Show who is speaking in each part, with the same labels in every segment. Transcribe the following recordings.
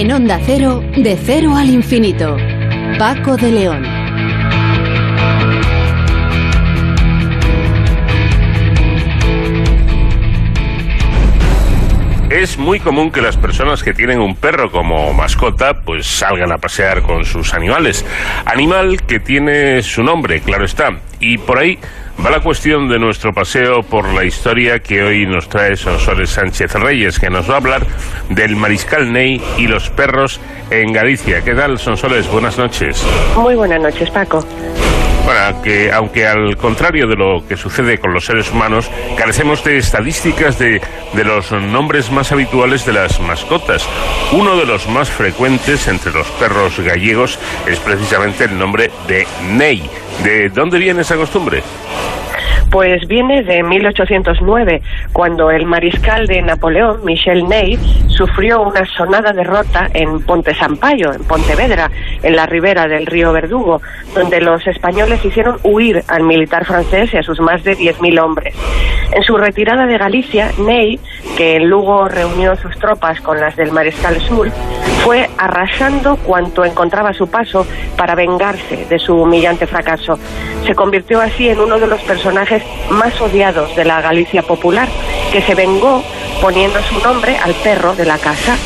Speaker 1: En Onda Cero, de cero al infinito. Paco de León.
Speaker 2: Es muy común que las personas que tienen un perro como mascota pues salgan a pasear con sus animales. Animal que tiene su nombre, claro está. Y por ahí va la cuestión de nuestro paseo por la historia que hoy nos trae Sonsoles Sánchez Reyes, que nos va a hablar del mariscal Ney y los perros en Galicia. ¿Qué tal, Sonsoles? Buenas noches.
Speaker 3: Muy buenas noches, Paco.
Speaker 2: Bueno, que aunque al contrario de lo que sucede con los seres humanos, carecemos de estadísticas de, de los nombres más habituales de las mascotas. Uno de los más frecuentes entre los perros gallegos es precisamente el nombre de Ney. ¿De dónde viene esa costumbre?
Speaker 3: Pues viene de 1809, cuando el mariscal de Napoleón, Michel Ney, sufrió una sonada derrota en Ponte Sampaio, en Pontevedra, en la ribera del río Verdugo, donde los españoles hicieron huir al militar francés y a sus más de 10.000 hombres. En su retirada de Galicia, Ney, que en Lugo reunió sus tropas con las del mariscal Soult, fue arrasando cuanto encontraba su paso para vengarse de su humillante fracaso. Se convirtió así en uno de los personajes más odiados de la Galicia popular, que se vengó poniendo su nombre al perro de la casa.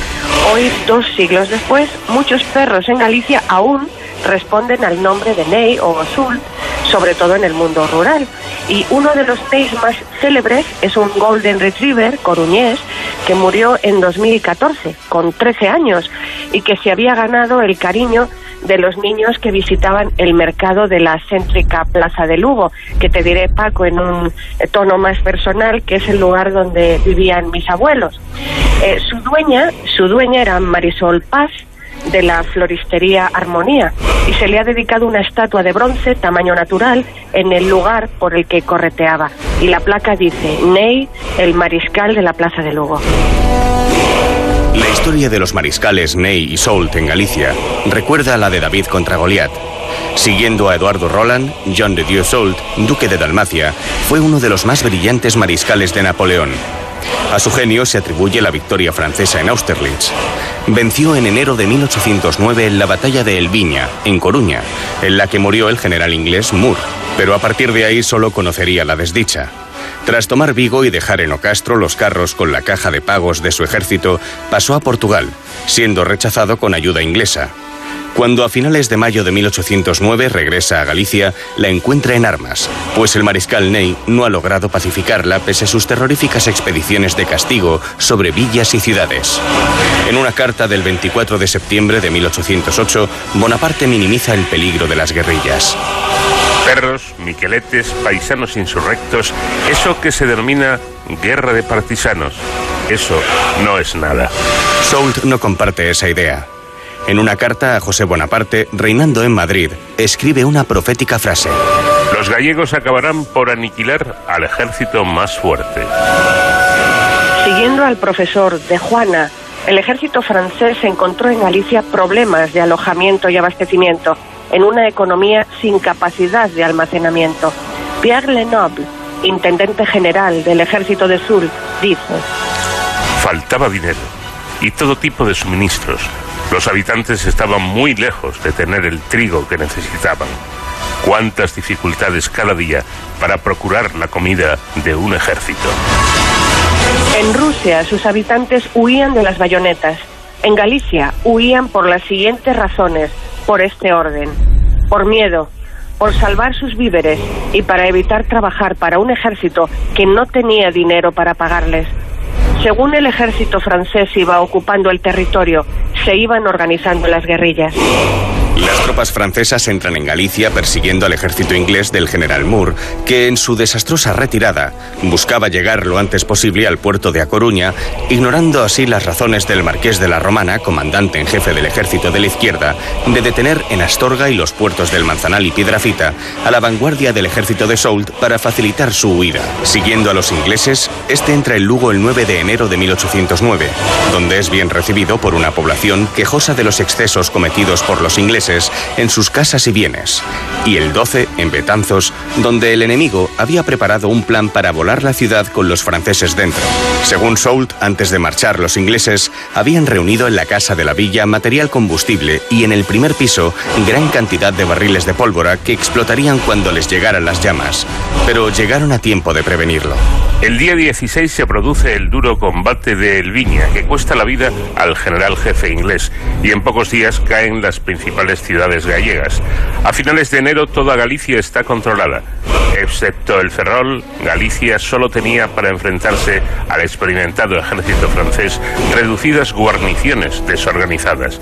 Speaker 3: Hoy, dos siglos después, muchos perros en Galicia aún responden al nombre de Ney o Azul, sobre todo en el mundo rural. Y uno de los Neys más célebres es un Golden Retriever coruñés que murió en 2014 con 13 años y que se había ganado el cariño de los niños que visitaban el mercado de la céntrica Plaza de Lugo, que te diré, Paco, en un tono más personal, que es el lugar donde vivían mis abuelos. Eh, su dueña, su dueña era Marisol Paz, de la floristería Armonía y se le ha dedicado una estatua de bronce tamaño natural en el lugar por el que correteaba y la placa dice Ney, el mariscal de la Plaza de Lugo.
Speaker 4: La historia de los mariscales Ney y Soult en Galicia recuerda a la de David contra Goliat. Siguiendo a Eduardo Roland, John de Dieu Soult, duque de Dalmacia, fue uno de los más brillantes mariscales de Napoleón. A su genio se atribuye la victoria francesa en Austerlitz. Venció en enero de 1809 en la batalla de Elviña, en Coruña, en la que murió el general inglés Moore, pero a partir de ahí solo conocería la desdicha. Tras tomar Vigo y dejar en Ocastro los carros con la caja de pagos de su ejército, pasó a Portugal, siendo rechazado con ayuda inglesa. Cuando a finales de mayo de 1809 regresa a Galicia, la encuentra en armas, pues el mariscal Ney no ha logrado pacificarla pese a sus terroríficas expediciones de castigo sobre villas y ciudades. En una carta del 24 de septiembre de 1808, Bonaparte minimiza el peligro de las guerrillas.
Speaker 2: Perros, miqueletes, paisanos insurrectos, eso que se denomina guerra de partisanos, eso no es nada.
Speaker 4: Soult no comparte esa idea. En una carta a José Bonaparte, reinando en Madrid, escribe una profética frase.
Speaker 2: Los gallegos acabarán por aniquilar al ejército más fuerte.
Speaker 3: Siguiendo al profesor de Juana, el ejército francés encontró en Galicia problemas de alojamiento y abastecimiento en una economía sin capacidad de almacenamiento. Pierre Lenoble, intendente general del ejército de Sul, dijo:
Speaker 2: Faltaba dinero y todo tipo de suministros. Los habitantes estaban muy lejos de tener el trigo que necesitaban. Cuántas dificultades cada día para procurar la comida de un ejército.
Speaker 3: En Rusia, sus habitantes huían de las bayonetas. En Galicia, huían por las siguientes razones, por este orden. Por miedo, por salvar sus víveres y para evitar trabajar para un ejército que no tenía dinero para pagarles. Según el ejército francés iba ocupando el territorio, se iban organizando las guerrillas.
Speaker 4: Las tropas francesas entran en Galicia persiguiendo al ejército inglés del general Moore, que en su desastrosa retirada buscaba llegar lo antes posible al puerto de A Coruña, ignorando así las razones del marqués de la Romana, comandante en jefe del ejército de la izquierda, de detener en Astorga y los puertos del Manzanal y Piedrafita a la vanguardia del ejército de Soult para facilitar su huida. Siguiendo a los ingleses, este entra en Lugo el 9 de enero de 1809, donde es bien recibido por una población quejosa de los excesos cometidos por los ingleses en sus casas y bienes, y el 12 en Betanzos, donde el enemigo había preparado un plan para volar la ciudad con los franceses dentro. Según Soult, antes de marchar, los ingleses habían reunido en la casa de la villa material combustible y en el primer piso gran cantidad de barriles de pólvora que explotarían cuando les llegaran las llamas, pero llegaron a tiempo de prevenirlo.
Speaker 2: El día 16 se produce el duro combate de Elviña, que cuesta la vida al general jefe inglés, y en pocos días caen las principales ciudades gallegas. A finales de enero toda Galicia está controlada. Excepto el Ferrol, Galicia solo tenía para enfrentarse al experimentado ejército francés reducidas guarniciones desorganizadas.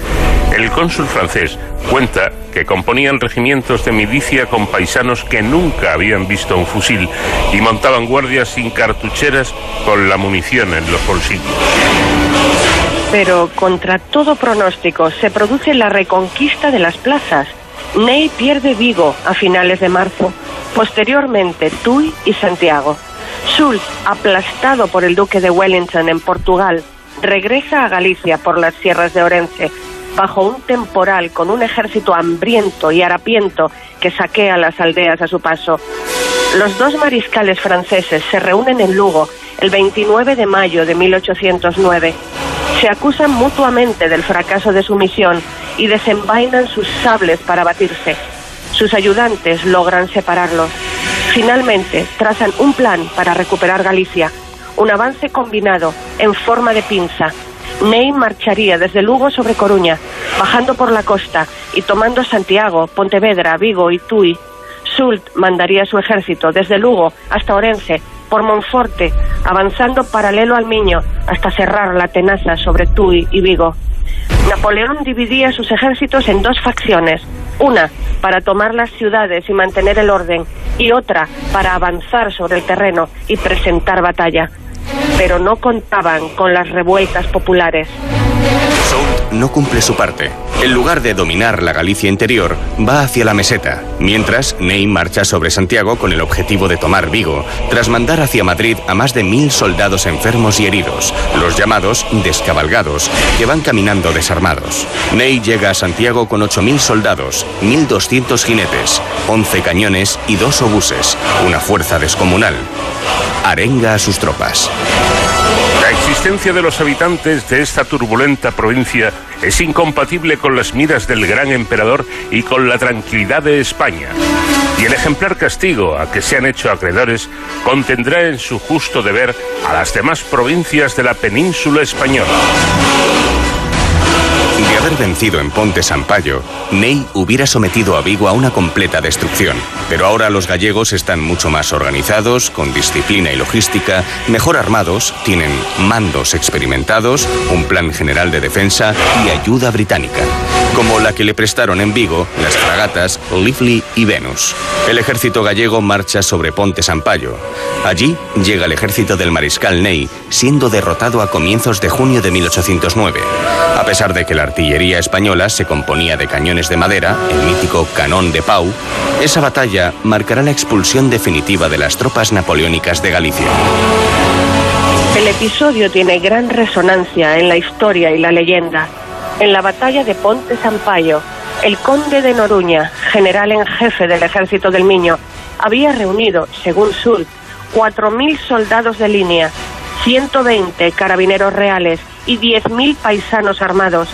Speaker 2: El cónsul francés cuenta que componían regimientos de milicia con paisanos que nunca habían visto un fusil y montaban guardias sin cartucheras con la munición en los bolsillos.
Speaker 3: Pero contra todo pronóstico se produce la reconquista de las plazas. Ney pierde Vigo a finales de marzo, posteriormente Tui y Santiago. Soult, aplastado por el duque de Wellington en Portugal, regresa a Galicia por las sierras de Orense, bajo un temporal con un ejército hambriento y harapiento que saquea las aldeas a su paso. Los dos mariscales franceses se reúnen en Lugo el 29 de mayo de 1809. Se acusan mutuamente del fracaso de su misión y desenvainan sus sables para batirse. Sus ayudantes logran separarlos. Finalmente, trazan un plan para recuperar Galicia, un avance combinado en forma de pinza. Ney marcharía desde Lugo sobre Coruña, bajando por la costa y tomando Santiago, Pontevedra, Vigo y Tui. Sult mandaría su ejército desde Lugo hasta Orense, por Monforte, avanzando paralelo al Miño hasta cerrar la tenaza sobre Tui y Vigo. Napoleón dividía sus ejércitos en dos facciones, una para tomar las ciudades y mantener el orden, y otra para avanzar sobre el terreno y presentar batalla. Pero no contaban con las revueltas populares.
Speaker 4: Soult no cumple su parte. En lugar de dominar la Galicia interior, va hacia la meseta, mientras Ney marcha sobre Santiago con el objetivo de tomar Vigo, tras mandar hacia Madrid a más de mil soldados enfermos y heridos, los llamados descabalgados, que van caminando desarmados. Ney llega a Santiago con 8.000 soldados, 1.200 jinetes, 11 cañones y dos obuses, una fuerza descomunal. Arenga a sus tropas.
Speaker 2: Existencia de los habitantes de esta turbulenta provincia es incompatible con las miras del gran emperador y con la tranquilidad de España. Y el ejemplar castigo a que se han hecho acreedores contendrá en su justo deber a las demás provincias de la península española.
Speaker 4: De haber vencido en Ponte Sampaio, Ney hubiera sometido a Vigo a una completa destrucción. Pero ahora los gallegos están mucho más organizados, con disciplina y logística, mejor armados, tienen mandos experimentados, un plan general de defensa y ayuda británica, como la que le prestaron en Vigo las fragatas Lively y Venus. El ejército gallego marcha sobre Ponte Sampaio. Allí llega el ejército del mariscal Ney, siendo derrotado a comienzos de junio de 1809. A pesar de que la artillería española se componía de cañones de madera, el mítico canón de Pau, esa batalla marcará la expulsión definitiva de las tropas napoleónicas de Galicia.
Speaker 3: El episodio tiene gran resonancia en la historia y la leyenda. En la batalla de Ponte Sampaio, el conde de Noruña, general en jefe del ejército del Miño, había reunido, según Sul, 4.000 soldados de línea, 120 carabineros reales y 10.000 paisanos armados,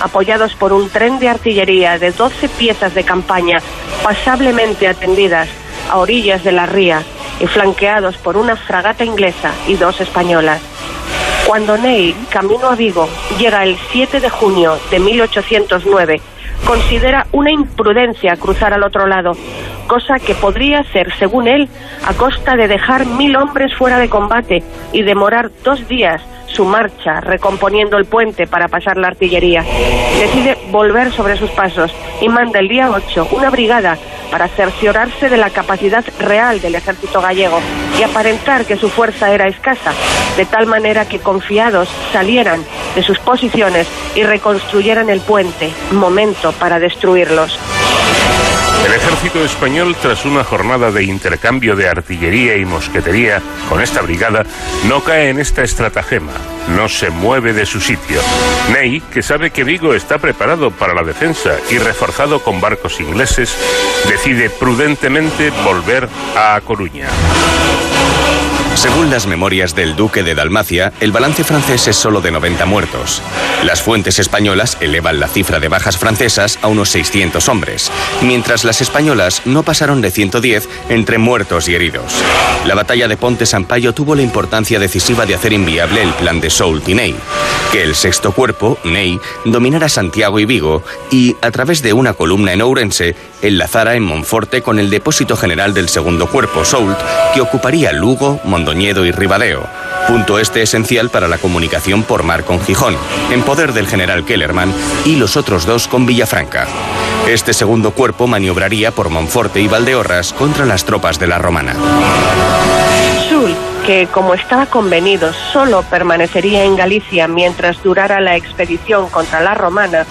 Speaker 3: apoyados por un tren de artillería de 12 piezas de campaña pasablemente atendidas a orillas de la ría y flanqueados por una fragata inglesa y dos españolas. Cuando Ney, camino a Vigo, llega el 7 de junio de 1809, considera una imprudencia cruzar al otro lado, cosa que podría ser, según él, a costa de dejar mil hombres fuera de combate y demorar dos días su marcha recomponiendo el puente para pasar la artillería. Decide volver sobre sus pasos y manda el día 8 una brigada para cerciorarse de la capacidad real del ejército gallego y aparentar que su fuerza era escasa, de tal manera que confiados salieran de sus posiciones y reconstruyeran el puente, momento para destruirlos.
Speaker 2: El ejército español, tras una jornada de intercambio de artillería y mosquetería con esta brigada, no cae en esta estratagema, no se mueve de su sitio. Ney, que sabe que Vigo está preparado para la defensa y reforzado con barcos ingleses, decide prudentemente volver a Coruña.
Speaker 4: Según las memorias del duque de Dalmacia, el balance francés es solo de 90 muertos. Las fuentes españolas elevan la cifra de bajas francesas a unos 600 hombres, mientras las españolas no pasaron de 110 entre muertos y heridos. La batalla de Ponte Sampaio tuvo la importancia decisiva de hacer inviable el plan de Soult y Ney, que el sexto cuerpo, Ney, dominara Santiago y Vigo y, a través de una columna en Ourense, enlazara en Monforte con el depósito general del segundo cuerpo, Soult, que ocuparía Lugo, Mondoñedo y Ribadeo, punto este esencial para la comunicación por mar con Gijón, en poder del general Kellerman, y los otros dos con Villafranca. Este segundo cuerpo maniobraría por Monforte y Valdeorras contra las tropas de la Romana.
Speaker 3: Soult, que como estaba convenido solo permanecería en Galicia mientras durara la expedición contra la Romana,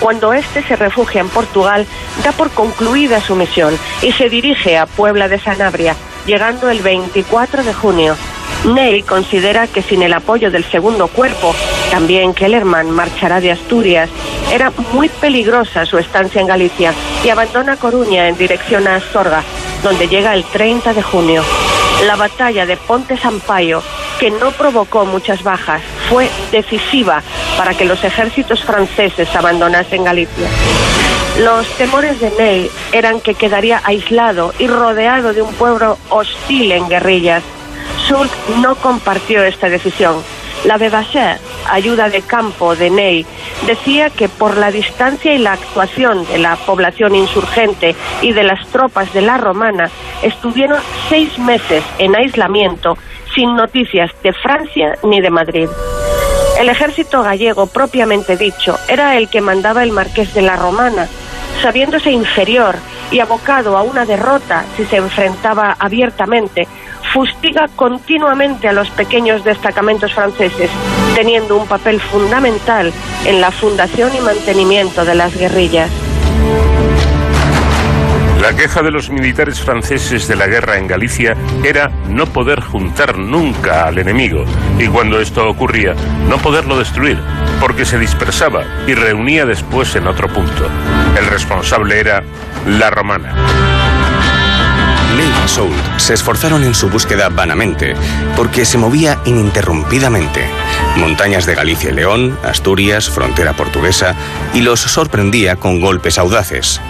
Speaker 3: cuando éste se refugia en Portugal, da por concluida su misión y se dirige a Puebla de Sanabria, llegando el 24 de junio. Ney considera que sin el apoyo del segundo cuerpo, también Kellerman marchará de Asturias, era muy peligrosa su estancia en Galicia y abandona Coruña en dirección a Astorga, donde llega el 30 de junio. La batalla de Ponte Sampaio, que no provocó muchas bajas, fue decisiva para que los ejércitos franceses abandonasen Galicia. Los temores de Ney eran que quedaría aislado y rodeado de un pueblo hostil en guerrillas. Soult no compartió esta decisión. La Bebacher, ayuda de campo de Ney, decía que por la distancia y la actuación de la población insurgente y de las tropas de la Romana, estuvieron seis meses en aislamiento sin noticias de Francia ni de Madrid. El ejército gallego, propiamente dicho, era el que mandaba el marqués de la Romana, sabiéndose inferior y abocado a una derrota si se enfrentaba abiertamente, fustiga continuamente a los pequeños destacamentos franceses, teniendo un papel fundamental en la fundación y mantenimiento de las guerrillas.
Speaker 2: La queja de los militares franceses de la guerra en Galicia era no poder juntar nunca al enemigo y cuando esto ocurría, no poderlo destruir, porque se dispersaba y reunía después en otro punto. El responsable era la romana.
Speaker 4: Ney y Soult se esforzaron en su búsqueda vanamente, porque se movía ininterrumpidamente. Montañas de Galicia y León, Asturias, frontera portuguesa, y los sorprendía con golpes audaces.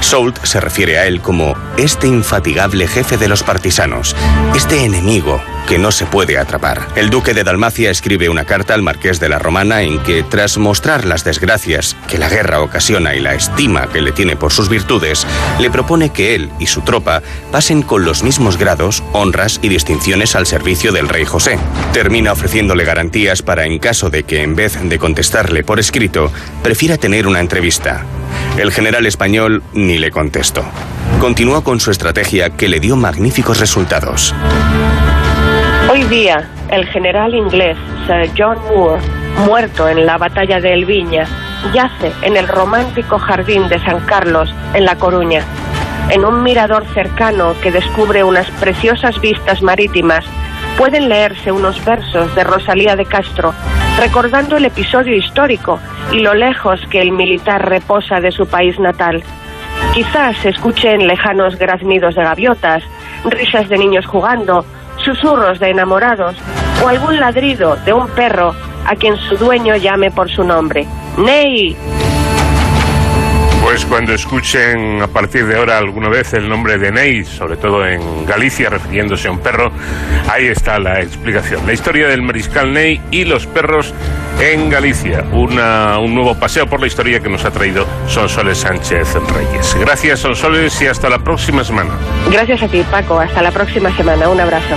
Speaker 4: Soult se refiere a él como este infatigable jefe de los partisanos, este enemigo que no se puede atrapar. El duque de Dalmacia escribe una carta al marqués de la Romana en que, tras mostrar las desgracias que la guerra ocasiona y la estima que le tiene por sus virtudes, le propone que él y su tropa pasen con los mismos grados, honras y distinciones al servicio del rey José. Termina ofreciéndole garantías para, en caso de que en vez de contestarle por escrito, prefiera tener una entrevista. El general español ni le contestó. Continuó con su estrategia que le dio magníficos resultados.
Speaker 3: Hoy día, el general inglés Sir John Moore, muerto en la batalla de Elviña, yace en el romántico jardín de San Carlos, en La Coruña. En un mirador cercano que descubre unas preciosas vistas marítimas, pueden leerse unos versos de Rosalía de Castro, recordando el episodio histórico y lo lejos que el militar reposa de su país natal. Quizás escuchen lejanos graznidos de gaviotas, risas de niños jugando, susurros de enamorados o algún ladrido de un perro a quien su dueño llame por su nombre. ¡Ney!
Speaker 2: Pues cuando escuchen a partir de ahora alguna vez el nombre de Ney, sobre todo en Galicia refiriéndose a un perro, ahí está la explicación. La historia del mariscal Ney y los perros en Galicia. Un nuevo paseo por la historia que nos ha traído Sonsoles Sánchez Reyes. Gracias Sonsoles y hasta la próxima semana.
Speaker 3: Gracias a ti, Paco. Hasta la próxima semana. Un abrazo.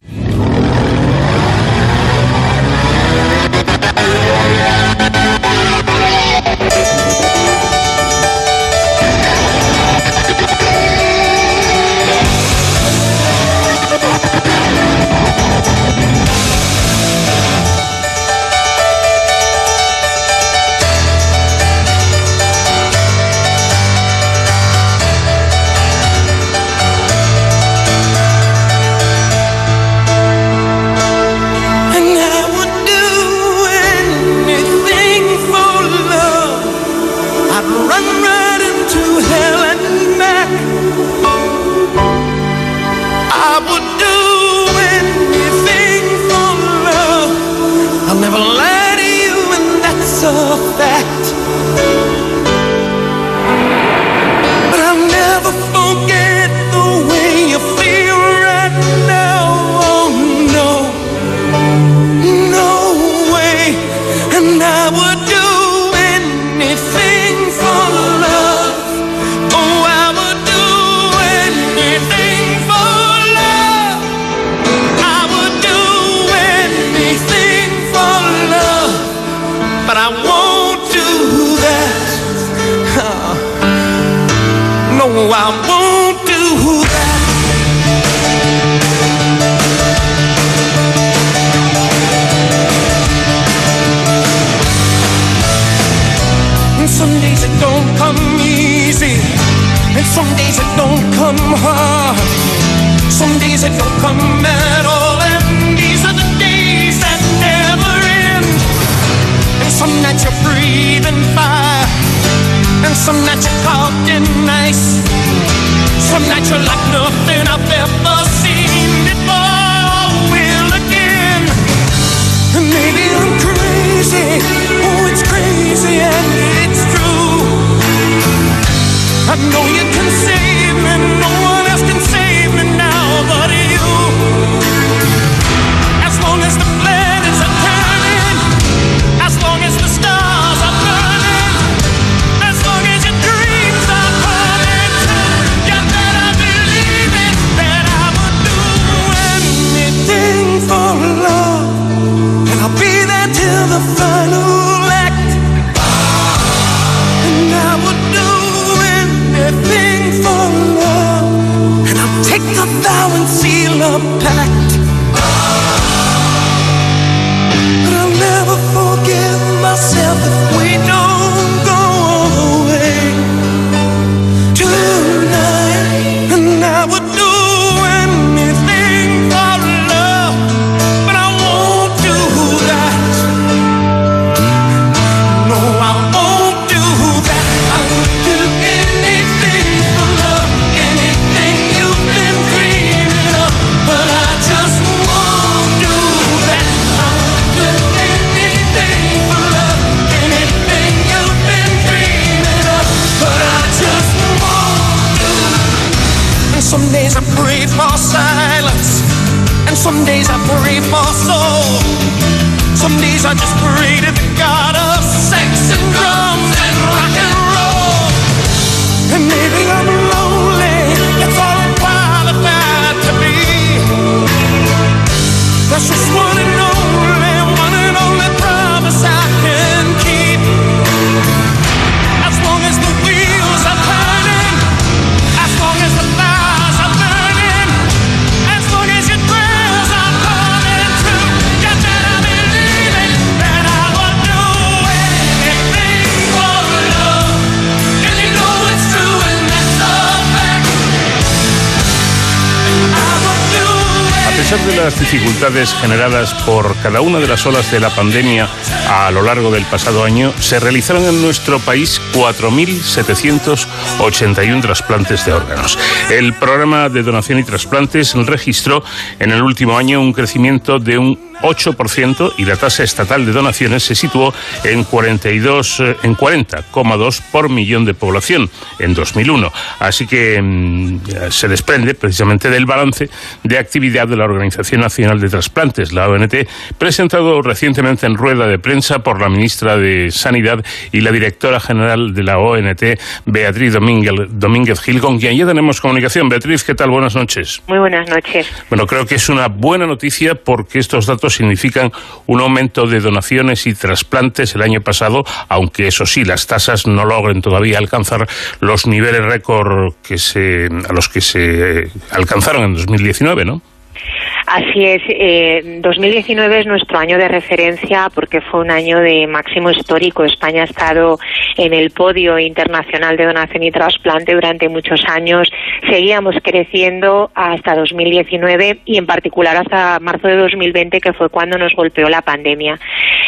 Speaker 2: Cada una de las olas de la pandemia a lo largo del pasado año, se realizaron en nuestro país 4.781 trasplantes de órganos. El programa de donación y trasplantes registró en el último año un crecimiento de un 8% y la tasa estatal de donaciones se situó en 42 eh, en 40,2 por millón de población en 2001. Así que mm, se desprende precisamente del balance de actividad de la Organización Nacional de Trasplantes, la ONT, presentado recientemente en rueda de prensa por la ministra de Sanidad y la directora general de la ONT, Beatriz Domínguez, Domínguez Gil, con quien ya tenemos comunicación. Beatriz, ¿qué tal? Buenas noches.
Speaker 5: Muy buenas noches.
Speaker 2: Bueno, creo que es una buena noticia porque estos datos significan un aumento de donaciones y trasplantes el año pasado, aunque eso sí, las tasas no logren todavía alcanzar los niveles récord que se, a los que se alcanzaron en 2019, ¿no?
Speaker 5: Así es, eh, 2019 es nuestro año de referencia porque fue un año de máximo histórico. España ha estado en el podio internacional de donación y trasplante durante muchos años. Seguíamos creciendo hasta 2019 y en particular hasta marzo de 2020 que fue cuando nos golpeó la pandemia.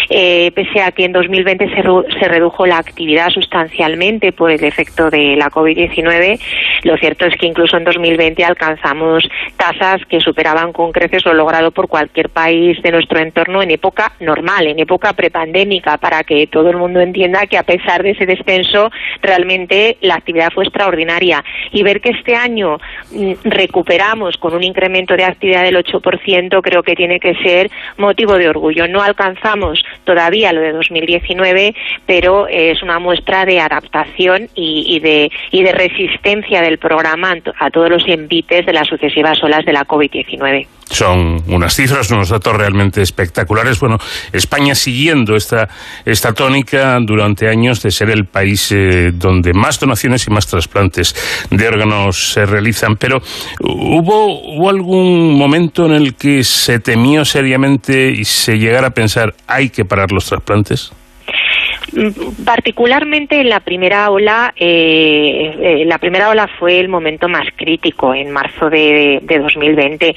Speaker 5: Eh, pese a que en 2020 se, se redujo la actividad sustancialmente por el efecto de la COVID-19, lo cierto es que incluso en 2020 alcanzamos tasas que superaban con creces veces lo logrado por cualquier país de nuestro entorno en época normal, en época prepandémica, para que todo el mundo entienda que a pesar de ese descenso, realmente la actividad fue extraordinaria. Y ver que este año mm, recuperamos con un incremento de actividad del 8%, creo que tiene que ser motivo de orgullo. No alcanzamos todavía lo de 2019, pero es una muestra de adaptación y, de, y de resistencia del programa a todos los envites de las sucesivas olas de la COVID-19.
Speaker 2: Son unas cifras, unos datos realmente espectaculares. Bueno, España siguiendo esta, esta tónica durante años de ser el país eh, donde más donaciones y más trasplantes de órganos se realizan. Pero ¿hubo, ¿hubo algún momento en el que se temió seriamente y se llegara a pensar hay que parar los trasplantes?
Speaker 5: Mm, particularmente en la primera ola, eh, eh, la primera ola fue el momento más crítico en marzo de, de 2020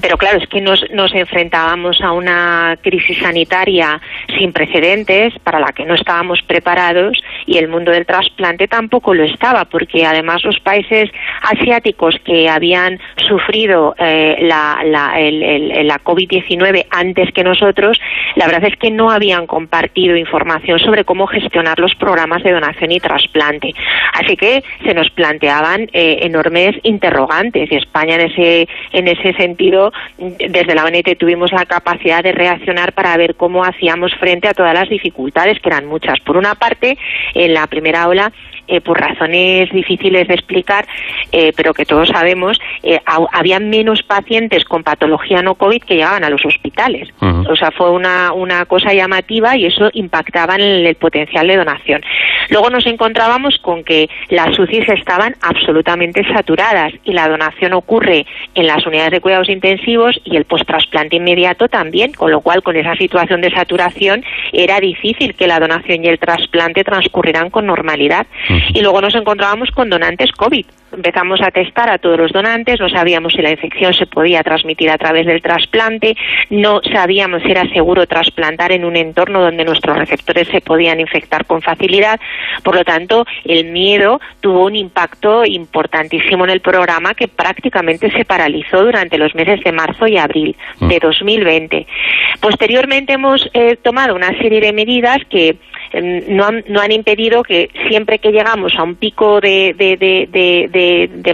Speaker 5: pero claro, es que nos, nos enfrentábamos a una crisis sanitaria sin precedentes para la que no estábamos preparados y el mundo del trasplante tampoco lo estaba, porque además los países asiáticos que habían sufrido eh, la, la, el, la COVID-19 antes que nosotros, la verdad es que no habían compartido información sobre cómo gestionar los programas de donación y trasplante. Así que se nos planteaban eh, enormes interrogantes y España en ese, en ese sentido desde la ONT tuvimos la capacidad de reaccionar para ver cómo hacíamos frente a todas las dificultades, que eran muchas. Por una parte, en la primera ola eh, por razones difíciles de explicar, eh, pero que todos sabemos, eh, había menos pacientes con patología no COVID que llegaban a los hospitales. O sea, fue una, una cosa llamativa y eso impactaba en el, potencial de donación. Luego nos encontrábamos con que las UCIs estaban absolutamente saturadas y la donación ocurre en las unidades de cuidados intensivos y el post-trasplante inmediato también, con lo cual con esa situación de saturación era difícil que la donación y el trasplante transcurrieran con normalidad. Y luego nos encontrábamos con donantes COVID. Empezamos a testar a todos los donantes, no sabíamos si la infección se podía transmitir a través del trasplante, no sabíamos si era seguro trasplantar en un entorno donde nuestros receptores se podían infectar con facilidad. Por lo tanto, el miedo tuvo un impacto importantísimo en el programa que prácticamente se paralizó durante los meses de marzo y abril de 2020. Posteriormente hemos eh, tomado una serie de medidas que no han, no han impedido que siempre que llegamos a un pico de,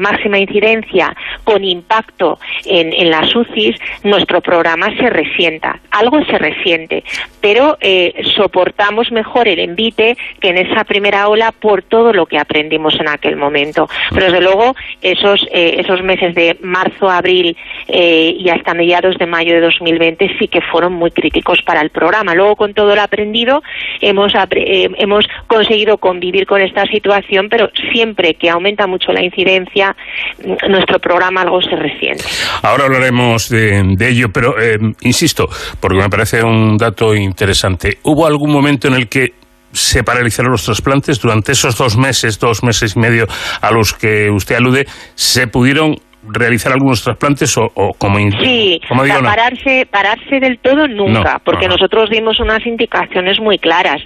Speaker 5: máxima incidencia con impacto en, en, las UCIs, nuestro programa se resienta. Algo se resiente, pero eh, soportamos mejor el envite que en esa primera ola por todo lo que aprendimos en aquel momento. Pero desde luego esos, eh, esos meses de marzo, abril eh, y hasta mediados de mayo de 2020 sí que fueron muy críticos para el programa. Luego con todo lo aprendido hemos eh, hemos conseguido convivir con esta situación, pero siempre que aumenta mucho la incidencia, mm, nuestro programa algo se resiente.
Speaker 2: Ahora hablaremos de, ello, pero eh, insisto, porque me parece un dato interesante. ¿Hubo algún momento en el que se paralizaron los trasplantes durante esos dos meses, dos meses y medio a los que usted alude, se pudieron realizar algunos trasplantes o, como
Speaker 5: sí como pararse pararse del todo nunca porque nosotros dimos unas indicaciones muy claras.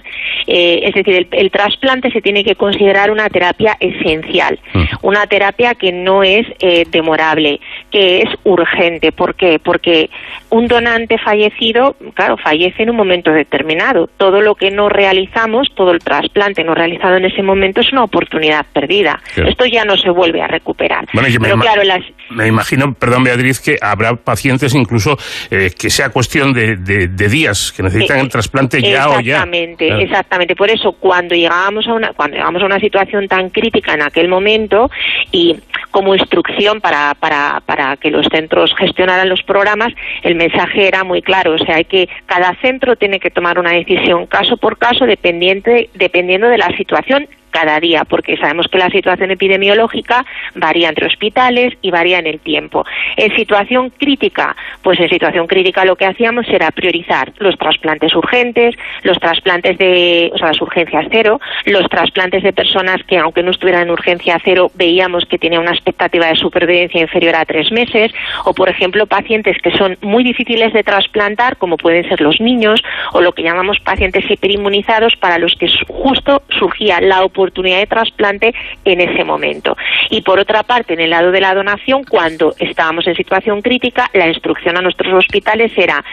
Speaker 5: Eh, es decir el, trasplante se tiene que considerar una terapia esencial mm. una terapia que no es eh, demorable que es urgente. ¿por qué? porque un donante fallecido claro fallece en un momento determinado. Todo lo que no realizamos todo el trasplante no realizado en ese momento es una oportunidad perdida. Esto ya no se vuelve a recuperar.
Speaker 2: Pero claro las me imagino, perdón Beatriz, que habrá pacientes incluso eh, que sea cuestión de, días, que necesitan el trasplante ya o ya.
Speaker 5: Exactamente, exactamente. Por eso cuando llegábamos a una cuando llegamos a una situación tan crítica en aquel momento y como instrucción para, para, para que los centros gestionaran los programas, el mensaje era muy claro, o sea, hay que cada centro tiene que tomar una decisión caso por caso dependiente dependiendo de la situación cada día, porque sabemos que la situación epidemiológica varía entre hospitales y varía en el tiempo. En situación crítica, pues en situación crítica lo que hacíamos era priorizar los trasplantes urgentes, los trasplantes de, o sea, las urgencias cero, los trasplantes de personas que aunque no estuvieran en urgencia cero veíamos que tenían una expectativa de supervivencia inferior a tres meses, o por ejemplo pacientes que son muy difíciles de trasplantar, como pueden ser los niños, o lo que llamamos pacientes hiperinmunizados, para los que justo surgía la oportunidad oportunidad de trasplante en ese momento. Y por otra parte, en el lado de la donación, cuando estábamos en situación crítica, la instrucción a nuestros hospitales era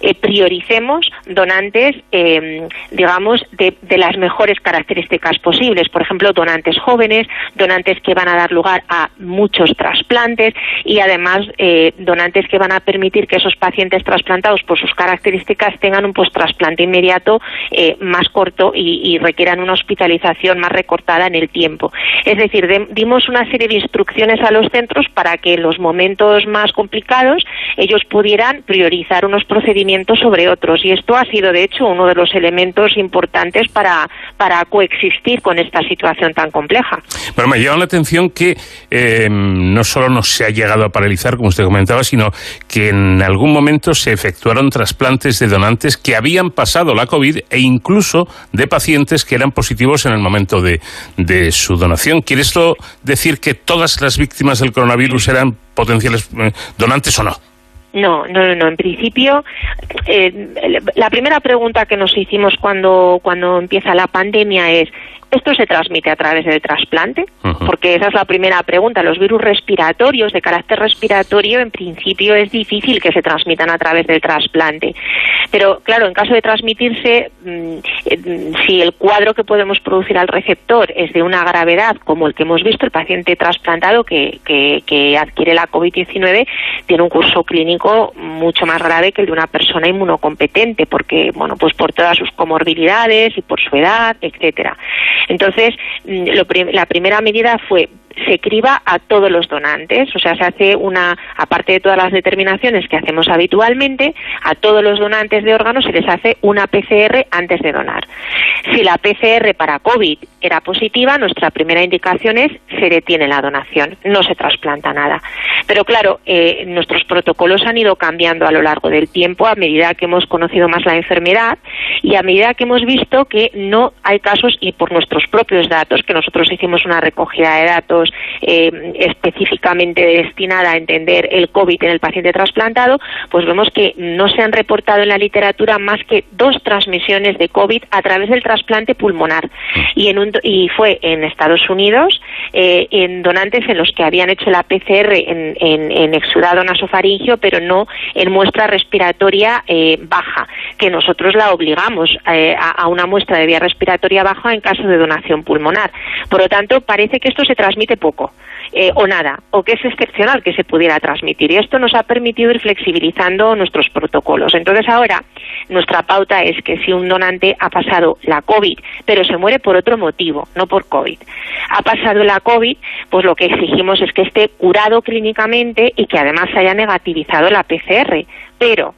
Speaker 5: eh, prioricemos donantes, eh, digamos, de, las mejores características posibles. Por ejemplo, donantes jóvenes, donantes que van a dar lugar a muchos trasplantes y además eh, donantes que van a permitir que esos pacientes trasplantados por sus características tengan un post-trasplante inmediato eh, más corto y, requieran una hospitalización más recortada en el tiempo. Es decir, dimos una serie de instrucciones a los centros para que en los momentos más complicados ellos pudieran priorizar unos procedimientos sobre otros y esto ha sido de hecho uno de los elementos importantes para, para coexistir con esta situación tan compleja.
Speaker 2: Pero me llama la atención que eh, no solo no se ha llegado a paralizar, como usted comentaba, sino que en algún momento se efectuaron trasplantes de donantes que habían pasado la COVID e incluso de pacientes que eran positivos en el momento de, su donación. ¿Quiere esto decir que todas las víctimas del coronavirus eran potenciales eh, donantes o no?
Speaker 5: No, no, no, En principio, eh, la primera pregunta que nos hicimos cuando, cuando empieza la pandemia es ¿Esto se transmite a través del trasplante? Porque esa es la primera pregunta. Los virus respiratorios de carácter respiratorio, en principio, es difícil que se transmitan a través del trasplante. Pero, claro, en caso de transmitirse, mm, eh, si el cuadro que podemos producir al receptor es de una gravedad como el que hemos visto, el paciente trasplantado que, que adquiere la COVID-19 tiene un curso clínico mucho más grave que el de una persona inmunocompetente, porque, bueno, pues por todas sus comorbilidades y por su edad, etcétera. Entonces, mm, la primera medida fue se criba a todos los donantes, o sea, se hace una, aparte de todas las determinaciones que hacemos habitualmente, a todos los donantes de órganos se les hace una PCR antes de donar. Si la PCR para COVID era positiva, nuestra primera indicación es se detiene la donación, no se trasplanta nada. Pero claro, eh, nuestros protocolos han ido cambiando a lo largo del tiempo a medida que hemos conocido más la enfermedad y a medida que hemos visto que no hay casos y por nuestros propios datos, que nosotros hicimos una recogida de datos eh, específicamente destinada a entender el COVID en el paciente trasplantado, pues vemos que no se han reportado en la literatura más que dos transmisiones de COVID a través del trasplante pulmonar. Y, fue en Estados Unidos, eh, en donantes en los que habían hecho la PCR en, en, exudado nasofaringio, pero no en muestra respiratoria eh, baja, que nosotros la obligamos a una muestra de vía respiratoria baja en caso de donación pulmonar. Por lo tanto, parece que esto se transmite poco eh, o nada, o que es excepcional que se pudiera transmitir. Y esto nos ha permitido ir flexibilizando nuestros protocolos. Entonces ahora nuestra pauta es que si un donante ha pasado la COVID, pero se muere por otro motivo, no por COVID, ha pasado la COVID, pues lo que exigimos es que esté curado clínicamente y que además haya negativizado la PCR. Pero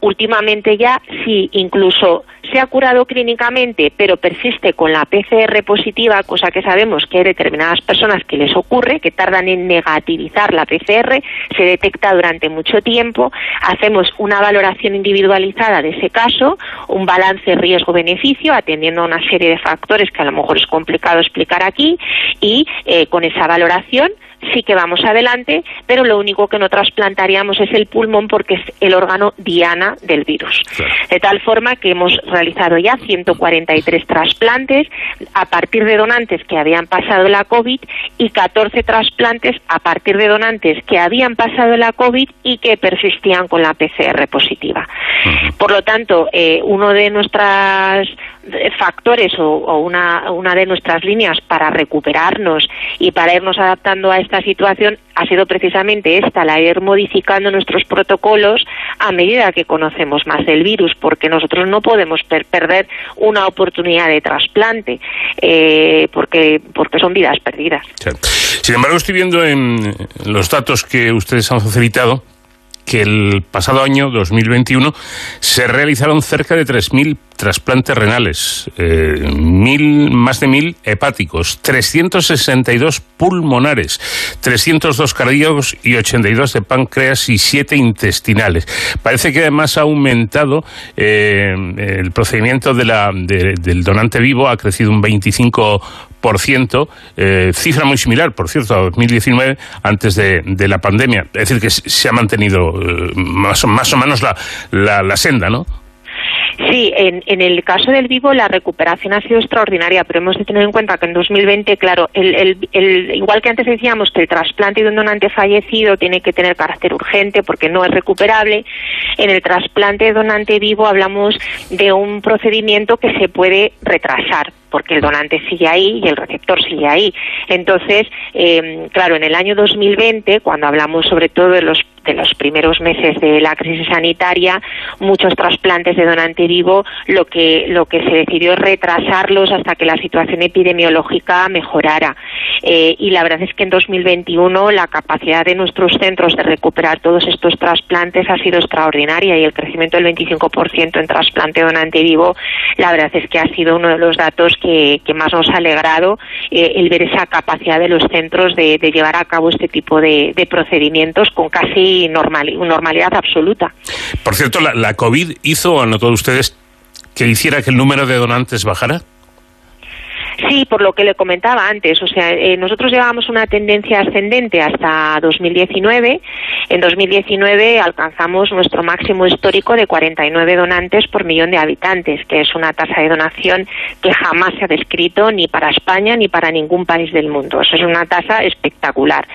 Speaker 5: últimamente ya, si incluso se ha curado clínicamente, pero persiste con la PCR positiva, cosa que sabemos que hay determinadas personas que les ocurre, que tardan en negativizar la PCR, se detecta durante mucho tiempo, hacemos una valoración individualizada de ese caso, un balance riesgo-beneficio, atendiendo a una serie de factores que a lo mejor es complicado explicar aquí, y eh, con esa valoración sí que vamos adelante, pero lo único que no trasplantaríamos es el pulmón porque es el órgano diana del virus. De tal forma que hemos realizado ya 143 trasplantes a partir de donantes que habían pasado la COVID y 14 trasplantes a partir de donantes que habían pasado la COVID y que persistían con la PCR positiva. Por lo tanto, eh, uno de nuestras factores o, una, una, de nuestras líneas para recuperarnos y para irnos adaptando a esta situación ha sido precisamente esta, la ir modificando nuestros protocolos a medida que conocemos más el virus, porque nosotros no podemos perder una oportunidad de trasplante, eh, porque, porque son vidas perdidas.
Speaker 2: Sin embargo, estoy viendo en los datos que ustedes han facilitado que el pasado año 2021 se realizaron cerca de 3.000 trasplantes renales, eh, mil, más de 1.000 hepáticos, 362 pulmonares, 302 cardíacos y 82 de páncreas y 7 intestinales. Parece que además ha aumentado eh, el procedimiento de la, del donante vivo, ha crecido un 25 por ciento, eh, cifra muy similar, por cierto, a 2019, antes de, de la pandemia. Es decir, que se ha mantenido eh, más, más, o menos la, la, la senda, ¿no?
Speaker 5: Sí, en, en, el caso del vivo la recuperación ha sido extraordinaria, pero hemos de tener en cuenta que en 2020, claro, el, el, el, igual que antes decíamos que el trasplante de un donante fallecido tiene que tener carácter urgente porque no es recuperable, en el trasplante de donante vivo hablamos de un procedimiento que se puede retrasar porque el donante sigue ahí y el receptor sigue ahí. Entonces, eh, claro, en el año 2020, cuando hablamos sobre todo de los de los primeros meses de la crisis sanitaria, muchos trasplantes de donante vivo, lo que, lo que se decidió es retrasarlos hasta que la situación epidemiológica mejorara. Eh, y la verdad es que en 2021 la capacidad de nuestros centros de recuperar todos estos trasplantes ha sido extraordinaria y el crecimiento del 25% en trasplante donante vivo, la verdad es que ha sido uno de los datos que, más nos ha alegrado eh, el ver esa capacidad de los centros de, llevar a cabo este tipo de, de procedimientos con casi normalidad absoluta.
Speaker 2: Por cierto, ¿la, la COVID hizo, han notado ustedes, que hiciera que el número de donantes bajara?
Speaker 5: Sí, por lo que le comentaba antes. O sea, eh, nosotros llevábamos una tendencia ascendente hasta 2019. En 2019 alcanzamos nuestro máximo histórico de 49 donantes por millón de habitantes, que es una tasa de donación que jamás se ha descrito ni para España ni para ningún país del mundo. Eso es una tasa espectacular.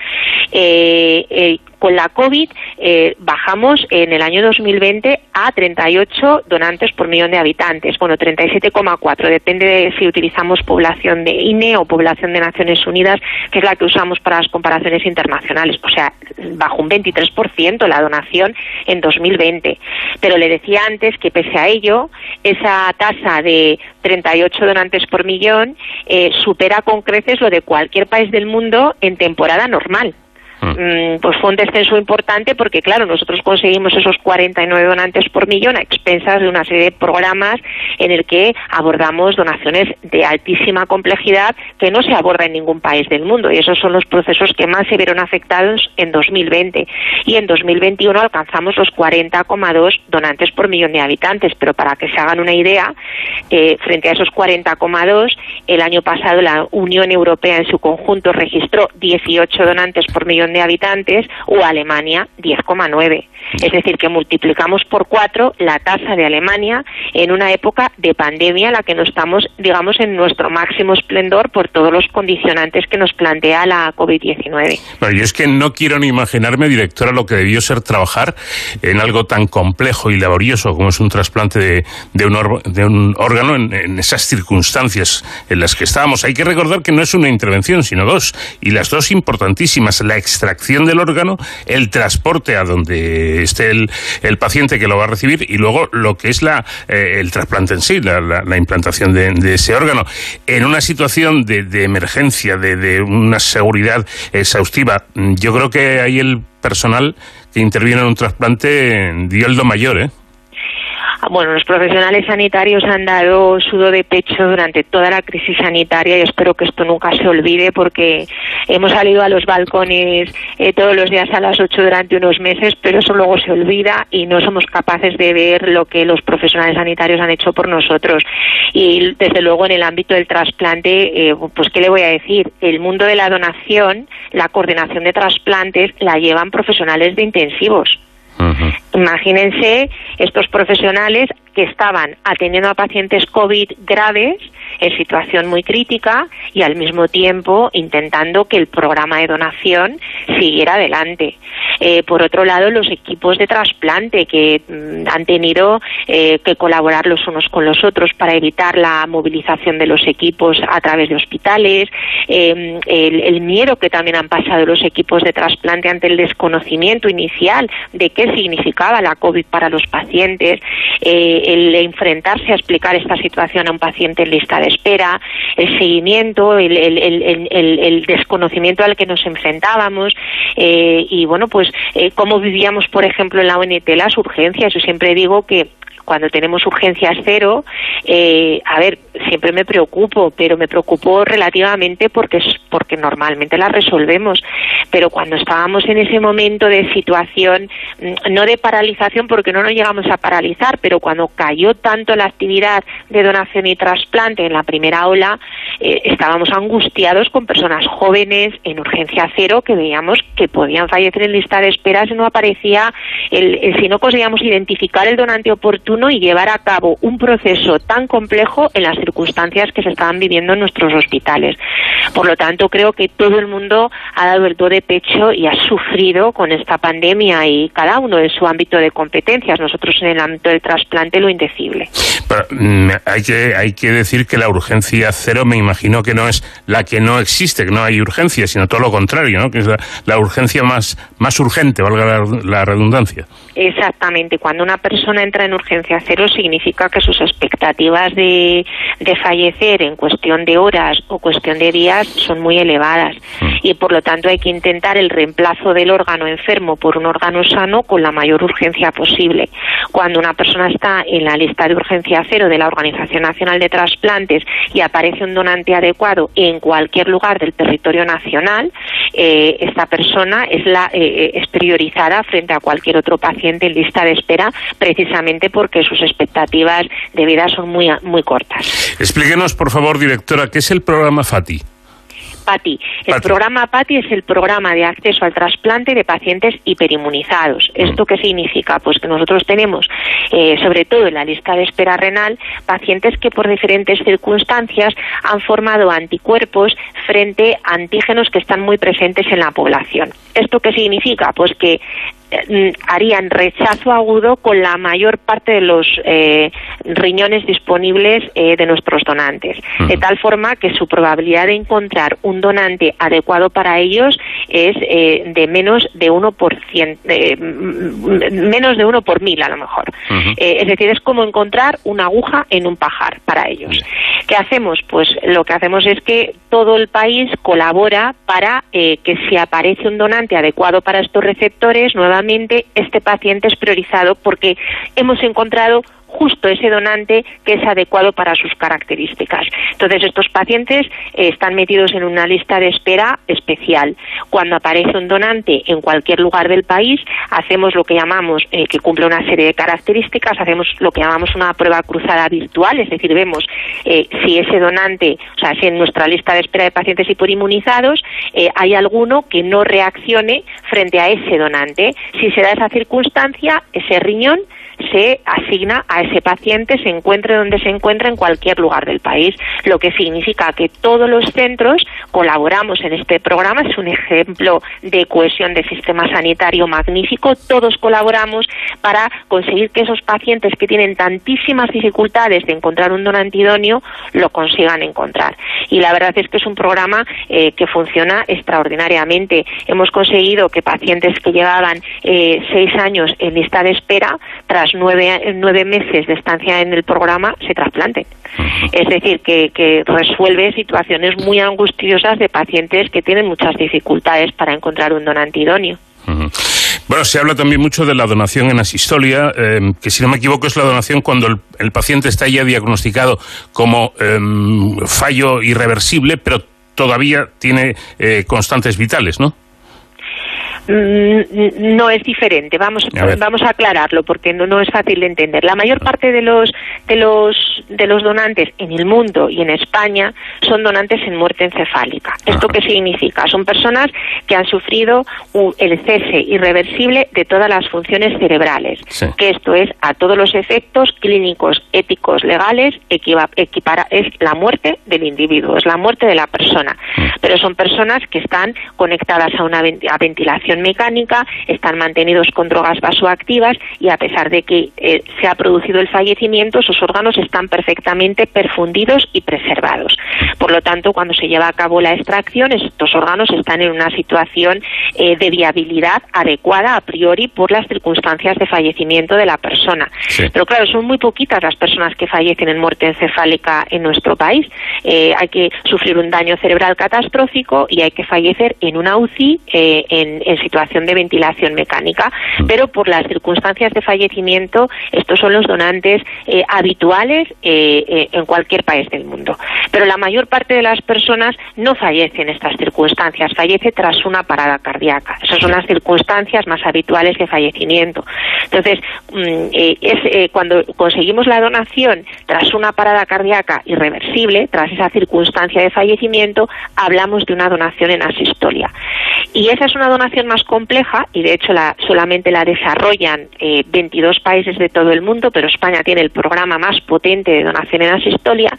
Speaker 5: Eh, eh, con la COVID eh, bajamos en el año 2020 a 38 donantes por millón de habitantes. Bueno, 37,4. Depende de si utilizamos población de INE o población de Naciones Unidas, que es la que usamos para las comparaciones internacionales. O sea, bajó un 23% la donación en 2020. Pero le decía antes que pese a ello, esa tasa de 38 donantes por millón eh, supera con creces lo de cualquier país del mundo en temporada normal. Mm, pues fue un descenso importante porque, claro, nosotros conseguimos esos 49 donantes por millón a expensas de una serie de programas en el que abordamos donaciones de altísima complejidad que no se aborda en ningún país del mundo. Y esos son los procesos que más se vieron afectados en 2020 y en 2021 alcanzamos los 40,2 donantes por millón de habitantes, pero para que se hagan una idea, eh, frente a esos 40,2, el año pasado la Unión Europea en su conjunto registró 18 donantes por millón de habitantes o Alemania 10,9. Es decir, que multiplicamos por cuatro la tasa de Alemania en una época de pandemia, la que no estamos, digamos, en nuestro máximo esplendor por todos los condicionantes que nos plantea la COVID-19.
Speaker 2: Bueno, yo es que no quiero ni imaginarme, directora, lo que debió ser trabajar en algo tan complejo y laborioso como es un trasplante de, un, de un, órgano en, en esas circunstancias en las que estábamos. Hay que recordar que no es una intervención, sino dos, y las dos importantísimas. La extracción del órgano, el transporte a donde esté el, paciente que lo va a recibir y luego lo que es la, eh, el trasplante en sí, la, la, la implantación de, de, ese órgano. En una situación de, de emergencia, de, de una seguridad exhaustiva, yo creo que ahí el personal que interviene en un trasplante dio el do mayor, ¿eh?
Speaker 5: Bueno, los profesionales sanitarios han dado sudo de pecho durante toda la crisis sanitaria y espero que esto nunca se olvide porque hemos salido a los balcones eh, todos los días a las 8 durante unos meses, pero eso luego se olvida y no somos capaces de ver lo que los profesionales sanitarios han hecho por nosotros. Y desde luego en el ámbito del trasplante, eh, pues qué le voy a decir, el mundo de la donación, la coordinación de trasplantes la llevan profesionales de intensivos. Imagínense estos profesionales que estaban atendiendo a pacientes COVID graves en situación muy crítica y al mismo tiempo intentando que el programa de donación siguiera adelante. Eh, por otro lado, los equipos de trasplante que mm, han tenido eh, que colaborar los unos con los otros para evitar la movilización de los equipos a través de hospitales, eh, el, el, miedo que también han pasado los equipos de trasplante ante el desconocimiento inicial de qué significaba la COVID para los pacientes, eh, el enfrentarse a explicar esta situación a un paciente en lista de espera, el seguimiento, el, desconocimiento al que nos enfrentábamos eh, y bueno, pues eh, cómo vivíamos, por ejemplo, en la ONT las urgencias. Yo siempre digo que cuando tenemos urgencias cero, eh, a ver, siempre me preocupo, pero me preocupo relativamente porque porque normalmente las resolvemos. Pero cuando estábamos en ese momento de situación, mm, no de paralización, porque no nos llegamos a paralizar, pero cuando cayó tanto la actividad de donación y trasplante en la primera ola, eh, estábamos angustiados con personas jóvenes en urgencia cero que veíamos que podían fallecer en lista de espera si no aparecía, el, si no conseguíamos identificar el donante oportuno y llevar a cabo un proceso tan complejo en las circunstancias que se estaban viviendo en nuestros hospitales. Por lo tanto, creo que todo el mundo ha dado el do de pecho y ha sufrido con esta pandemia y cada uno en su ámbito de competencias. Nosotros en el ámbito del trasplante lo indecible.
Speaker 2: Mm, hay, que, hay que decir que la urgencia cero me imagino que no es la que no existe, que no hay urgencia, sino todo lo contrario, ¿no? que es la, urgencia más, más urgente, valga la, redundancia.
Speaker 5: Exactamente. Cuando una persona entra en urgencia cero significa que sus expectativas de, de fallecer en cuestión de horas o cuestión de días son muy elevadas mm. y por lo tanto hay que intentar el reemplazo del órgano enfermo por un órgano sano con la mayor urgencia posible. Cuando una persona está en la lista de urgencia cero de la Organización Nacional de Trasplantes y aparece un donante adecuado en cualquier lugar del territorio nacional, eh, esta persona es, la, eh, es priorizada frente a cualquier otro paciente en lista de espera precisamente porque sus expectativas de vida son muy, muy cortas.
Speaker 2: Explíquenos, por favor, directora, ¿qué es el programa FATI?
Speaker 5: PATI. El programa PATI es el programa de acceso al trasplante de pacientes hiperinmunizados. Mm. ¿Esto qué significa? Pues que nosotros tenemos, eh, sobre todo en la lista de espera renal, pacientes que por diferentes circunstancias han formado anticuerpos frente a antígenos que están muy presentes en la población. ¿Esto qué significa? Pues que harían rechazo agudo con la mayor parte de los eh, riñones disponibles eh, de nuestros donantes, de tal forma que su probabilidad de encontrar un donante adecuado para ellos es eh, de menos de uno por cien, menos de uno por mil a lo mejor. es decir, es como encontrar una aguja en un pajar para ellos. ¿Qué hacemos? Pues lo que hacemos es que todo el país colabora para que si aparece un donante adecuado para estos receptores, nuevamente este paciente es priorizado porque hemos encontrado justo ese donante que es adecuado para sus características. Entonces, estos pacientes eh, están metidos en una lista de espera especial. Cuando aparece un donante en cualquier lugar del país, hacemos lo que llamamos, eh, que cumple una serie de características, hacemos lo que llamamos una prueba cruzada virtual, es decir, vemos eh, si ese donante, o sea, si en nuestra lista de espera de pacientes hiperinmunizados hay alguno que no reaccione frente a ese donante. Si se da esa circunstancia, ese riñón se asigna a ese paciente, se encuentre donde se encuentre en cualquier lugar del país, lo que significa que todos los centros colaboramos en este programa, es un ejemplo de cohesión del sistema sanitario magnífico, todos colaboramos para conseguir que esos pacientes que tienen tantísimas dificultades de encontrar un donante idóneo lo consigan encontrar. Y la verdad es que es un programa eh, que funciona extraordinariamente. Hemos conseguido que pacientes que llevaban eh, seis años en lista de espera, nueve, nueve meses de estancia en el programa se trasplanten. Es decir, que, resuelve situaciones muy angustiosas de pacientes que tienen muchas dificultades para encontrar un donante idóneo.
Speaker 2: Bueno, se habla también mucho de la donación en asistolia, eh, que si no me equivoco es la donación cuando el, paciente está ya diagnosticado como em, fallo irreversible, pero todavía tiene eh, constantes vitales, ¿no?
Speaker 5: Mm, no es diferente. Vamos, a vamos a aclararlo porque no, no es fácil de entender. La mayor parte de los, de los, de los donantes en el mundo y en España son donantes en muerte encefálica. ¿Esto qué significa? Son personas que han sufrido el cese irreversible de todas las funciones cerebrales. Que esto es, a todos los efectos clínicos, éticos, legales, equipara, es la muerte del individuo, es la muerte de la persona. Mm. Pero son personas que están conectadas a una ventilación mecánica, están mantenidos con drogas vasoactivas y a pesar de que eh, se ha producido el fallecimiento, sus órganos están perfectamente perfundidos y preservados. Por lo tanto, cuando se lleva a cabo la extracción, estos órganos están en una situación eh, de viabilidad adecuada a priori por las circunstancias de fallecimiento de la persona. Pero claro, son muy poquitas las personas que fallecen en muerte encefálica en nuestro país. Eh, hay que sufrir un daño cerebral catastrófico y hay que fallecer en una UCI en situación de ventilación mecánica, mm. pero por las circunstancias de fallecimiento, estos son los donantes eh, habituales eh, eh, en cualquier país del mundo. Pero la mayor parte de las personas no fallece en estas circunstancias, fallece tras una parada cardíaca. Esas son las circunstancias más habituales de fallecimiento. Entonces, mm, es cuando conseguimos la donación tras una parada cardíaca irreversible, tras esa circunstancia de fallecimiento, hablamos de una donación en asistolia. Y esa es una donación más compleja y de hecho la, solamente la desarrollan 22 países de todo el mundo, pero España tiene el programa más potente de donación en asistolia.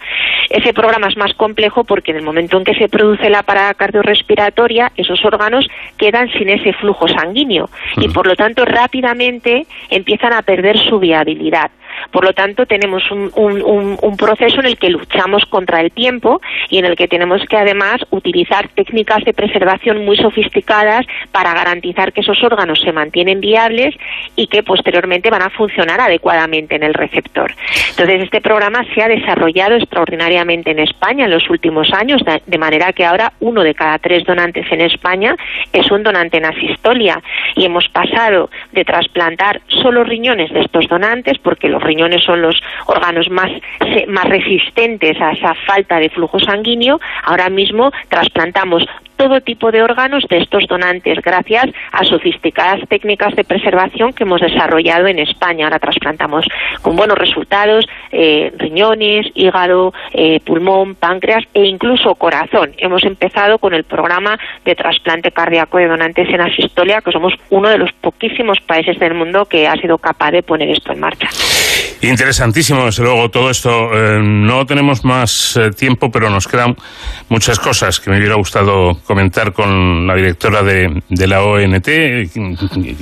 Speaker 5: Ese programa es más complejo porque en el momento en que se produce la parada cardiorrespiratoria, esos órganos quedan sin ese flujo sanguíneo y por lo tanto rápidamente empiezan a perder su viabilidad. Por lo tanto, tenemos un, proceso en el que luchamos contra el tiempo y en el que tenemos que además utilizar técnicas de preservación muy sofisticadas para garantizar que esos órganos se mantienen viables y que posteriormente van a funcionar adecuadamente en el receptor. Entonces, este programa se ha desarrollado extraordinariamente en España en los últimos años, de manera que ahora uno de cada tres donantes en España es un donante en asistolia y hemos pasado de trasplantar solo riñones de estos donantes porque los riñones son los órganos más, más resistentes a esa falta de flujo sanguíneo, ahora mismo trasplantamos todo tipo de órganos de estos donantes gracias a sofisticadas técnicas de preservación que hemos desarrollado en España. Ahora trasplantamos con buenos resultados eh, riñones, hígado, eh, pulmón, páncreas e incluso corazón. Hemos empezado con el programa de trasplante cardíaco de donantes en asistolia, que somos uno de los poquísimos países del mundo que ha sido capaz de poner esto en marcha.
Speaker 2: Interesantísimo, desde luego, todo esto. Eh, no tenemos más tiempo, pero nos quedan muchas cosas que me hubiera gustado comentar con la directora de, la ONT.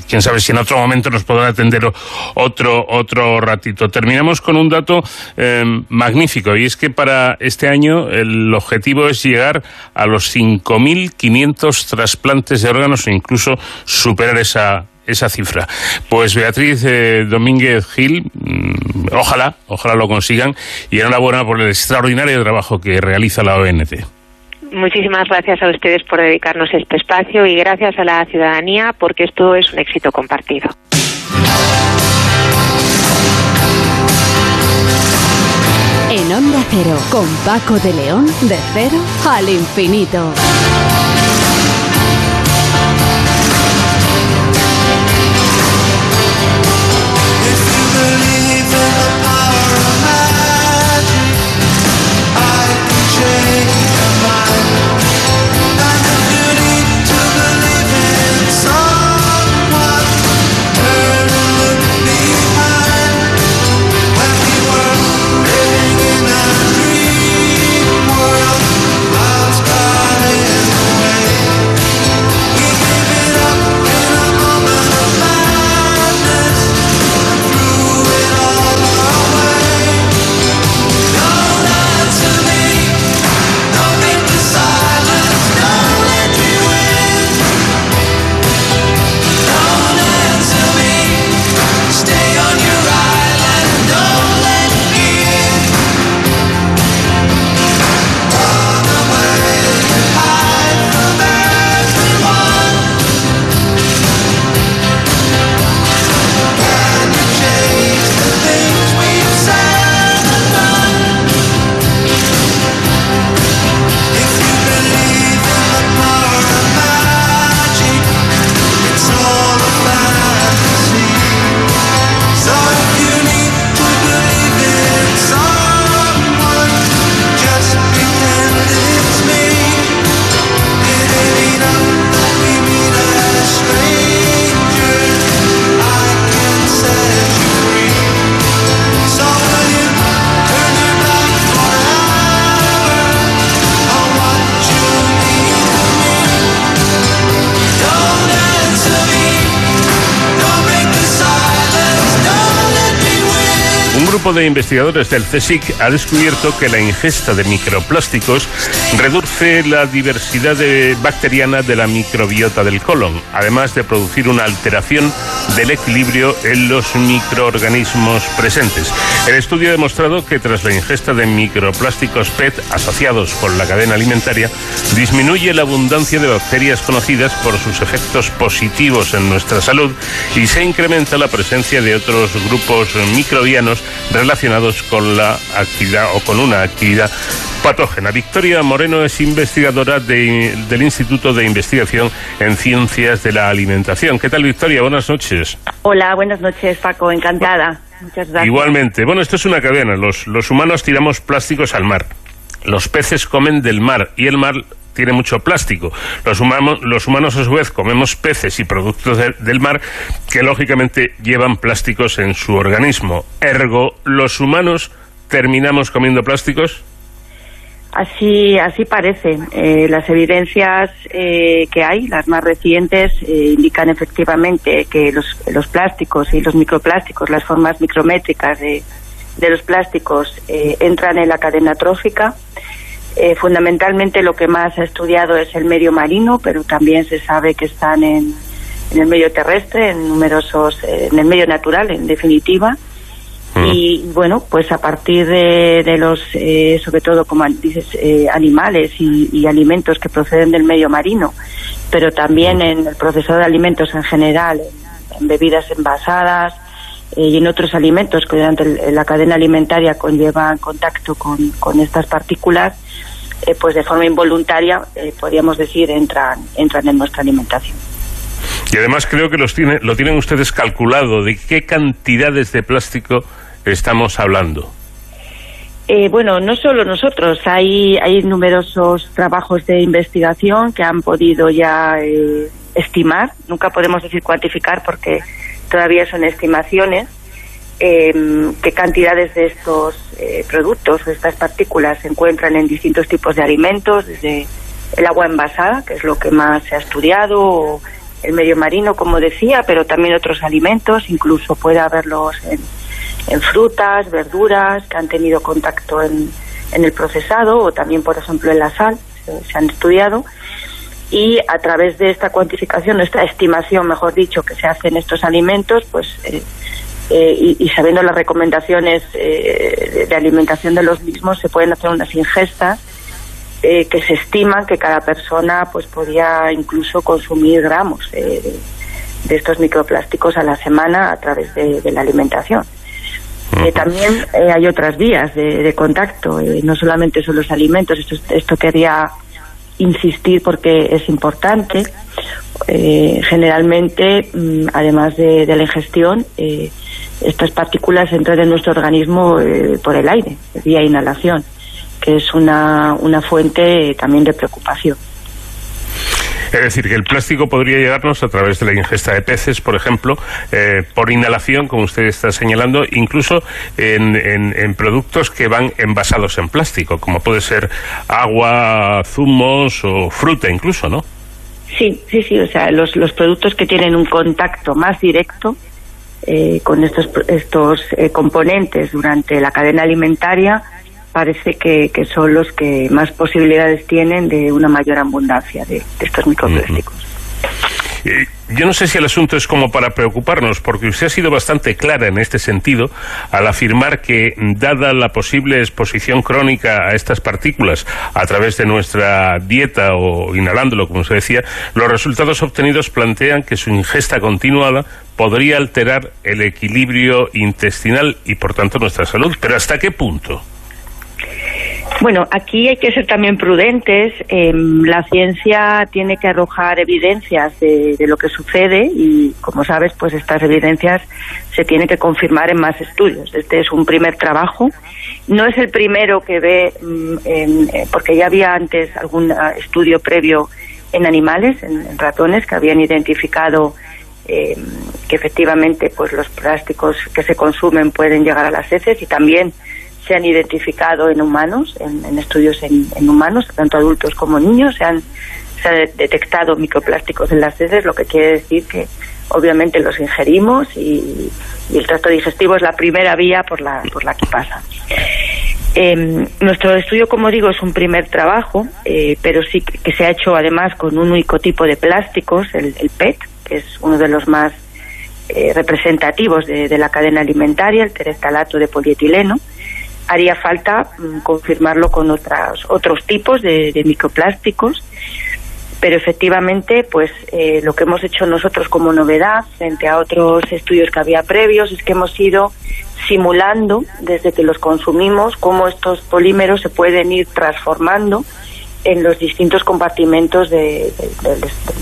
Speaker 2: Quién sabe si en otro momento nos podrá atender otro, otro ratito. Terminamos con un dato eh, magnífico y es que para este año el objetivo es llegar a los 5.500 trasplantes de órganos e incluso superar esa esa cifra. Pues Beatriz eh, Domínguez Gil, mm, ojalá, ojalá lo consigan y enhorabuena por el extraordinario trabajo que realiza la ONT.
Speaker 5: Muchísimas gracias a ustedes por dedicarnos este espacio y gracias a la ciudadanía porque esto es un éxito compartido.
Speaker 1: En Onda Cero, con Paco de León, de cero al infinito.
Speaker 2: Grupo de investigadores del CSIC ha descubierto que la ingesta de microplásticos reduce la diversidad bacteriana de la microbiota del colon, además de producir una alteración del equilibrio en los microorganismos presentes. El estudio ha demostrado que tras la ingesta de microplásticos PET asociados con la cadena alimentaria, disminuye la abundancia de bacterias conocidas por sus efectos positivos en nuestra salud y se incrementa la presencia de otros grupos microbianos relacionados con la actividad o con una actividad patógena. Victoria Moreno es investigadora del Instituto de Investigación en Ciencias de la Alimentación. ¿Qué tal, Victoria? Buenas noches.
Speaker 6: Hola, buenas noches, Paco. Encantada. Muchas gracias.
Speaker 2: Igualmente. Bueno, esto es una cadena. Los, los humanos tiramos plásticos al mar. Los peces comen del mar y el mar tiene mucho plástico. Los humanos, los humanos a su vez comemos peces y productos del mar que lógicamente llevan plásticos en su organismo. Ergo, ¿los humanos terminamos comiendo plásticos?
Speaker 6: Así, así parece. Eh, las evidencias eh, que hay, las más recientes, eh, indican efectivamente que los, plásticos y los microplásticos, las formas micrométricas de, de los plásticos, entran en la cadena trófica. Fundamentalmente lo que más ha estudiado es el medio marino, pero también se sabe que están en, en el medio terrestre, en numerosos, en el medio natural, en definitiva. Y bueno, pues a partir de, los, eh, sobre todo como dices, eh, animales y, alimentos que proceden del medio marino, pero también en el proceso de alimentos en general, en, bebidas envasadas eh, y en otros alimentos que durante la cadena alimentaria conllevan contacto con, con estas partículas, pues de forma involuntaria, podríamos decir, entran, entran en nuestra alimentación.
Speaker 2: Y además creo que los tiene, lo tienen ustedes calculado de qué cantidades de plástico estamos hablando.
Speaker 6: Eh, bueno, no solo nosotros, hay, hay numerosos trabajos de investigación que han podido ya eh, estimar, nunca podemos decir cuantificar porque todavía son estimaciones, em, qué cantidades de estos eh, productos, de estas partículas se encuentran en distintos tipos de alimentos, desde el agua envasada, que es lo que más se ha estudiado, el medio marino, como decía, pero también otros alimentos, incluso puede haberlos en en frutas, verduras que han tenido contacto en el procesado o también, por ejemplo, en la sal, se, han estudiado. Y a través de esta cuantificación, esta estimación, mejor dicho, que se hace en estos alimentos, pues eh, eh, y, sabiendo las recomendaciones eh, de, alimentación de los mismos, se pueden hacer unas ingestas que se estiman que cada persona pues podía incluso consumir gramos de estos microplásticos a la semana a través de la alimentación. Eh, también eh, hay otras vías de, contacto, eh, no solamente son los alimentos, esto, esto quería insistir porque es importante. generalmente, mm, además de, la ingestión, estas partículas entran en nuestro organismo por el aire, vía inhalación, que es una, una fuente también de preocupación.
Speaker 2: Es decir, que el plástico podría llegarnos a través de la ingesta de peces, por ejemplo, eh, por inhalación, como usted está señalando, incluso en, en, productos que van envasados en plástico, como puede ser agua, zumos o fruta incluso, ¿no?
Speaker 6: Sí, sí, sí, o sea, los, los productos que tienen un contacto más directo eh, con estos, estos eh, componentes durante la cadena alimentaria parece que, son los que más posibilidades tienen de una mayor abundancia de, estos microplásticos.
Speaker 2: yo no sé si el asunto es como para preocuparnos, porque usted ha sido bastante clara en este sentido al afirmar que, dada la posible exposición crónica a estas partículas a través de nuestra dieta o inhalándolo, como se decía, los resultados obtenidos plantean que su ingesta continuada podría alterar el equilibrio intestinal y, por tanto, nuestra salud. Pero ¿hasta qué punto?
Speaker 6: Bueno, aquí hay que ser también prudentes. Em, la ciencia tiene que arrojar evidencias de, lo que sucede y, como sabes, pues estas evidencias se tienen que confirmar en más estudios. Este es un primer trabajo. No es el primero que ve, mm, eh, porque ya había antes algún ah, estudio previo en animales, en, ratones, que habían identificado em, que efectivamente pues los plásticos que se consumen pueden llegar a las heces y también se han identificado en humanos, en, estudios en, humanos, tanto adultos como niños, se han, detectado microplásticos en las heces, lo que quiere decir que obviamente los ingerimos y, el tracto digestivo es la primera vía por la, por la que pasa. Em, nuestro estudio, como digo, es un primer trabajo, eh, pero sí que, se ha hecho además con un único tipo de plásticos, el, PET, que es uno de los más eh, representativos de, la cadena alimentaria, el tereftalato de polietileno. Haría falta mm, confirmarlo con otras, otros tipos de, microplásticos, pero efectivamente, pues eh, lo que hemos hecho nosotros como novedad frente a otros estudios que había previos es que hemos ido simulando desde que los consumimos cómo estos polímeros se pueden ir transformando en los distintos compartimentos del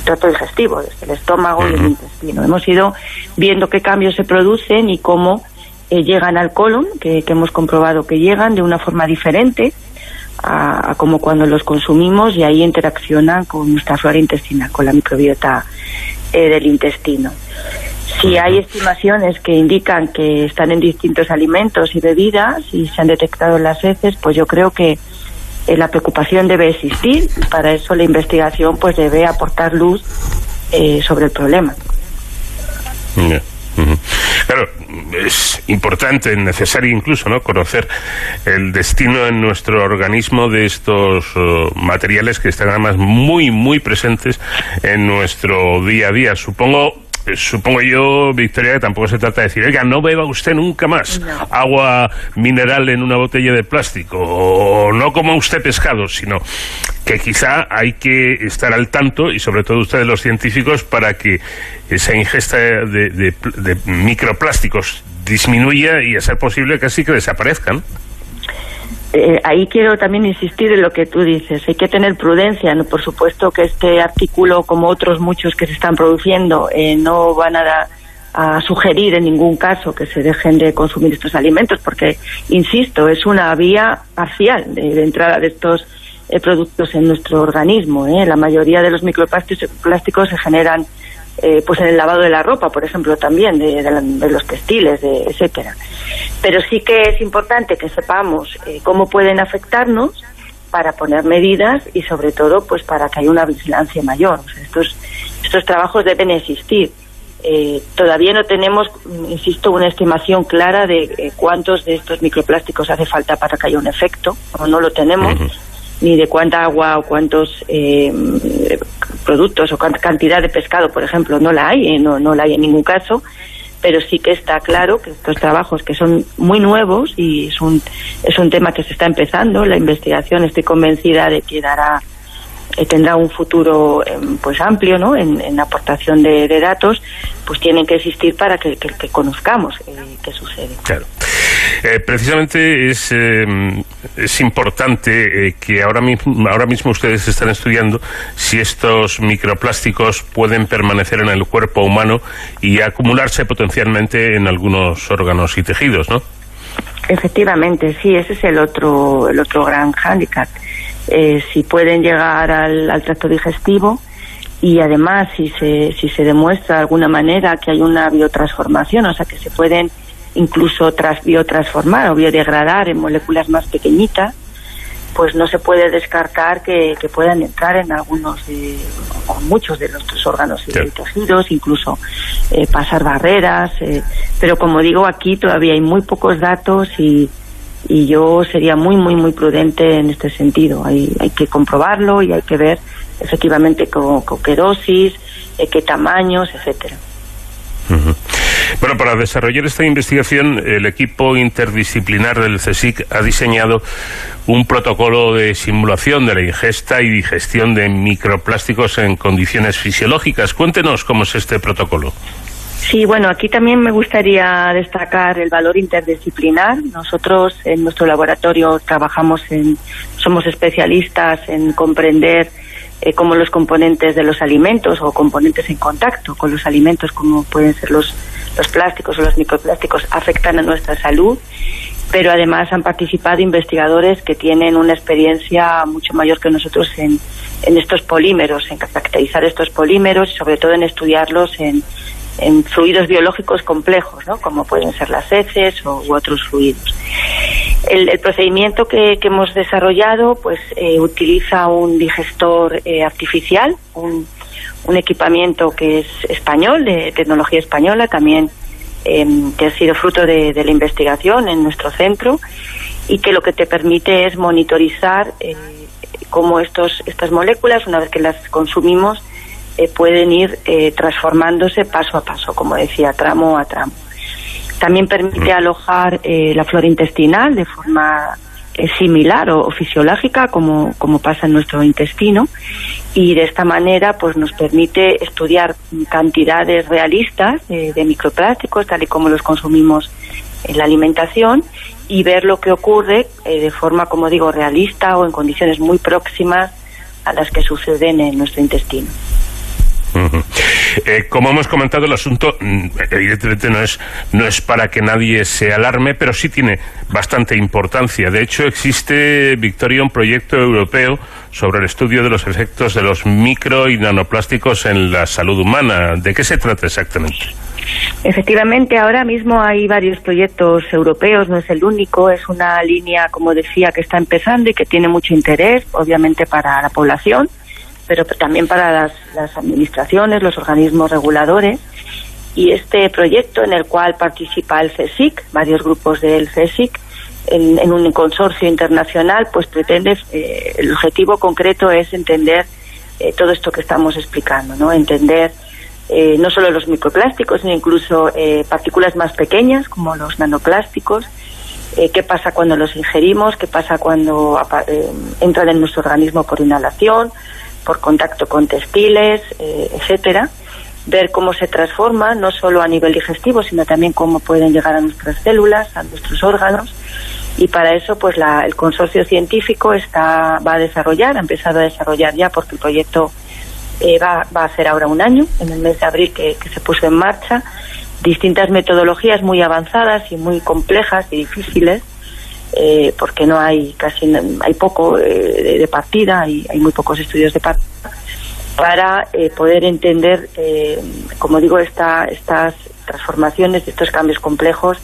Speaker 6: trato digestivo, desde el estómago y el intestino. Hemos ido viendo qué cambios se producen y cómo eh, llegan al colon, que, hemos comprobado que llegan de una forma diferente a, como cuando los consumimos y ahí interaccionan con nuestra flora intestinal, con la microbiota eh, del intestino. Si hay estimaciones que indican que están en distintos alimentos y bebidas y se han detectado en las heces, pues yo creo que eh, la preocupación debe existir para eso la investigación pues debe aportar luz eh, sobre el problema.
Speaker 2: Claro, es importante, necesario incluso, ¿no? Conocer el destino en nuestro organismo de estos uh, materiales que están además muy, muy presentes en nuestro día a día. Supongo eh, supongo yo, Victoria, que tampoco se trata de decir, oiga, no beba usted nunca más agua mineral en una botella de plástico, o no coma usted pescado, sino que quizá hay que estar al tanto, y sobre todo ustedes los científicos, para que esa ingesta de microplásticos disminuya y a ser posible casi que desaparezcan.
Speaker 6: Eh, ahí quiero también insistir en lo que tú dices. Hay que tener prudencia. ¿no? Por supuesto que este artículo, como otros muchos que se están produciendo, eh, no van a, a, sugerir en ningún caso que se dejen de consumir estos alimentos, porque, insisto, es una vía parcial de, entrada de estos eh, productos en nuestro organismo. La mayoría de los microplásticos se generan eh, pues en el lavado de la ropa, por ejemplo, también, de, los textiles, de, etcétera. Pero sí que es importante que sepamos eh, cómo pueden afectarnos para poner medidas y sobre todo pues para que haya una vigilancia mayor. estos, estos trabajos deben existir. Eh, todavía no tenemos, insisto, una estimación clara de cuántos de estos microplásticos hace falta para que haya un efecto, o no lo tenemos, ni de cuánta agua o cuántos eh, productos o cantidad de pescado, por ejemplo, no la hay, eh, no, no la hay en ningún caso, pero sí que está claro que estos trabajos que son muy nuevos y es un, es un tema que se está empezando, la investigación estoy convencida de que dará eh, tendrá un futuro em, pues amplio ¿no? en, aportación de, datos, pues tienen que existir para que, conozcamos qué sucede.
Speaker 2: Claro. Eh, precisamente es, eh, es importante eh, que ahora mismo, ahora mismo ustedes están estudiando si estos microplásticos pueden permanecer en el cuerpo humano y acumularse potencialmente en algunos órganos y tejidos, ¿no?
Speaker 6: Efectivamente, sí, ese es el otro, el otro gran hándicap. si pueden llegar al, al tracto digestivo, y además si se, si se demuestra de alguna manera que hay una biotransformación, o sea que se pueden incluso tras biotransformar o biodegradar en moléculas más pequeñitas, pues no se puede descartar que, puedan entrar en algunos de, o muchos de nuestros órganos y tejidos, incluso eh, pasar barreras. Eh, pero como digo, aquí todavía hay muy pocos datos y, y yo sería muy, muy, muy prudente en este sentido. Hay, hay que comprobarlo y hay que ver efectivamente con, qué dosis, eh, qué tamaños, etcétera.
Speaker 2: Bueno, para desarrollar esta investigación, el equipo interdisciplinar del CSIC ha diseñado un protocolo de simulación de la ingesta y digestión de microplásticos en condiciones fisiológicas. Cuéntenos cómo es este protocolo.
Speaker 6: Sí, bueno, aquí también me gustaría destacar el valor interdisciplinar. Nosotros en nuestro laboratorio trabajamos en, somos especialistas en comprender eh, cómo los componentes de los alimentos o componentes en contacto con los alimentos, como pueden ser los los plásticos o los microplásticos afectan a nuestra salud, pero además han participado investigadores que tienen una experiencia mucho mayor que nosotros en, en estos polímeros, en caracterizar estos polímeros y sobre todo en estudiarlos en, en fluidos biológicos complejos, ¿no? como pueden ser las heces o, u otros fluidos. El, procedimiento que, hemos desarrollado pues eh, utiliza un digestor eh, artificial, un, un equipamiento que es español, de tecnología española, también em, que ha sido fruto de, la investigación en nuestro centro y que lo que te permite es monitorizar eh, cómo estos, estas moléculas, una vez que las consumimos, eh, pueden ir eh, transformándose paso a paso, como decía, tramo a tramo. También permite mm. alojar la flora intestinal de forma similar o, fisiológica como, como pasa en nuestro intestino y de esta manera pues nos permite estudiar cantidades realistas de microplásticos tal y como los consumimos en la alimentación y ver lo que ocurre eh, de forma como digo realista o en condiciones muy próximas a las que suceden en nuestro intestino.
Speaker 2: Eh, como hemos comentado, el asunto mm, evidentemente no es, no es para que nadie se alarme, pero sí tiene bastante importancia. De hecho, existe, Victoria, un proyecto europeo sobre el estudio de los efectos de los micro y nanoplásticos en la salud humana. ¿De qué se trata exactamente?
Speaker 6: Efectivamente, ahora mismo hay varios proyectos europeos, no es el único, es una línea, como decía, que está empezando y que tiene mucho interés, obviamente, para la población pero también para las, administraciones, los organismos reguladores. Y este proyecto en el cual participa el CSIC, varios grupos del CSIC, en, un consorcio internacional, pues pretende, eh, el objetivo concreto es entender eh, todo esto que estamos explicando, ¿no? Entender eh, no solo los microplásticos, sino incluso partículas más pequeñas, como los nanoplásticos, qué pasa cuando los ingerimos, qué pasa cuando entran en nuestro organismo por inhalación, por contacto con textiles, eh, etcétera, ver cómo se transforma, no solo a nivel digestivo, sino también cómo pueden llegar a nuestras células, a nuestros órganos. Y para eso, pues la, el consorcio científico está, va a desarrollar, ha empezado a desarrollar ya, porque el proyecto eh, va, va, a hacer ahora un año, en el mes de abril que, se puso en marcha, distintas metodologías muy avanzadas y muy complejas y difíciles eh, porque no hay casi hay poco eh, de, partida hay, hay muy pocos estudios de partida para eh, poder entender como digo esta, estas transformaciones estos cambios complejos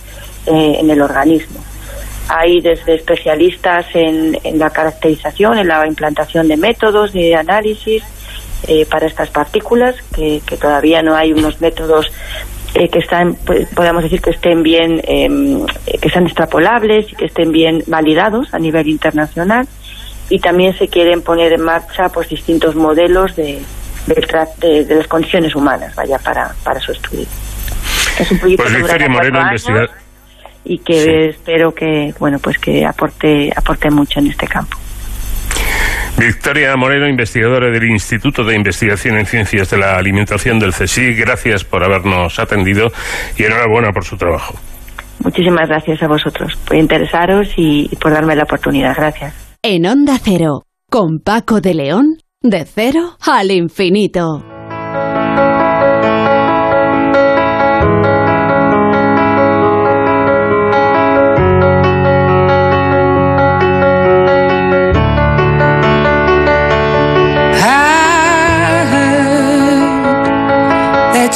Speaker 6: en el organismo. Hay desde especialistas en, en, la caracterización en la implantación de métodos de análisis para estas partículas que, que todavía no hay unos métodos eh, que están, pues, podemos decir que estén bien, em, que sean extrapolables y que estén bien validados a nivel internacional. Y también se quieren poner en marcha pues distintos modelos de, de, de, las condiciones humanas, vaya, para, para su estudio. Es un proyecto pues y que espero que, bueno, pues que aporte, aporte mucho en este campo.
Speaker 2: Victoria Moreno, investigadora del Instituto de Investigación en Ciencias de la Alimentación del CSIC, gracias por habernos atendido y enhorabuena por su trabajo.
Speaker 6: Muchísimas gracias a vosotros por interesaros y, por darme la oportunidad. Gracias.
Speaker 7: En Onda Cero, con Paco de León, de cero al infinito.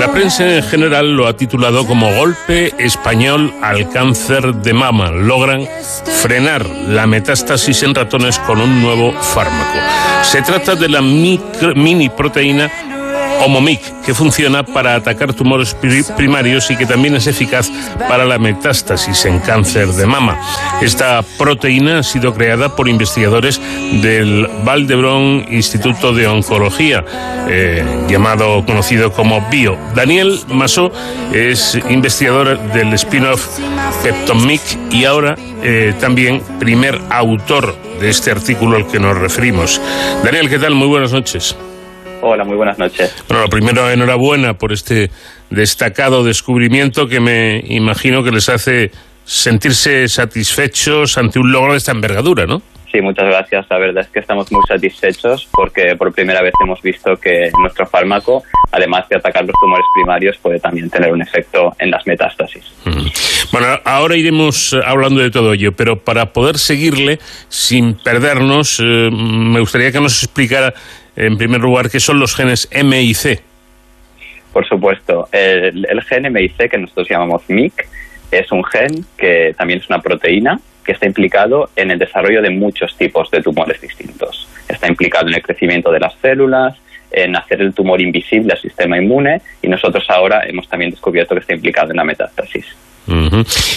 Speaker 2: La prensa en general lo ha titulado como golpe español al cáncer de mama. Logran frenar la metástasis en ratones con un nuevo fármaco. Se trata de la mini proteína Omomic, que funciona para atacar tumores primarios y que también es eficaz para la metástasis en cáncer de mama. Esta proteína ha sido creada por investigadores del Valdebron Instituto de Oncología, eh, llamado conocido como BIO. Daniel Masó es investigador del spin-off Peptomic y ahora eh, también primer autor de este artículo al que nos referimos. Daniel, ¿qué tal? Muy buenas noches.
Speaker 8: Hola, muy buenas noches.
Speaker 2: Bueno, lo primero, enhorabuena por este destacado descubrimiento que me imagino que les hace sentirse satisfechos ante un logro de esta envergadura, ¿no?
Speaker 8: Sí, muchas gracias. La verdad es que estamos muy satisfechos porque por primera vez hemos visto que nuestro fármaco, además de atacar los tumores primarios, puede también tener un efecto en las metástasis.
Speaker 2: Bueno, ahora iremos hablando de todo ello, pero para poder seguirle sin perdernos, eh, me gustaría que nos explicara en primer lugar, ¿qué son los genes M y C?
Speaker 8: Por supuesto, el, gen M y C, que nosotros llamamos MIC, es un gen que también es una proteína que está implicado en el desarrollo de muchos tipos de tumores distintos. Está implicado en el crecimiento de las células, en hacer el tumor invisible al sistema inmune y nosotros ahora hemos también descubierto que está implicado en la metástasis.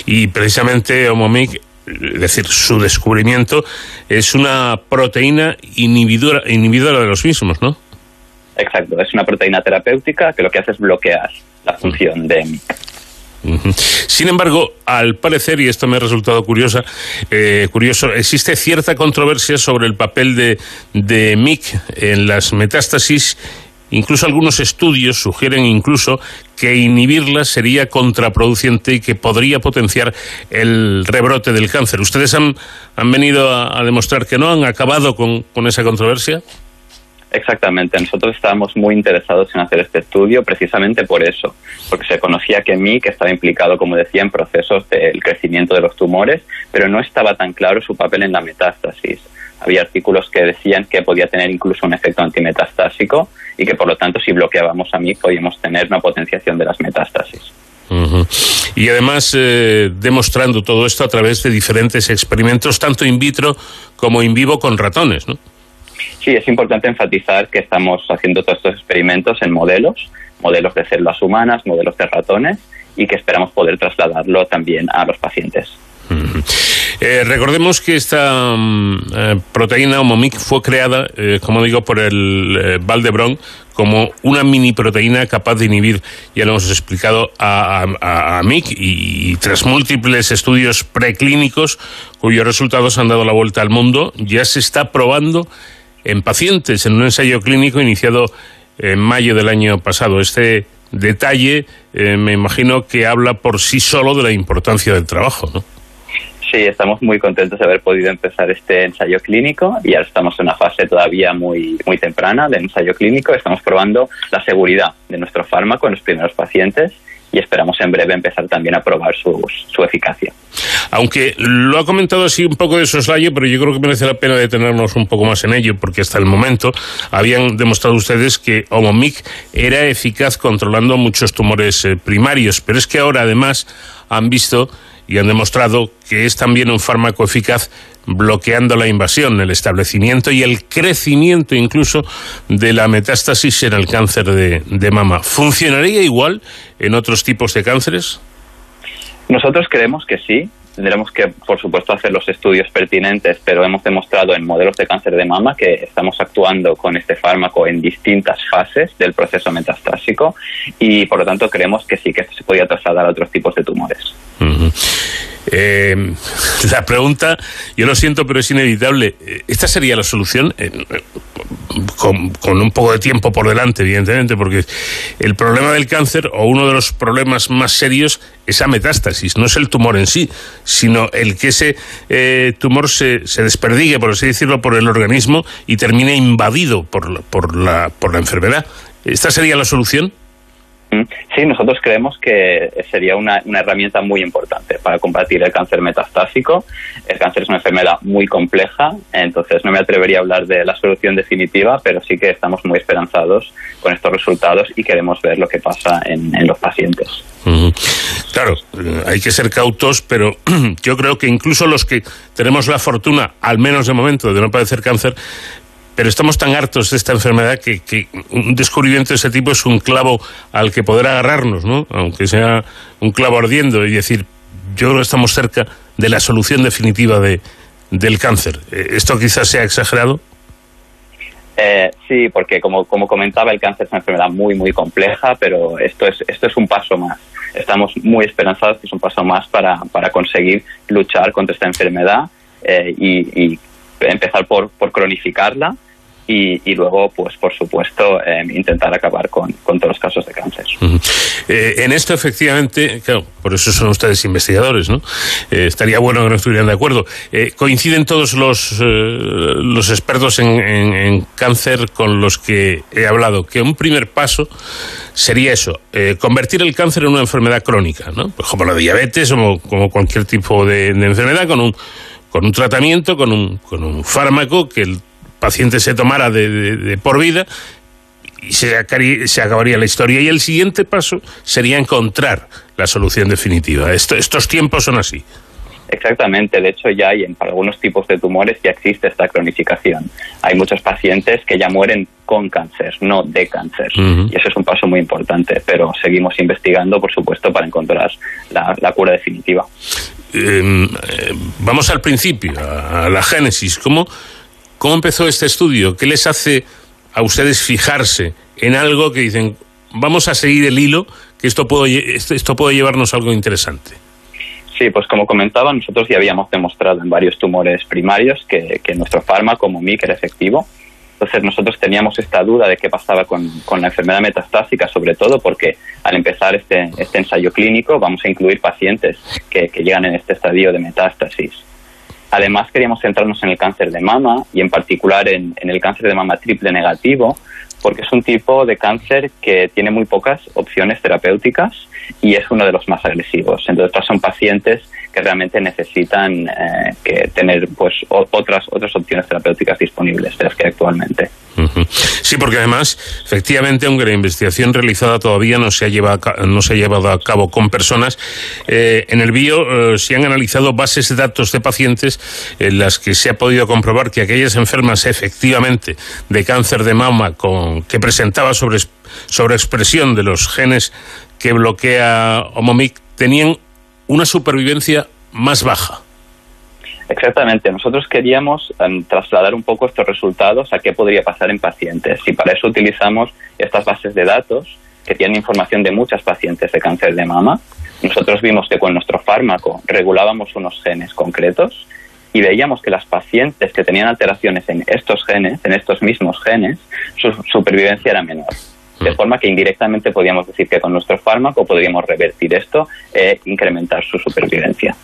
Speaker 2: Y precisamente Homomic es decir, su descubrimiento es una proteína inhibidora, inhibidora de los mismos, ¿no?
Speaker 8: Exacto, es una proteína terapéutica que lo que hace es bloquear la función de.
Speaker 2: Sin embargo, al parecer, y esto me ha resultado curiosa, eh, curioso, existe cierta controversia sobre el papel de, de MIC en las metástasis Incluso algunos estudios sugieren incluso que inhibirla sería contraproducente y que podría potenciar el rebrote del cáncer. ¿Ustedes han, han venido a, demostrar que no? ¿Han acabado con, esa controversia?
Speaker 8: Exactamente, nosotros estábamos muy interesados en hacer este estudio precisamente por eso, porque se conocía que MIC estaba implicado, como decía, en procesos del crecimiento de los tumores, pero no estaba tan claro su papel en la metástasis había artículos que decían que podía tener incluso un efecto antimetastásico y que por lo tanto si bloqueábamos a mí podíamos tener una potenciación de las metástasis.
Speaker 2: Y además eh, demostrando todo esto a través de diferentes experimentos, tanto in vitro como in vivo con ratones, ¿no?
Speaker 8: Sí, es importante enfatizar que estamos haciendo todos estos experimentos en modelos, modelos de células humanas, modelos de ratones, y que esperamos poder trasladarlo también a los pacientes.
Speaker 2: Eh, recordemos que esta mm, eh, proteína Homomic fue creada, eh, como digo, por el Valdebron como una mini proteína capaz de inhibir, ya lo hemos explicado, a, MIC y, tras múltiples estudios preclínicos cuyos resultados han dado la vuelta al mundo, ya se está probando en pacientes en un ensayo clínico iniciado en mayo del año pasado. Este detalle me imagino que habla por sí solo de la importancia del trabajo, ¿no?
Speaker 8: Sí, estamos muy contentos de haber podido empezar este ensayo clínico y ahora estamos en una fase todavía muy, muy temprana de ensayo clínico. Estamos probando la seguridad de nuestro fármaco en los primeros pacientes y esperamos en breve empezar también a probar su, su eficacia.
Speaker 2: Aunque lo ha comentado así un poco de soslayo, pero yo creo que merece la pena detenernos un poco más en ello, porque hasta el momento habían demostrado ustedes que Omomic era eficaz controlando muchos tumores eh, primarios, pero es que ahora además han visto y han demostrado que es también un fármaco eficaz bloqueando la invasión, el establecimiento y el crecimiento incluso de la metástasis en el cáncer de, mama. ¿Funcionaría igual en otros tipos de cánceres?
Speaker 8: Nosotros creemos que sí, tendremos que, por supuesto, hacer los estudios pertinentes, pero hemos demostrado en modelos de cáncer de mama que estamos actuando con este fármaco en distintas fases del proceso metastásico y, por lo tanto, creemos que sí que se podía trasladar a otros tipos de tumores.
Speaker 2: Eh, la pregunta, yo lo siento, pero es inevitable. ¿Esta sería la solución? Eh, con, un poco de tiempo por delante, evidentemente, porque el problema del cáncer, o uno de los problemas más serios, es la metástasis. No es el tumor en sí, sino el que ese eh, tumor se, se desperdigue, por así decirlo, por el organismo y termine invadido por, por, la, por la enfermedad. ¿Esta sería la solución?
Speaker 8: Mm. Sí, nosotros creemos que sería una, una, herramienta muy importante para combatir el cáncer metastásico. El cáncer es una enfermedad muy compleja, entonces no me atrevería a hablar de la solución definitiva, pero sí que estamos muy esperanzados con estos resultados y queremos ver lo que pasa en, en los pacientes.
Speaker 2: Claro, hay que ser cautos, pero yo creo que incluso los que tenemos la fortuna, al menos de momento, de no padecer cáncer, pero estamos tan hartos de esta enfermedad que, un descubrimiento de ese tipo es un clavo al que poder agarrarnos, ¿no? Aunque sea un clavo ardiendo y decir, yo creo que estamos cerca de la solución definitiva de, del cáncer. Eh, ¿Esto quizás sea exagerado?
Speaker 8: Eh, sí, porque como, como comentaba, el cáncer es una enfermedad muy, muy compleja, pero esto es, esto es un paso más. Estamos muy esperanzados que es un paso más para, para conseguir luchar contra esta enfermedad eh, y, y empezar por, por cronificarla y, luego, pues por supuesto, eh, intentar acabar con, todos los casos de cáncer.
Speaker 2: eh, en esto, efectivamente, claro, por eso son ustedes investigadores, ¿no? Eh, estaría bueno que no estuvieran de acuerdo. Eh, ¿Coinciden todos los, los expertos en, cáncer con los que he hablado? Que un primer paso sería eso, convertir el cáncer en una enfermedad crónica, ¿no? Pues como la diabetes o como cualquier tipo de, de enfermedad, con un con un tratamiento, con un, con un fármaco que el paciente se tomara de, de, de por vida y se, se, acabaría la historia. Y el siguiente paso sería encontrar la solución definitiva. Esto, estos tiempos son así.
Speaker 8: Exactamente, de hecho ya hay en para algunos tipos de tumores ya existe esta cronificación. Hay muchos pacientes que ya mueren con cáncer, no de cáncer. Uh -huh. Y eso es un paso muy importante, pero seguimos investigando, por supuesto, para encontrar la, la cura definitiva.
Speaker 2: Eh, vamos al principio, a, a la génesis. ¿Cómo, ¿Cómo empezó este estudio? ¿Qué les hace a ustedes fijarse en algo que dicen, vamos a seguir el hilo, que esto, puedo, esto puede llevarnos a algo interesante?
Speaker 8: Sí, pues como comentaba, nosotros ya habíamos demostrado en varios tumores primarios que, nuestro fármaco, MOMIC, era efectivo. Entonces nosotros teníamos esta duda de qué pasaba con, con, la enfermedad metastásica, sobre todo porque al empezar este, este ensayo clínico vamos a incluir pacientes que llegan en este estadio de metástasis. Además queríamos centrarnos en el cáncer de mama y en particular en, el cáncer de mama triple negativo, porque es un tipo de cáncer que tiene muy pocas opciones terapéuticas y es uno de los más agresivos. Entonces, son pacientes que realmente necesitan eh, que tener pues otras otras opciones terapéuticas disponibles de las que hay actualmente.
Speaker 2: Sí, porque además, efectivamente, aunque la investigación realizada todavía no se ha llevado a, no se ha llevado a cabo con personas, eh, en el bio eh, se han analizado bases de datos de pacientes en las que se ha podido comprobar que aquellas enfermas efectivamente de cáncer de mama con que presentaba sobre sobreexpresión de los genes que bloquea Omomic tenían una supervivencia más baja.
Speaker 8: Exactamente. Nosotros queríamos um, trasladar un poco estos resultados a qué podría pasar en pacientes. Y para eso utilizamos estas bases de datos que tienen información de muchas pacientes de cáncer de mama. Nosotros vimos que con nuestro fármaco regulábamos unos genes concretos y veíamos que las pacientes que tenían alteraciones en estos genes, en estos mismos genes, su supervivencia era menor. De forma que indirectamente podríamos decir que con nuestro fármaco podríamos revertir esto e incrementar su supervivencia.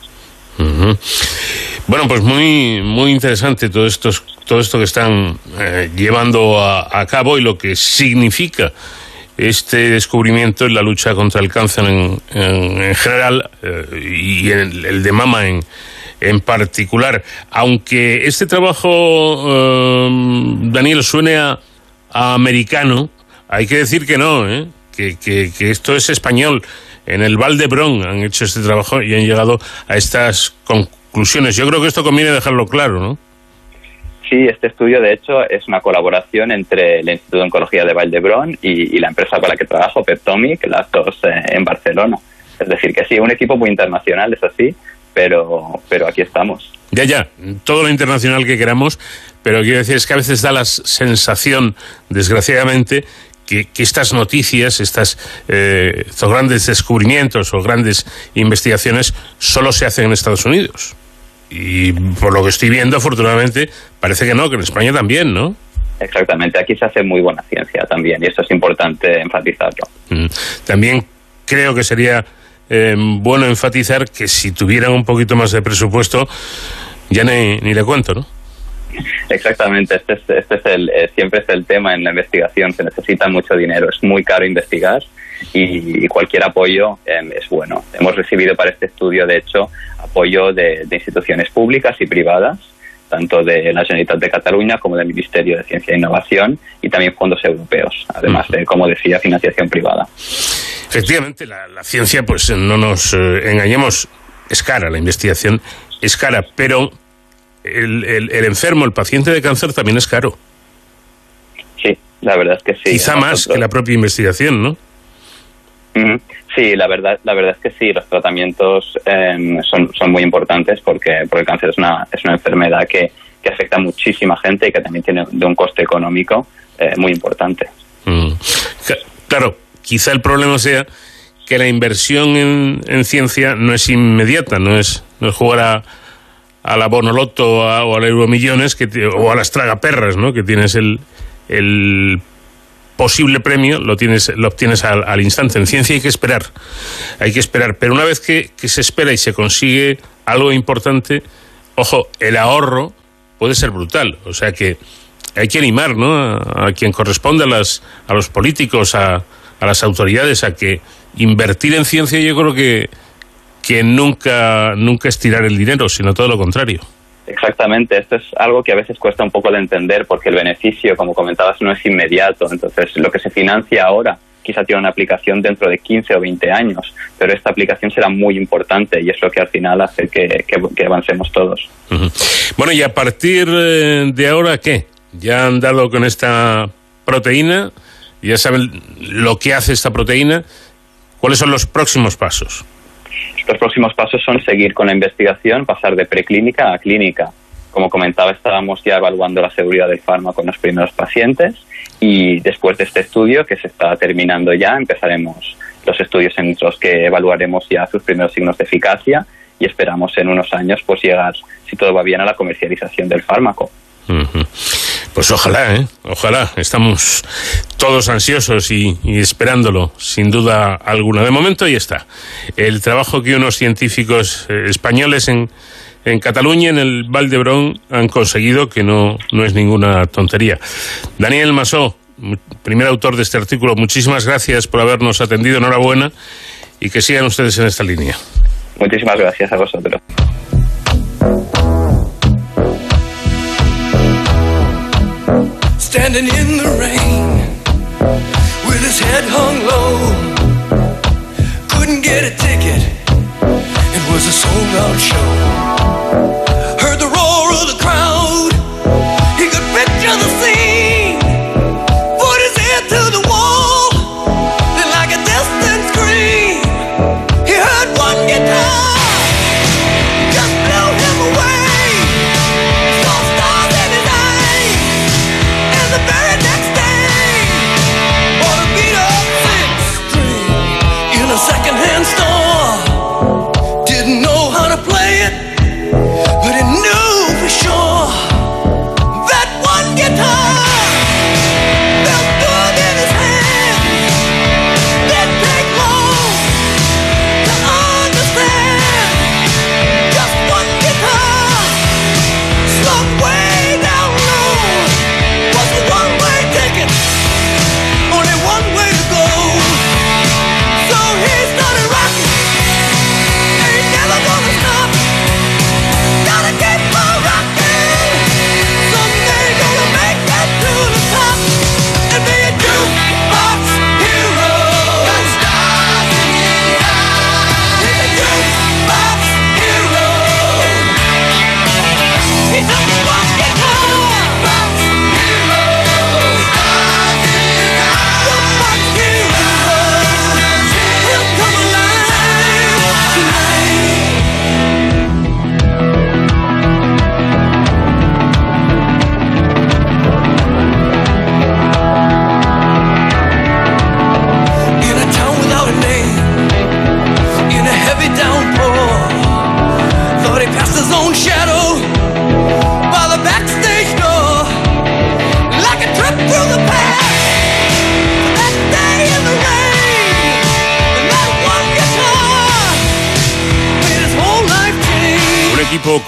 Speaker 2: Uh -huh. Bueno, pues muy muy interesante todo esto, todo esto que están eh, llevando a, a, cabo y lo que significa este descubrimiento en la lucha contra el cáncer en, en, en general eh, y en el, el, de mama en, en particular. Aunque este trabajo, eh, Daniel, suene a, a americano, hay que decir que no, ¿eh? que, que, que, esto es español. En el Valdebrón han hecho este trabajo y han llegado a estas conclusiones. Yo creo que esto conviene dejarlo claro, ¿no?
Speaker 8: Sí, este estudio de hecho es una colaboración entre el Instituto de Oncología de Valdebrón y, y la empresa con la que trabajo, Peptomic, las dos eh, en Barcelona. Es decir, que sí, un equipo muy internacional, es así, pero, pero aquí estamos.
Speaker 2: Ya, ya, todo lo internacional que queramos, pero quiero decir es que a veces da la sensación, desgraciadamente, que, que, estas noticias, estas, eh, estos grandes descubrimientos o grandes investigaciones solo se hacen en Estados Unidos. Y por lo que estoy viendo, afortunadamente, parece que no, que en España también, ¿no?
Speaker 8: Exactamente, aquí se hace muy buena ciencia también, y eso es importante enfatizarlo.
Speaker 2: Mm. También creo que sería eh, bueno enfatizar que si tuvieran un poquito más de presupuesto, ya ni, ni le cuento, ¿no?
Speaker 8: Exactamente, este es, este es el, eh, siempre es el tema en la investigación, se necesita mucho dinero, es muy caro investigar
Speaker 7: y, cualquier apoyo em, es bueno. Hemos recibido para este estudio, de hecho, apoyo de, instituciones públicas y privadas, tanto de la Generalitat de Cataluña como del Ministerio de Ciencia e Innovación y también fondos europeos, además de, como decía, financiación privada.
Speaker 2: Efectivamente, la, ciencia, pues no nos eh, engañemos, es cara, la investigación es cara, pero el, el, enfermo, el paciente de cáncer también es caro.
Speaker 7: Sí, la verdad es que sí.
Speaker 2: Quizá más que la propia investigación, ¿no?
Speaker 7: Sí, la verdad, la verdad es que sí, los tratamientos em, son, son muy importantes porque, porque el cáncer es una, es una enfermedad que, que afecta a muchísima gente y que también tiene de un coste económico eh, muy importante.
Speaker 2: Claro, quizá el problema sea que la inversión en, en ciencia no es inmediata, no es, no es jugar a, a la Bonoloto o, a, o al Euromillones que, o a las tragaperras, ¿no? que tienes el, el posible premio lo tienes lo obtienes al, instante. En ciencia hay que esperar, hay que esperar. Pero una vez que, se espera y se consigue algo importante, ojo, el ahorro puede ser brutal. O sea que hay que animar ¿no? a, quien corresponde a, las, a los políticos, a, a las autoridades, a que invertir en ciencia yo creo que, que nunca, nunca es tirar el dinero, sino todo lo contrario.
Speaker 7: Exactamente, esto es algo que a veces cuesta un poco de entender porque el beneficio, como comentabas, no es inmediato. Entonces, lo que se financia ahora quizá tiene una aplicación dentro de 15 o 20 años, pero esta aplicación será muy importante y es lo que al final hace que, avancemos todos.
Speaker 2: Bueno, y a partir eh, de ahora, ¿qué? Ya han dado con esta proteína, ya saben lo que hace esta proteína. ¿Cuáles son los próximos pasos?
Speaker 7: Los próximos pasos son seguir con la investigación, pasar de preclínica a clínica. Como comentaba, estábamos ya evaluando la seguridad del fármaco en los primeros pacientes y después de este estudio, que se está terminando ya, empezaremos los estudios en los que evaluaremos ya sus primeros signos de eficacia y esperamos en unos años pues llegar, si todo va bien, a la comercialización del fármaco.
Speaker 2: Pues ojalá, ¿eh? Ojalá. Estamos todos ansiosos y, esperándolo, sin duda alguna. De momento ahí está. El trabajo que unos científicos eh, españoles en, en Cataluña, en el Valdebrón, han conseguido, que no, no es ninguna tontería. Daniel Masó, primer autor de este artículo, muchísimas gracias por habernos atendido. Enhorabuena y que sigan ustedes en esta línea.
Speaker 7: Muchísimas gracias a vosotros. Standing in the rain with his head hung low. Couldn't get a ticket, it was a sold out show.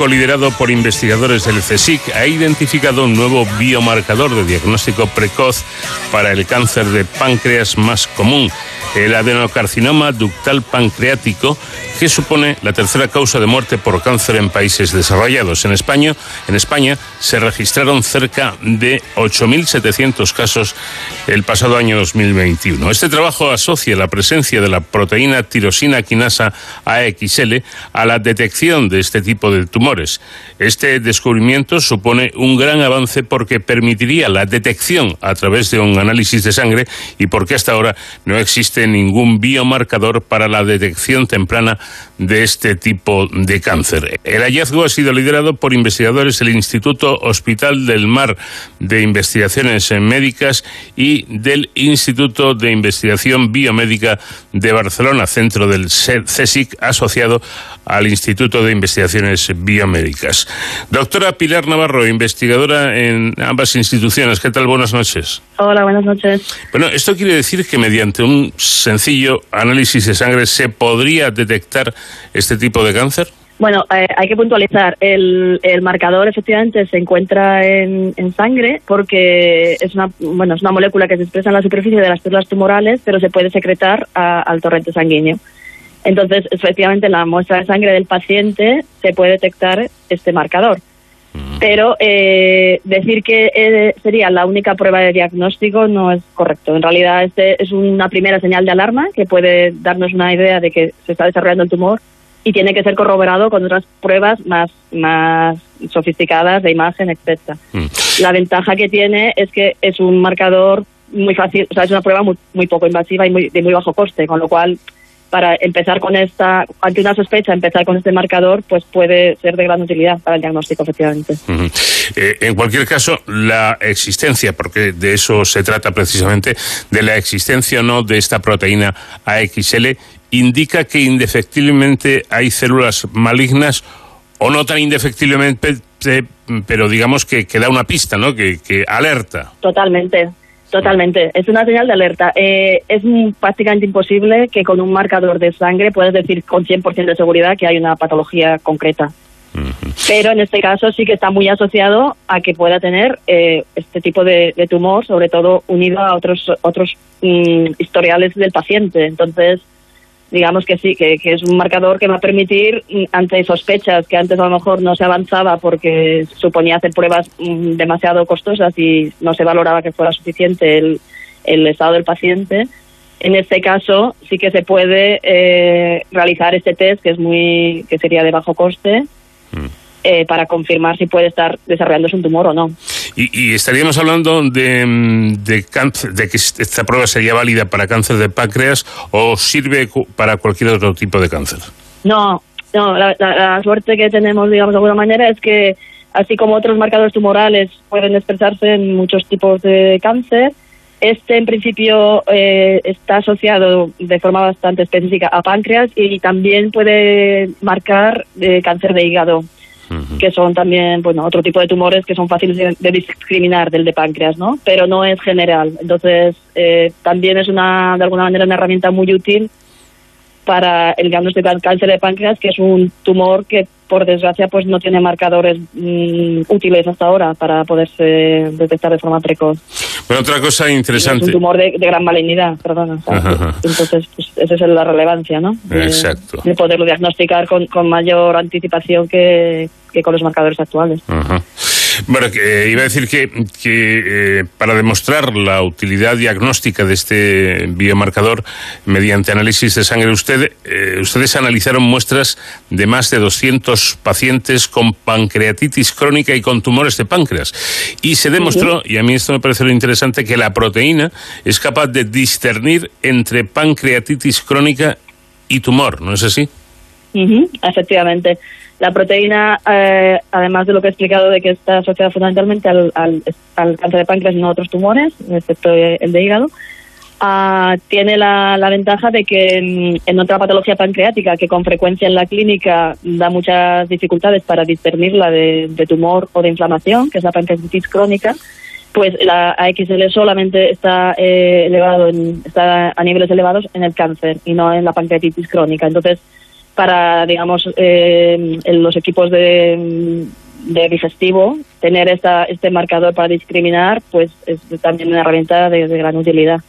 Speaker 2: Liderado por investigadores del CSIC, ha identificado un nuevo biomarcador de diagnóstico precoz para el cáncer de páncreas más común. el adenocarcinoma ductal pancreático, que supone la tercera causa de muerte por cáncer en países desarrollados. En España, en España se registraron cerca de 8.700 casos el pasado año 2021. Este trabajo asocia la presencia de la proteína tirosina quinasa AXL a la detección de este tipo de tumores. Este descubrimiento supone un gran avance porque permitiría la detección a través de un análisis de sangre y porque hasta ahora no existe ningún biomarcador para la detección temprana de este tipo de cáncer. El hallazgo ha sido liderado por investigadores del Instituto Hospital del Mar de Investigaciones Médicas y del Instituto de Investigación Biomédica de Barcelona, centro del CSIC asociado al Instituto de Investigaciones Biomédicas. Doctora Pilar Navarro, investigadora en ambas instituciones, ¿qué tal? Buenas noches.
Speaker 9: Hola, buenas noches.
Speaker 2: Bueno, esto quiere decir que mediante un sencillo análisis de sangre se podría detectar este tipo de cáncer.
Speaker 9: Bueno, eh, hay que puntualizar. El, marcador efectivamente se encuentra en, sangre porque es una, bueno, es una molécula que se expresa en la superficie de las células tumorales, pero se puede secretar al torrente sanguíneo. Entonces, efectivamente, en la muestra de sangre del paciente se puede detectar este marcador. Mm. Pero eh, decir que eh, sería la única prueba de diagnóstico no es correcto. En realidad, este es una primera señal de alarma que puede darnos una idea de que se está desarrollando el tumor y tiene que ser corroborado con otras pruebas más, más sofisticadas de imagen, etcétera. Mm. La ventaja que tiene es que es un marcador muy fácil, o sea, es una prueba muy, muy poco invasiva y muy, de muy bajo coste, con lo cual para empezar con esta, ante una sospecha, empezar con este marcador, pues puede ser de gran utilidad para el diagnóstico, efectivamente.
Speaker 2: Eh, en cualquier caso, la existencia, porque de eso se trata precisamente, de la existencia o no de esta proteína AXL, indica que indefectiblemente hay células malignas o no tan indefectiblemente, pero digamos que, que da una pista, ¿no? Que, que alerta.
Speaker 9: Totalmente. Totalmente, es una señal de alerta. Eh, es prácticamente imposible que con un marcador de sangre puedas decir con 100% de seguridad que hay una patología concreta. Pero en este caso sí que está muy asociado a que pueda tener eh, este tipo de, tumor, sobre todo unido a otros otros mm, historiales del paciente. Entonces, digamos que sí, que, es un marcador que va a permitir, mm, ante sospechas que antes a lo mejor no se avanzaba porque suponía hacer pruebas mm, demasiado costosas y no se valoraba que fuera suficiente el, el estado del paciente, en este caso sí que se puede eh, realizar este test que es muy que sería de bajo coste. Eh, para confirmar si puede estar desarrollándose un tumor o no.
Speaker 2: Y, estaríamos hablando de, mm, de, cáncer, de que esta prueba sería válida para cáncer de páncreas o sirve para cualquier otro tipo de cáncer.
Speaker 9: No, no, la, suerte que tenemos, digamos, de alguna manera es que así como otros marcadores tumorales pueden expresarse en muchos tipos de cáncer, este en principio eh, está asociado de forma bastante específica a páncreas y también puede marcar eh, cáncer de hígado que son también, bueno, otro tipo de tumores que son fáciles de, discriminar del de páncreas, ¿no? Pero no es general. Entonces, eh, también es una, de alguna manera, una herramienta muy útil para el cáncer de páncreas, que es un tumor que, por desgracia, pues no tiene marcadores mm, útiles hasta ahora para poderse detectar de forma precoz.
Speaker 2: Bueno, otra cosa interesante.
Speaker 9: Es un tumor de, gran malignidad, perdona. Entonces, pues, esa es la relevancia, ¿no?
Speaker 2: Exacto.
Speaker 9: De poderlo diagnosticar con, con mayor anticipación que, que con los marcadores actuales.
Speaker 2: Bueno, eh, iba a decir que, que eh, para demostrar la utilidad diagnóstica de este biomarcador mediante análisis de sangre, usted, eh, ustedes analizaron muestras de más de 200 pacientes con pancreatitis crónica y con tumores de páncreas. Y se demostró, y a mí esto me parece lo interesante, que la proteína es capaz de discernir entre pancreatitis crónica y tumor, ¿no es así?
Speaker 9: efectivamente. La proteína, eh, además de lo que he explicado de que está asociada fundamentalmente al, cáncer de páncreas y no a otros tumores, excepto el de hígado, ah, tiene la, ventaja de que en, otra patología pancreática que con frecuencia en la clínica da muchas dificultades para discernirla de, tumor o de inflamación, que es la pancreatitis crónica, pues la AXL solamente está eh, elevado está a niveles elevados en el cáncer y no en la pancreatitis crónica. Entonces, para, digamos, eh, en los equipos de, de digestivo, tener esta, este marcador para discriminar, pues es también una herramienta de, gran utilidad.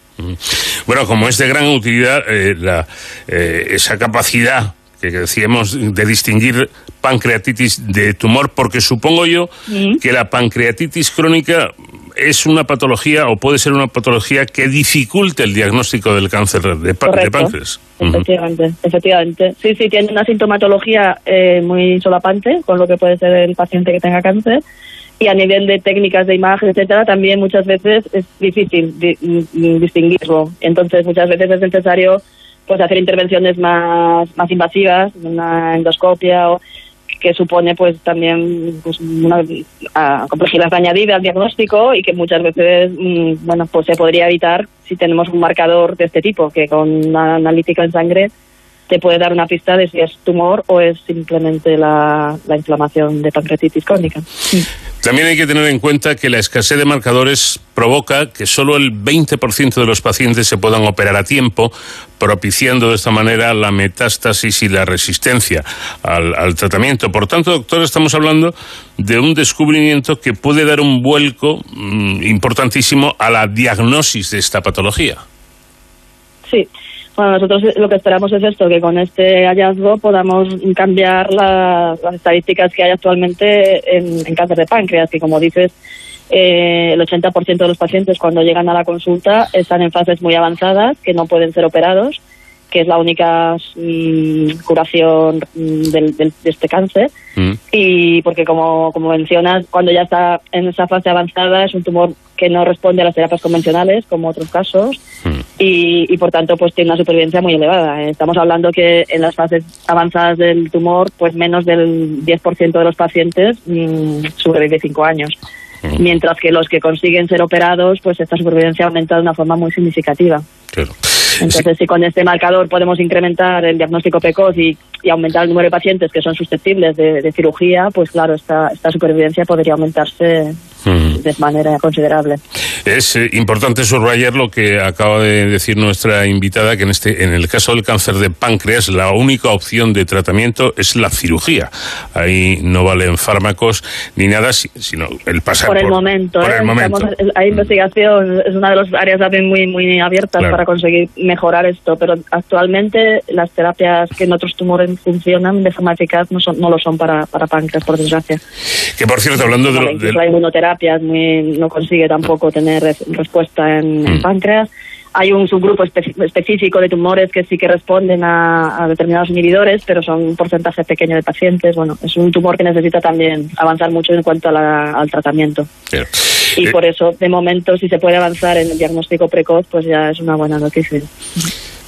Speaker 2: Bueno, como es de gran utilidad, eh, la, eh, esa capacidad que decíamos de distinguir pancreatitis de tumor, porque supongo yo que la pancreatitis crónica es una patología o puede ser una patología que dificulte el diagnóstico del cáncer de, páncreas.
Speaker 9: Efectivamente, efectivamente. Sí, sí, tiene una sintomatología eh, muy solapante con lo que puede ser el paciente que tenga cáncer y a nivel de técnicas de imagen, etcétera, también muchas veces es difícil distinguirlo. Entonces, muchas veces es necesario pues hacer intervenciones más, más invasivas, una endoscopia o que supone pues también pues, una complejidad añadida al diagnóstico y que muchas veces mm, bueno pues se podría evitar si tenemos un marcador de este tipo que con una analítica en sangre te puede dar una pista de si es tumor o es simplemente la, inflamación de pancreatitis crónica.
Speaker 2: También hay que tener en cuenta que la escasez de marcadores provoca que solo el 20% de los pacientes se puedan operar a tiempo, propiciando de esta manera la metástasis y la resistencia al, al tratamiento. Por tanto, doctor, estamos hablando de un descubrimiento que puede dar un vuelco mm, importantísimo a la diagnosis de esta patología.
Speaker 9: Sí. Bueno, nosotros lo que esperamos es esto, que con este hallazgo podamos cambiar las estadísticas que hay actualmente en, cáncer de páncreas, que como dices, eh, el 80% de los pacientes cuando llegan a la consulta están en fases muy avanzadas, que no pueden ser operados, que es la única mm, curación mm, de este cáncer. Mm. Y porque, como, como mencionas, cuando ya está en esa fase avanzada es un tumor que no responde a las terapias convencionales, como otros casos, y, y, por tanto pues tiene una supervivencia muy elevada. Estamos hablando que en las fases avanzadas del tumor, pues menos del 10% de los pacientes sobrevive cinco años. Mientras que los que consiguen ser operados, pues esta supervivencia aumenta de una forma muy significativa.
Speaker 2: Claro.
Speaker 9: Entonces, si con este marcador podemos incrementar el diagnóstico precoz y, aumentar el número de pacientes que son susceptibles de, cirugía, pues claro, esta, esta supervivencia podría aumentarse de manera considerable.
Speaker 2: Es eh, importante subrayar lo que acaba de decir nuestra invitada, que en, este, en el caso del cáncer de páncreas, la única opción de tratamiento es la cirugía. Ahí no valen fármacos ni nada, sino el pasar
Speaker 9: por, el momento.
Speaker 2: Por
Speaker 9: el
Speaker 2: ¿eh? momento.
Speaker 9: hay investigación, es una de las áreas también muy, muy abiertas para conseguir mejorar esto, pero actualmente las terapias que en otros tumores funcionan de forma eficaz no, son, no lo son para, para páncreas, por desgracia.
Speaker 2: Que por cierto, hablando de...
Speaker 9: de... La inmunoterapia no consigue tampoco tener respuesta en, mm. páncreas. Hay un subgrupo específico de tumores que sí que responden a, determinados inhibidores, pero son un porcentaje pequeño de pacientes. Bueno, es un tumor que necesita también avanzar mucho en cuanto al tratamiento. Y eh, por eso, de momento, si se puede avanzar en el diagnóstico precoz, pues ya es una buena noticia.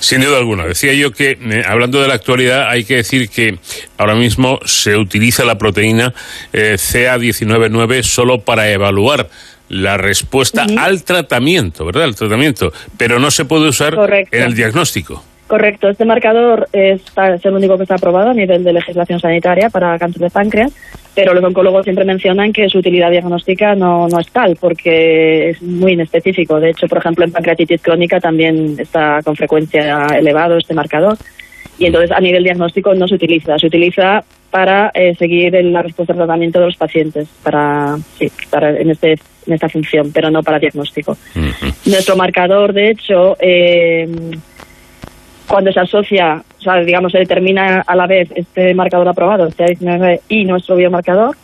Speaker 2: Sin duda alguna. Decía yo que, eh, hablando de la actualidad, hay que decir que ahora mismo se utiliza la proteína eh, CA199 solo para evaluar la respuesta al tratamiento, ¿verdad? Al tratamiento, pero no se puede usar en el diagnóstico.
Speaker 9: Correcto, este marcador es, el único que está aprobado a nivel de legislación sanitaria para cáncer de páncreas, pero los oncólogos siempre mencionan que su utilidad diagnóstica no, no es tal, porque es muy inespecífico. De hecho, por ejemplo, en pancreatitis crónica también está con frecuencia elevado este marcador, y entonces a nivel diagnóstico no se utiliza, se utiliza para eh, seguir en la respuesta al tratamiento de los pacientes, para, sí, para en, este, en esta función, pero no para diagnóstico. Nuestro marcador, de hecho, eh, cuando se asocia, o sea, digamos, se determina a la vez este marcador aprobado, CA19 y nuestro biomarcador,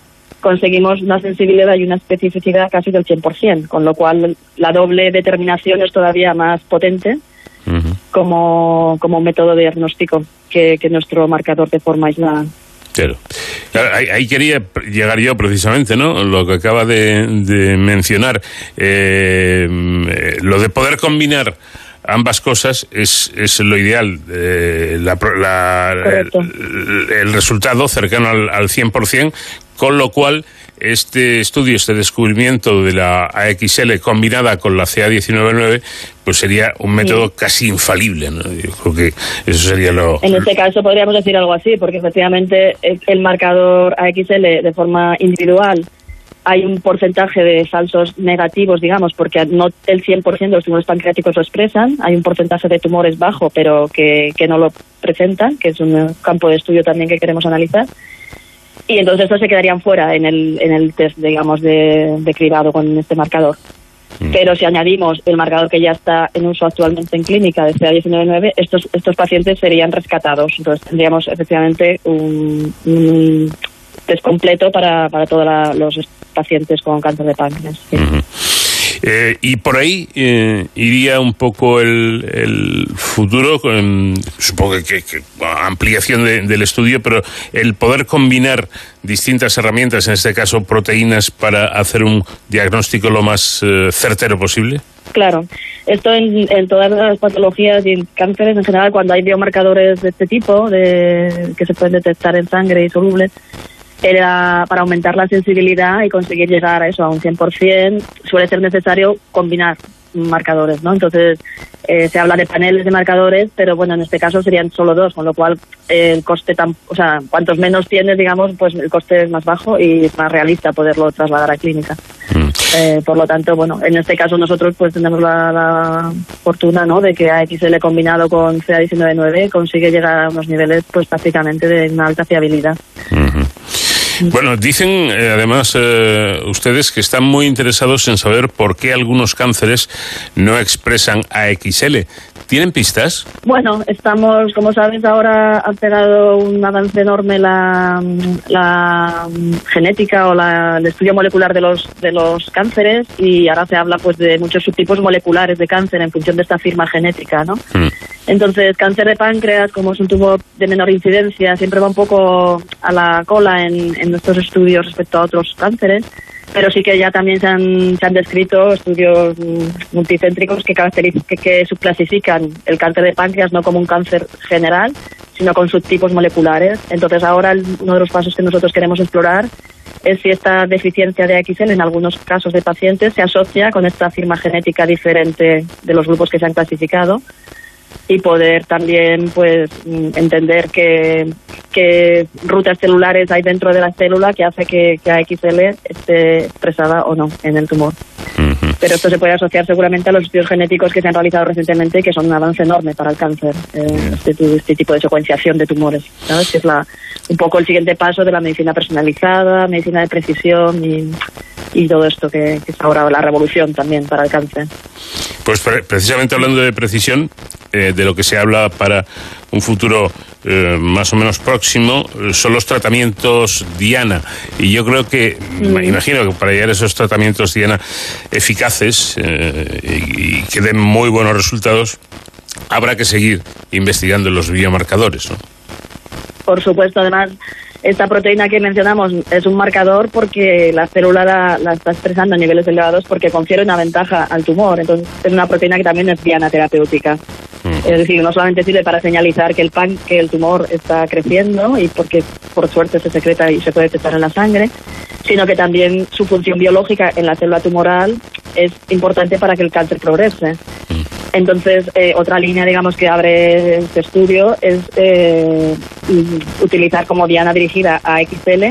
Speaker 9: conseguimos una sensibilidad y una especificidad casi del 100%, con lo cual la doble determinación es todavía más potente como, como método diagnóstico que, nuestro marcador de forma aislada.
Speaker 2: Claro. Ahí, quería llegar yo precisamente, ¿no? Lo que acaba de, mencionar, eh, lo de poder combinar ambas cosas es, es lo ideal. Eh, el, resultado cercano al, al 100%, con lo cual este estudio, este descubrimiento de la AXL combinada con la CA199, pues sería un método casi infalible. ¿no? Yo creo que eso sería lo.
Speaker 9: En este caso podríamos decir algo así, porque efectivamente el marcador AXL de forma individual hay un porcentaje de falsos negativos, digamos, porque no el 100% de los tumores pancreáticos lo expresan, hay un porcentaje de tumores bajo, pero que, que no lo presentan, que es un campo de estudio también que queremos analizar. Y entonces estos se quedarían fuera en el, en el test, digamos, de, de cribado con este marcador. Mm. Pero si añadimos el marcador que ya está en uso actualmente en clínica de CA199, estos, estos pacientes serían rescatados. Entonces tendríamos efectivamente un, un test completo para, para todos los pacientes con cáncer de páncreas.
Speaker 2: Eh, y por ahí eh, iría un poco el, futuro, con, supongo que, ampliación del estudio, pero el poder combinar distintas herramientas, en este caso proteínas, para hacer un diagnóstico lo más eh, certero posible.
Speaker 9: Claro, esto en, todas las patologías y en cánceres en general, cuando hay biomarcadores de este tipo, de, que se pueden detectar en sangre y solubles, era para aumentar la sensibilidad y conseguir llegar a eso, a un 100%, suele ser necesario combinar marcadores, ¿no? Entonces, eh, se habla de paneles de marcadores, pero bueno, en este caso serían solo dos, con lo cual eh, el coste, tan, o sea, cuantos menos tienes, digamos, pues el coste es más bajo y es más realista poderlo trasladar a clínica. Mm. Eh, por lo tanto, bueno, en este caso nosotros pues tenemos la, fortuna, ¿no?, de que AXL combinado con CA199 consigue llegar a unos niveles, pues prácticamente de una alta fiabilidad.
Speaker 2: Bueno, dicen eh, además eh, ustedes que están muy interesados en saber por qué algunos cánceres no expresan AXL. ¿Tienen pistas?
Speaker 9: Bueno, estamos, como sabes, ahora ha pegado un avance enorme la, la genética o la, el estudio molecular de los, de los cánceres y ahora se habla pues de muchos subtipos moleculares de cáncer en función de esta firma genética, ¿no? Mm. Entonces, cáncer de páncreas, como es un tubo de menor incidencia, siempre va un poco a la cola en, en nuestros estudios respecto a otros cánceres pero sí que ya también se han, se han descrito estudios multicéntricos que, que, que subclasifican el cáncer de páncreas no como un cáncer general, sino con subtipos moleculares. Entonces ahora uno de los pasos que nosotros queremos explorar es si esta deficiencia de XL en algunos casos de pacientes se asocia con esta firma genética diferente de los grupos que se han clasificado y poder también pues entender qué, rutas celulares hay dentro de la célula que hace que, que AXL esté expresada o no en el tumor. Pero esto se puede asociar seguramente a los estudios genéticos que se han realizado recientemente, que son un avance enorme para el cáncer, eh, este, este, tipo de secuenciación de tumores, ¿sabes? que es la, un poco el siguiente paso de la medicina personalizada, medicina de precisión y, y todo esto que, es ahora la revolución también para el cáncer.
Speaker 2: Pues precisamente hablando de precisión, eh, de lo que se habla para un futuro eh, más o menos próximo eh, son los tratamientos Diana. Y yo creo que, me imagino que para llegar a esos tratamientos Diana eficaces y, que den muy buenos resultados, habrá que seguir investigando los biomarcadores, ¿no?
Speaker 9: Por supuesto, además esta proteína que mencionamos es un marcador porque la célula la, está expresando a niveles elevados porque confiere una ventaja al tumor. Entonces, es una proteína que también es diana terapéutica. Es decir, no solamente sirve para señalizar que el pan, que el tumor está creciendo y porque por suerte se secreta y se puede detectar en la sangre, sino que también su función biológica en la célula tumoral es importante para que el cáncer progrese. Entonces, eh, otra línea, digamos, que abre este estudio es eh, utilizar como diana dirigida a XL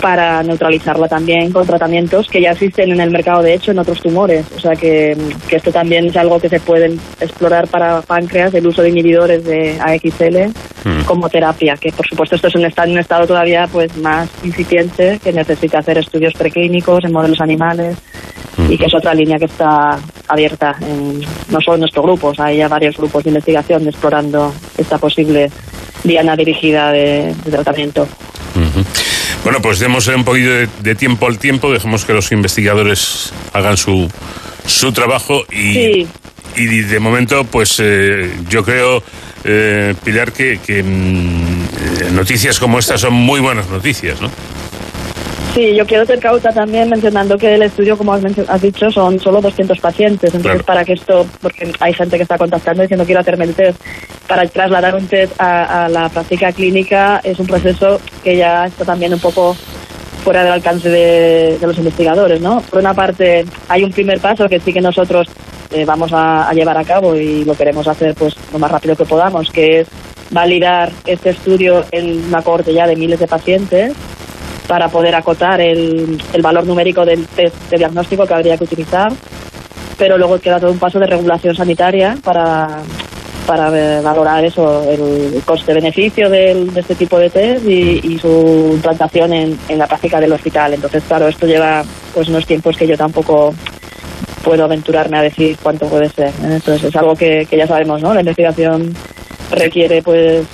Speaker 9: para neutralizarla también con tratamientos que ya existen en el mercado, de hecho, en otros tumores. O sea que, esto también es algo que se puede explorar para páncreas, el uso de inhibidores de AXL mm. como terapia, que por supuesto esto es un estado, un estado todavía pues más incipiente, que necesita hacer estudios preclínicos en modelos animales y que es otra línea que está abierta, en, no solo en nuestro grupo, hay ya varios grupos de investigación explorando esta posible diana dirigida de, tratamiento.
Speaker 2: Bueno, pues demos un poquito de, tiempo al tiempo, dejemos que los investigadores hagan su, su trabajo y, y de momento, pues eh, yo creo, eh, Pilar, que, que mm, eh, noticias como estas son muy buenas noticias, ¿no?
Speaker 9: Sí, yo quiero ser cauta también mencionando que el estudio, como has, dicho, son solo 200 pacientes. Entonces, para que esto, porque hay gente que está contactando diciendo quiero hacerme el test, para trasladar un test a, la práctica clínica es un proceso que ya está también un poco fuera del alcance de, los investigadores, ¿no? Por una parte, hay un primer paso que sí que nosotros eh, vamos a, a, llevar a cabo y lo queremos hacer pues lo más rápido que podamos, que es validar este estudio en una corte ya de miles de pacientes para poder acotar el, el valor numérico del test de diagnóstico que habría que utilizar, pero luego queda todo un paso de regulación sanitaria para, para valorar eso, el coste-beneficio de este tipo de test y, su implantación en, en, la práctica del hospital. Entonces, claro, esto lleva pues unos tiempos que yo tampoco puedo aventurarme a decir cuánto puede ser. Entonces es algo que, ya sabemos, ¿no? La investigación requiere pues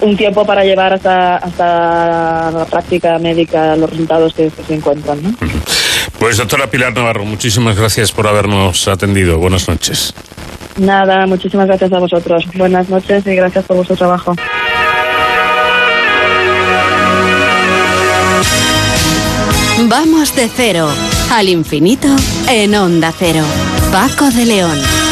Speaker 9: un tiempo para llevar hasta, hasta la práctica médica los resultados que, se encuentran. ¿no?
Speaker 2: Pues doctora Pilar Navarro, muchísimas gracias por habernos atendido. Buenas noches.
Speaker 9: Nada, muchísimas gracias a vosotros. Buenas noches y gracias por vuestro trabajo.
Speaker 7: Vamos de cero al infinito en onda cero. Paco de León.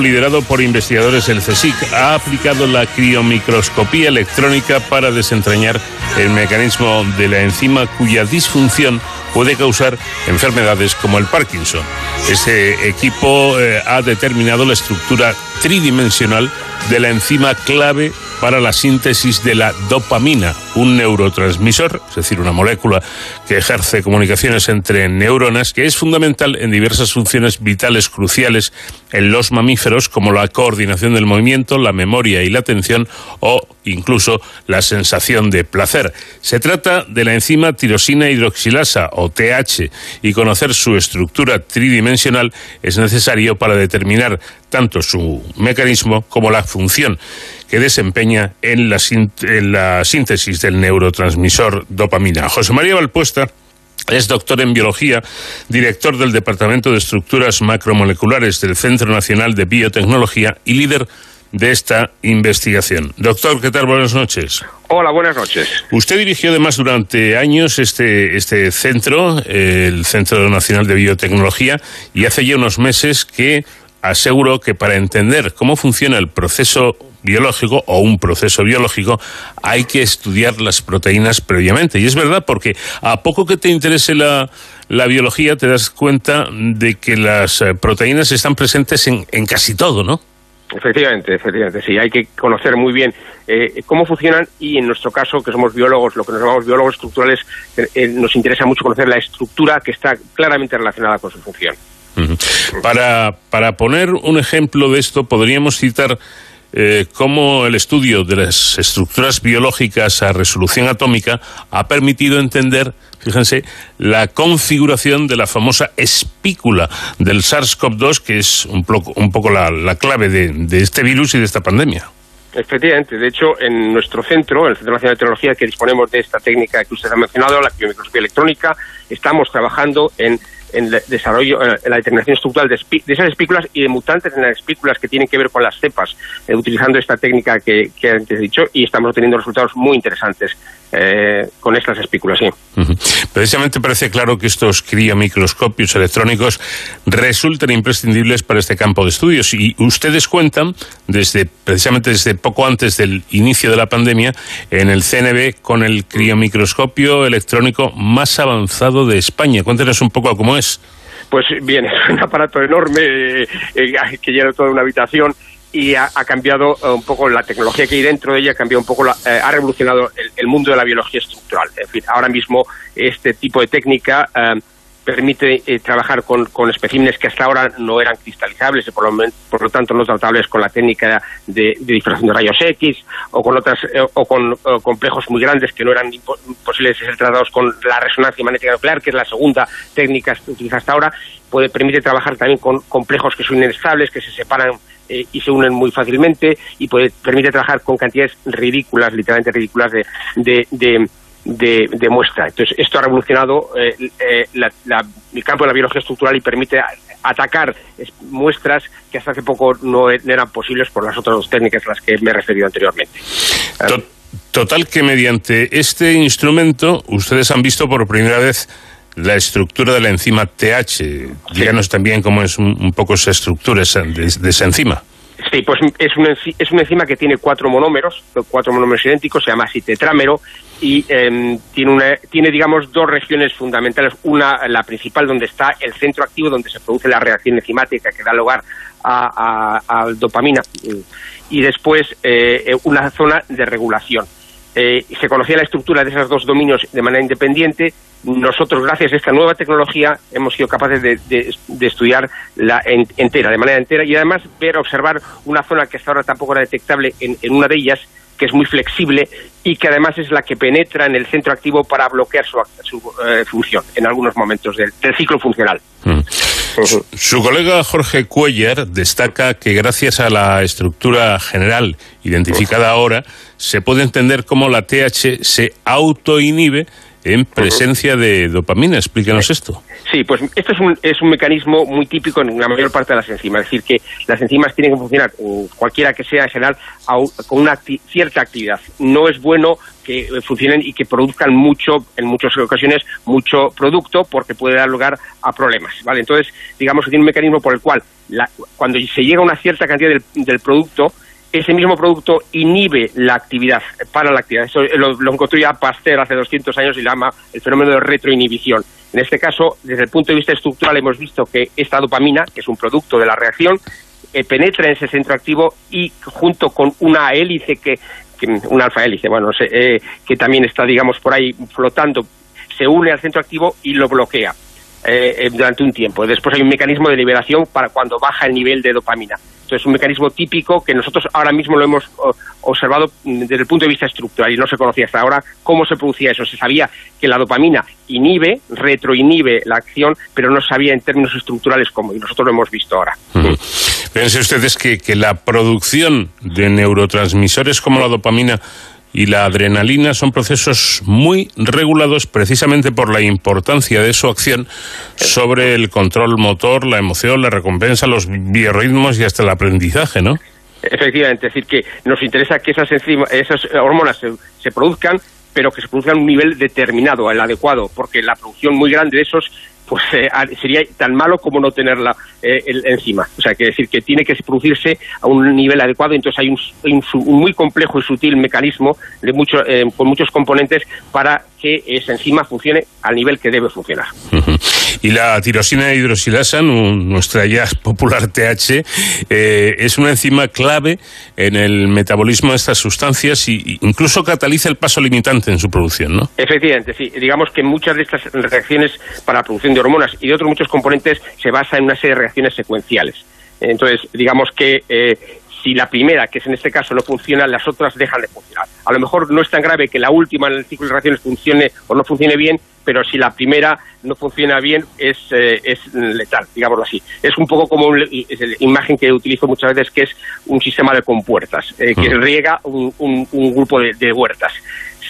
Speaker 2: Liderado por investigadores del CSIC ha aplicado la criomicroscopía electrónica para desentrañar el mecanismo de la enzima cuya disfunción puede causar enfermedades como el Parkinson. Ese equipo eh, ha determinado la estructura tridimensional de la enzima clave para la síntesis de la dopamina, un neurotransmisor, es decir, una molécula que ejerce comunicaciones entre neuronas, que es fundamental en diversas funciones vitales cruciales en los mamíferos, como la coordinación del movimiento, la memoria y la atención, o incluso la sensación de placer. Se trata de la enzima tirosina hidroxilasa, o TH, y conocer su estructura tridimensional es necesario para determinar tanto su mecanismo como la función que desempeña en la, síntesis del neurotransmisor dopamina. José María Valpuesta es doctor en biología, director del Departamento de Estructuras Macromoleculares del Centro Nacional de Biotecnología y líder de esta investigación. Doctor, ¿qué tal? Buenas noches.
Speaker 10: Hola, buenas noches.
Speaker 2: Usted dirigió además durante años este, este centro, el Centro Nacional de Biotecnología, y hace ya unos meses que aseguró que para entender cómo funciona el proceso biológico o un proceso biológico, hay que estudiar las proteínas previamente. Y es verdad, porque a poco que te interese la, la biología, te das cuenta de que las eh, proteínas están presentes en, en casi todo, ¿no?
Speaker 10: Efectivamente, efectivamente, sí, hay que conocer muy bien eh, cómo funcionan y en nuestro caso, que somos biólogos, lo que nos llamamos biólogos estructurales, eh, nos interesa mucho conocer la estructura que está claramente relacionada con su función.
Speaker 2: Para, para poner un ejemplo de esto, podríamos citar eh, cómo el estudio de las estructuras biológicas a resolución atómica ha permitido entender, fíjense, la configuración de la famosa espícula del SARS-CoV-2, que es un, poco la, clave de, este virus y de esta pandemia.
Speaker 10: Efectivamente, de hecho, en nuestro centro, en el Centro Nacional de Tecnología, que disponemos de esta técnica que usted ha mencionado, la biomicroscopía electrónica, estamos trabajando en en el desarrollo, en la determinación estructural de, esas espículas y de mutantes en las espículas que tienen que ver con las cepas, eh, utilizando esta técnica que, antes he dicho, y estamos obteniendo resultados muy interesantes eh, con estas espículas, sí.
Speaker 2: Precisamente parece claro que estos criomicroscopios electrónicos resultan imprescindibles para este campo de estudios y ustedes cuentan desde precisamente desde poco antes del inicio de la pandemia en el CNB con el criomicroscopio electrónico más avanzado de España. Cuéntenos un poco cómo es.
Speaker 10: Pues bien, es un aparato enorme eh, eh, que llena toda una habitación y ha, cambiado eh, un poco la tecnología que hay dentro de ella, ha cambiado un poco, ha revolucionado el, mundo de la biología estructural. En fin, ahora mismo este tipo de técnica permite eh, trabajar con, con, especímenes que hasta ahora no eran cristalizables y por lo, por lo tanto no tratables con la técnica de, de difracción de rayos X o con otras eh, o con complejos muy grandes que no eran posibles de ser tratados con la resonancia magnética nuclear, que es la segunda técnica que se utiliza hasta ahora, puede permite trabajar también con complejos que son inestables, que se separan eh, y se unen muy fácilmente y puede permite trabajar con cantidades ridículas, literalmente ridículas de, de de, muestra. Entonces, esto ha revolucionado eh, eh, el campo de la biología estructural y permite atacar muestras que hasta hace poco no e, eran posibles por las otras dos técnicas a las que me he referido anteriormente.
Speaker 2: Total que mediante este instrumento ustedes han visto por primera vez la estructura de la enzima TH. Díganos también cómo es un, poco esa estructura de, esa enzima.
Speaker 10: Sí, pues es una, es una enzima que tiene cuatro monómeros, cuatro monómeros idénticos, se llama así tetrámero, y em, tiene, una, tiene, digamos, dos regiones fundamentales. Una, la principal, donde está el centro activo, donde se produce la reacción enzimática que da lugar a, a, dopamina. Y después, eh, una zona de regulación. Eh, se conocía la estructura de esos dos dominios de manera independiente. Nosotros, gracias a esta nueva tecnología, hemos sido capaces de, estudiar la entera, de manera entera, y además ver, observar una zona que hasta ahora tampoco era detectable en, en una de ellas, que es muy flexible y que además es la que penetra en el centro activo para bloquear su, eh, función en algunos momentos del, ciclo funcional.
Speaker 2: Mm. Su colega Jorge Cuellar destaca que gracias a la estructura general identificada ahora, se puede entender cómo la TH se autoinhibe en presencia de dopamina. Explíquenos esto.
Speaker 10: Sí, pues esto es un, es un mecanismo muy típico en la mayor parte de las enzimas. Es decir, que las enzimas tienen que funcionar, cualquiera que sea en general, con una cierta actividad. No es bueno que funcionen y que produzcan mucho, en muchas ocasiones, mucho producto porque puede dar lugar a problemas. ¿vale? Entonces, digamos que tiene un mecanismo por el cual cuando se llega a una cierta cantidad del producto, ese mismo producto inhibe la actividad, para la actividad. Eso lo, encontró ya Pasteur hace 200 años y llama el fenómeno de retroinhibición. En este caso, desde el punto de vista estructural, hemos visto que esta dopamina, que es un producto de la reacción, eh, penetra en ese centro activo y junto con una hélice que, una alfa hélice, bueno, eh, que también está, digamos, por ahí flotando, se une al centro activo y lo bloquea. Eh, durante un tiempo. Después hay un mecanismo de liberación para cuando baja el nivel de dopamina. Entonces, es un mecanismo típico que nosotros ahora mismo lo hemos observado desde el punto de vista estructural y no se conocía hasta ahora cómo se producía eso. Se sabía que la dopamina inhibe, retroinhibe la acción, pero no sabía en términos estructurales cómo, y nosotros lo hemos visto ahora.
Speaker 2: Fíjense ustedes que, que la producción de neurotransmisores como la dopamina y la adrenalina son procesos muy regulados precisamente por la importancia de su acción sobre el control motor, la emoción, la recompensa, los biorritmos y hasta el aprendizaje, ¿no?
Speaker 10: Efectivamente, es decir, que nos interesa que esas, esas hormonas se, produzcan, pero que se produzcan a un nivel determinado, el adecuado, porque la producción muy grande de esos pues eh, sería tan malo como no tenerla eh, encima. O sea, que decir que tiene que producirse a un nivel adecuado, entonces hay un, muy complejo y sutil mecanismo de mucho, eh, con muchos componentes para que esa enzima funcione al nivel que debe funcionar.
Speaker 2: Y la tirosina hidroxilasa, nuestra ya popular TH, es una enzima clave en el metabolismo de estas sustancias e incluso cataliza el paso limitante en su producción, ¿no?
Speaker 10: Efectivamente, sí. Digamos que muchas de estas reacciones para la producción de hormonas y de otros muchos componentes se basa en una serie de reacciones secuenciales. Entonces, digamos que eh, si la primera, que es en este caso, no funciona, las otras dejan de funcionar. A lo mejor no es tan grave que la última en el ciclo de reacciones funcione o no funcione bien, pero si la primera no funciona bien es, eh, es letal, digámoslo así. Es un poco como la imagen que utilizo muchas veces, que es un sistema de compuertas, eh, que riega un, un, grupo de, huertas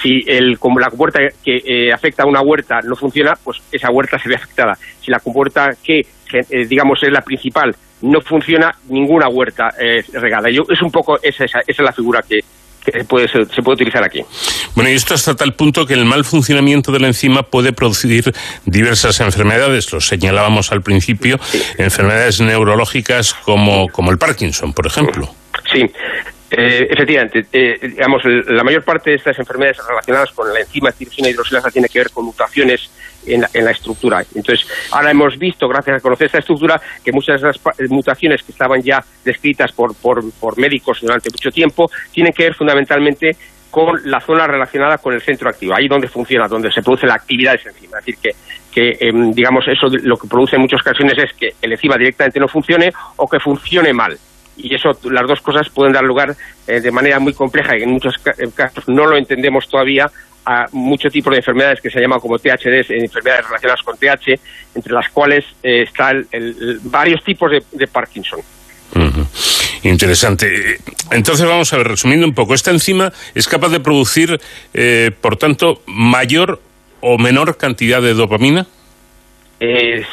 Speaker 10: si el, como la huerta que eh, afecta a una huerta no funciona, pues esa huerta se ve afectada. Si la huerta que, digamos, es la principal no funciona, ninguna huerta es regada. Yo, es un poco esa, esa, esa es la figura que, que puede, se puede utilizar aquí.
Speaker 2: Bueno, y esto hasta tal punto que el mal funcionamiento de la enzima puede producir diversas enfermedades, lo señalábamos al principio, enfermedades neurológicas como, como el Parkinson, por ejemplo.
Speaker 10: Sí, eh, efectivamente, eh, digamos, la mayor parte de estas enfermedades relacionadas con la enzima tirosina hidroxilasa tiene que ver con mutaciones en la, estructura. Entonces, ahora hemos visto, gracias a conocer esta estructura, que muchas de las mutaciones que estaban ya descritas por, por, por médicos durante mucho tiempo tienen que ver fundamentalmente con la zona relacionada con el centro activo, ahí donde funciona, donde se produce la actividad de esa enzima. Es decir, que, que em, digamos, eso lo que produce en muchas ocasiones es que el enzima directamente no funcione o que funcione mal y eso las dos cosas pueden dar lugar eh, de manera muy compleja y en muchos casos no lo entendemos todavía a muchos tipos de enfermedades que se llaman como THD, enfermedades relacionadas con TH, entre las cuales eh, están varios tipos de, Parkinson.
Speaker 2: Interesante. Entonces vamos a ver, resumiendo un poco, esta enzima es capaz de producir, eh, por tanto, mayor o menor cantidad de dopamina.
Speaker 10: Eh,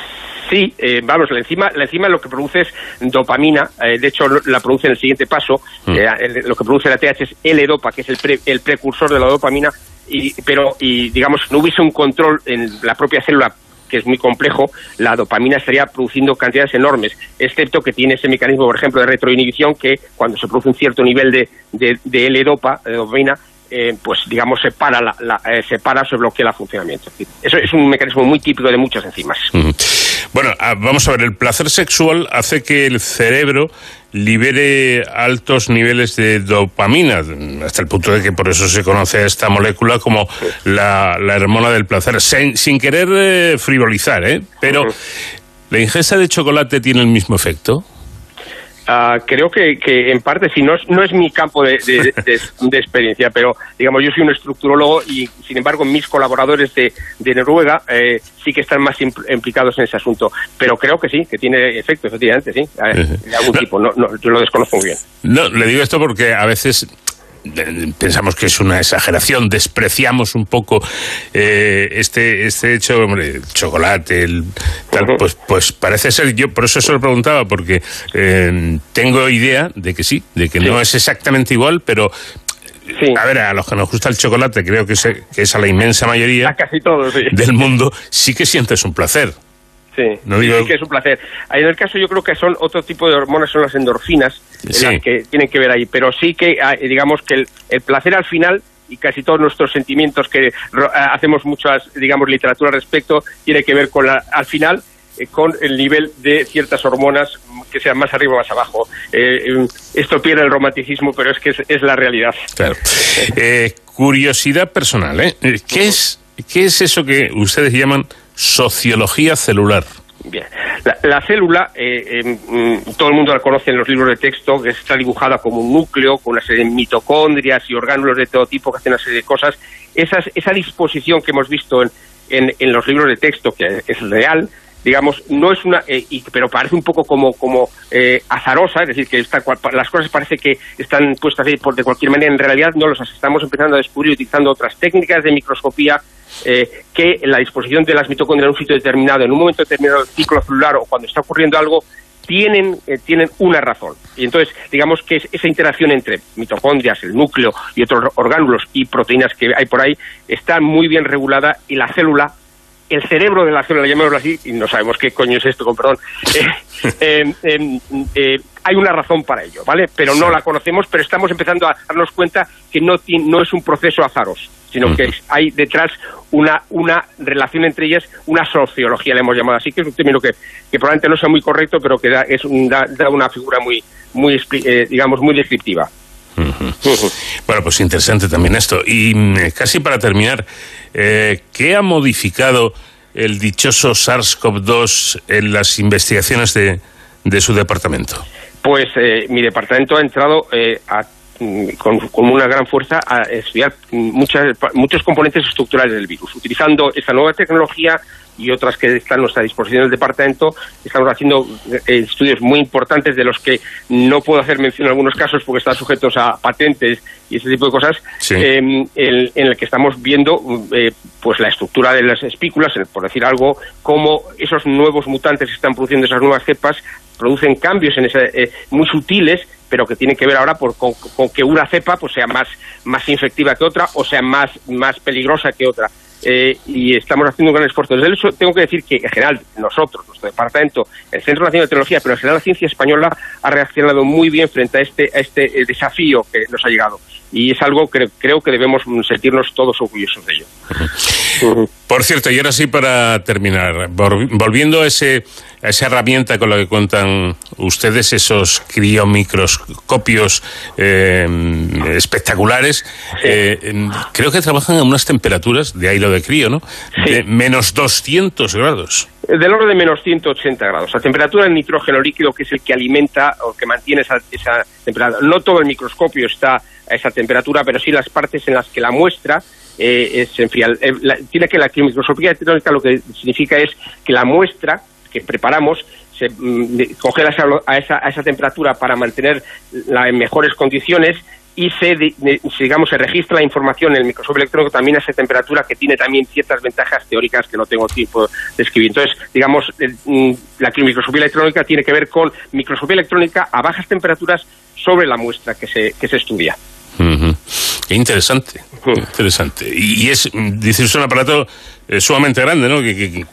Speaker 10: Sí, eh, vamos, la enzima, la enzima lo que produce es dopamina, eh, de hecho la produce en el siguiente paso, mm. eh, lo que produce la TH es L-dopa, que es el, el precursor de la dopamina, y, pero y digamos no hubiese un control en la propia célula que es muy complejo, la dopamina estaría produciendo cantidades enormes, excepto que tiene ese mecanismo, por ejemplo, de retroinhibición, que cuando se produce un cierto nivel de, de, de L-dopa, de dopamina, eh, pues digamos se para, la, eh, se para, se bloquea el funcionamiento. Eso es un mecanismo muy típico de muchas enzimas.
Speaker 2: Bueno, ah, vamos a ver, el placer sexual hace que el cerebro libere altos niveles de dopamina, hasta el punto de que por eso se conoce esta molécula como la, la hormona del placer, sin, querer eh, frivolizar, ¿eh? Pero, ¿la ingesta de chocolate tiene el mismo efecto?
Speaker 10: Ah, creo que, que, en parte sí, no es, no es mi campo de, de, experiencia, pero digamos, yo soy un estructurólogo y sin embargo mis colaboradores de, de Noruega eh, sí que están más implicados en ese asunto. Pero creo que sí, que tiene efecto, efectivamente, sí, de algún tipo, no, no, yo lo desconozco muy bien.
Speaker 2: No, le digo esto porque a veces pensamos que es una exageración, despreciamos un poco eh, este este hecho, hombre, el chocolate, el, tal, pues pues parece ser yo por eso se lo preguntaba porque eh, tengo idea de que sí, de que no es exactamente igual, pero A ver, a los que nos gusta el chocolate, creo que es, que es a la inmensa mayoría
Speaker 10: casi
Speaker 2: del mundo, sí que sientes un placer.
Speaker 10: Sí, no digo... que es un placer. En el caso yo creo que son otro tipo de hormonas, son las endorfinas, que tienen que ver ahí, pero sí que ah, digamos que el, placer al final y casi todos nuestros sentimientos que ah, hacemos muchas, digamos, literatura al respecto, tiene que ver con la, al final eh, con el nivel de ciertas hormonas que sean más arriba o más abajo. Eh, em, esto pierde el romanticismo, pero es que es, la realidad.
Speaker 2: Claro. Eh, curiosidad personal, ¿eh? ¿Qué es, ¿Qué es eso que ustedes llaman sociología celular.
Speaker 10: Bien. La, célula, eh, mm, todo el mundo la conoce en los libros de texto, que está dibujada como un núcleo, con una serie de mitocondrias y orgánulos de todo tipo que hacen una serie de cosas. Esa, esa disposición que hemos visto en, en, los libros de texto, que es real, digamos, no es una, eh, pero parece un poco como, como eh, azarosa, es decir, que las cosas parece que están puestas ahí por, de cualquier manera, en realidad no las estamos empezando a descubrir utilizando otras técnicas de microscopía eh, que la disposición de las mitocondrias en un sitio determinado, en un momento determinado del ciclo celular o cuando está ocurriendo algo, tienen, tienen una razón. Y entonces, digamos que esa interacción entre mitocondrias, el núcleo y otros orgánulos y proteínas que hay por ahí está muy bien regulada y la célula el cerebro de la célula, llamémoslo así, y no sabemos qué coño es esto, con perdón, eh, eh, eh, hay una razón para ello, ¿vale? Pero no la conocemos, pero estamos empezando a darnos cuenta que no, no es un proceso azaroso, sino que hay detrás una, una relación entre ellas, una sociología, le hemos llamado así, que es un término que, que probablemente no sea muy correcto, pero que da, es da, una figura muy, muy digamos, muy descriptiva.
Speaker 2: Bueno, pues interesante también esto. Y mm, casi para terminar, eh, ¿qué ha modificado el dichoso SARS-CoV-2 en las investigaciones de, de, su departamento?
Speaker 10: Pues eh, mi departamento ha entrado eh, mm, con, una gran fuerza a estudiar muchas, muchos componentes estructurales del virus, utilizando esta nueva tecnología y otras que están a nuestra disposición del departamento. Estamos haciendo eh, estudios muy importantes de los que no puedo hacer mención en algunos casos porque están sujetos a patentes y ese tipo de cosas, em, en, el que estamos viendo eh, pues la estructura de las espículas, por decir algo, cómo esos nuevos mutantes que están produciendo esas nuevas cepas producen cambios en ese, eh, muy sutiles pero que tienen que ver ahora por, con, que una cepa pues sea más, más infectiva que otra o sea más, más peligrosa que otra. Eh, y estamos haciendo un gran esfuerzo. Desde eso tengo que decir que en general nosotros, nuestro departamento, el Centro Nacional de Tecnología, pero en general la ciencia española ha reaccionado muy bien frente a este, a este eh, desafío que nos ha llegado. Y es algo que creo que debemos sentirnos todos orgullosos de ello.
Speaker 2: Por cierto, y ahora sí para terminar, volviendo a, ese, esa herramienta con la que cuentan ustedes, esos criomicroscopios eh, espectaculares, eh, creo que trabajan a unas temperaturas de aire de crío, ¿no? De menos 200 grados.
Speaker 10: Del orden de menos 180 grados. La temperatura del nitrógeno líquido, que es el que alimenta o que mantiene esa, esa temperatura. No todo el microscopio está a esa temperatura, pero sí las partes en las que la muestra eh, se enfría. Eh, tiene que la microscopía electrónica lo que significa es que la muestra que preparamos se mm, congela a esa, a esa temperatura para mantener la, en mejores condiciones y se, digamos, se registra la información en el microscopio electrónico también a esa temperatura que tiene también ciertas ventajas teóricas que no tengo tiempo de escribir. Entonces, digamos, mm, la microscopía electrónica tiene que ver con microscopía electrónica a bajas temperaturas sobre la muestra que se, que se estudia.
Speaker 2: Qué interesante, interesante. Y, es, dices, un aparato eh, sumamente grande, ¿no? Que,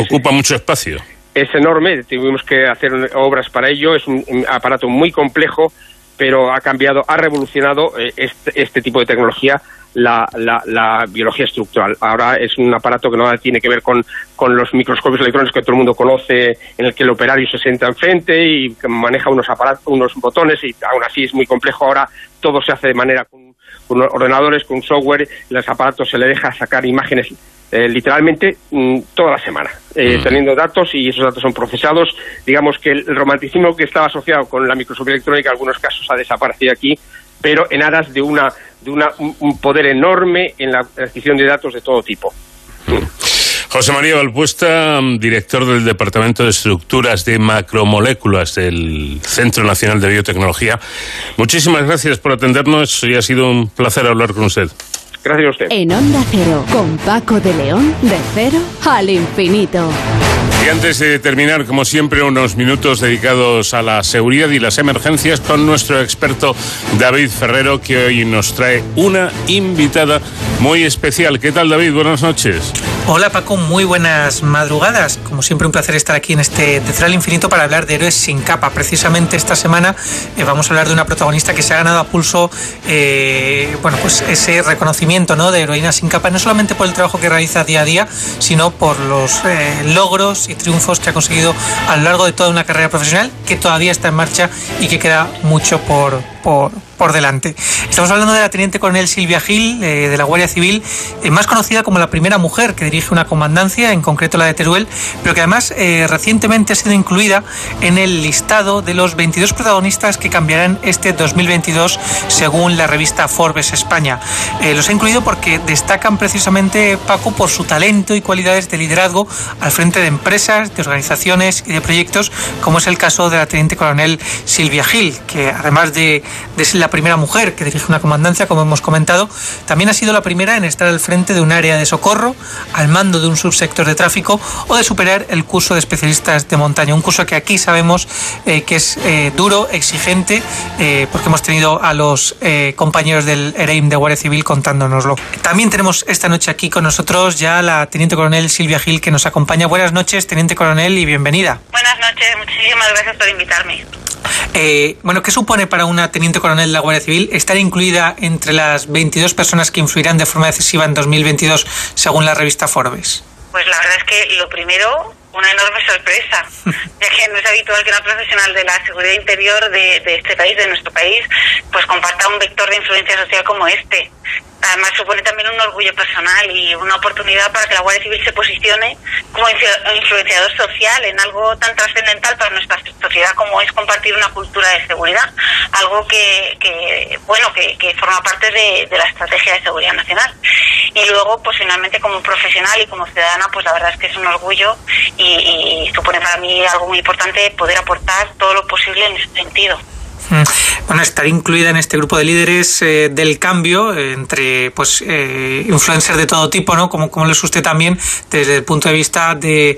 Speaker 2: ocupa mucho espacio.
Speaker 10: Es enorme, tuvimos que hacer obras para ello, es un aparato muy complejo pero ha cambiado, ha revolucionado eh, este, este, tipo de tecnología la, la, biología estructural. Ahora es un aparato que no tiene que ver con, con, los microscopios electrónicos que todo el mundo conoce, en el que el operario se sienta enfrente y que maneja unos aparatos, unos botones y aún así es muy complejo. Ahora todo se hace de manera con, con ordenadores, con software, los aparatos se le deja sacar imágenes eh, literalmente mm, toda la semana, eh, teniendo datos y esos datos son procesados. Digamos que el romanticismo que estaba asociado con la microscopía electrónica en algunos casos ha desaparecido aquí, pero en aras de, una, de una, un poder enorme en la adquisición de datos de todo tipo.
Speaker 2: José María Valpuesta, director del Departamento de Estructuras de Macromoléculas del Centro Nacional de Biotecnología. Muchísimas gracias por atendernos y ha sido un placer hablar con usted.
Speaker 10: Gracias a usted.
Speaker 7: En Onda Cero, con Paco de León, de cero al infinito.
Speaker 2: Y antes de terminar, como siempre, unos minutos dedicados a la seguridad y las emergencias con nuestro experto David Ferrero, que hoy nos trae una invitada muy especial. ¿Qué tal, David? Buenas noches.
Speaker 11: Hola, Paco. Muy buenas madrugadas. Como siempre, un placer estar aquí en este De al Infinito para hablar de héroes sin capa. Precisamente esta semana eh, vamos a hablar de una protagonista que se ha ganado a pulso, eh, bueno, pues ese reconocimiento ¿no? de heroína sin capa, no solamente por el trabajo que realiza día a día, sino por los eh, logros y triunfos que ha conseguido a lo largo de toda una carrera profesional que todavía está en marcha y que queda mucho por, por, delante. Estamos hablando de la teniente coronel Silvia Gil, eh, de la Guardia Civil, eh, más conocida como la primera mujer que dirige una comandancia, en concreto la de Teruel, pero que además eh, recientemente ha sido incluida en el listado de los 22 protagonistas que cambiarán este 2022 según la revista Forbes España. los ha incluido porque destacan precisamente Paco por su talento y cualidades de liderazgo al frente de empresas, de organizaciones y de proyectos, como es el caso de la teniente coronel Silvia Gil, que además de ser la primera mujer que dirige una comandancia, como hemos comentado, también ha sido la primera en estar al frente de un área de socorro, al mando de un subsector de tráfico o de superar el curso de especialistas de montaña. Un curso que aquí sabemos eh, que es eh, duro, exigente, eh, porque hemos tenido a los compañeros del EREIM de Guardia Civil contándonoslo. También tenemos esta noche aquí con nosotros ya la Teniente Coronel Silvia Gil que nos acompaña. Buenas noches, Teniente Coronel, y bienvenida.
Speaker 12: Buenas noches, muchísimas gracias por invitarme.
Speaker 11: bueno, ¿qué supone para una Teniente Coronel de la Guardia Civil estar incluida entre las 22 personas que influirán de forma decisiva en 2022 según la revista Forbes?
Speaker 12: Pues la verdad es que lo primero, una enorme sorpresa, ya que no es habitual que una profesional de la seguridad interior de, de este país, de nuestro país, pues comparta un vector de influencia social como este. Además supone también un orgullo personal y una oportunidad para que la Guardia Civil se posicione como influenciador social en algo tan trascendental para nuestra sociedad como es compartir una cultura de seguridad, algo que, que bueno, que, que, forma parte de, de, la estrategia de seguridad nacional. Y luego, pues finalmente como profesional y como ciudadana, pues la verdad es que es un orgullo y, y supone para mí algo muy importante poder aportar todo lo posible en ese sentido.
Speaker 11: Mm. Bueno, estar incluida en este grupo de líderes eh, del cambio eh, entre pues eh, influencers de todo tipo, ¿no? Como, como les usted también, desde el punto de vista de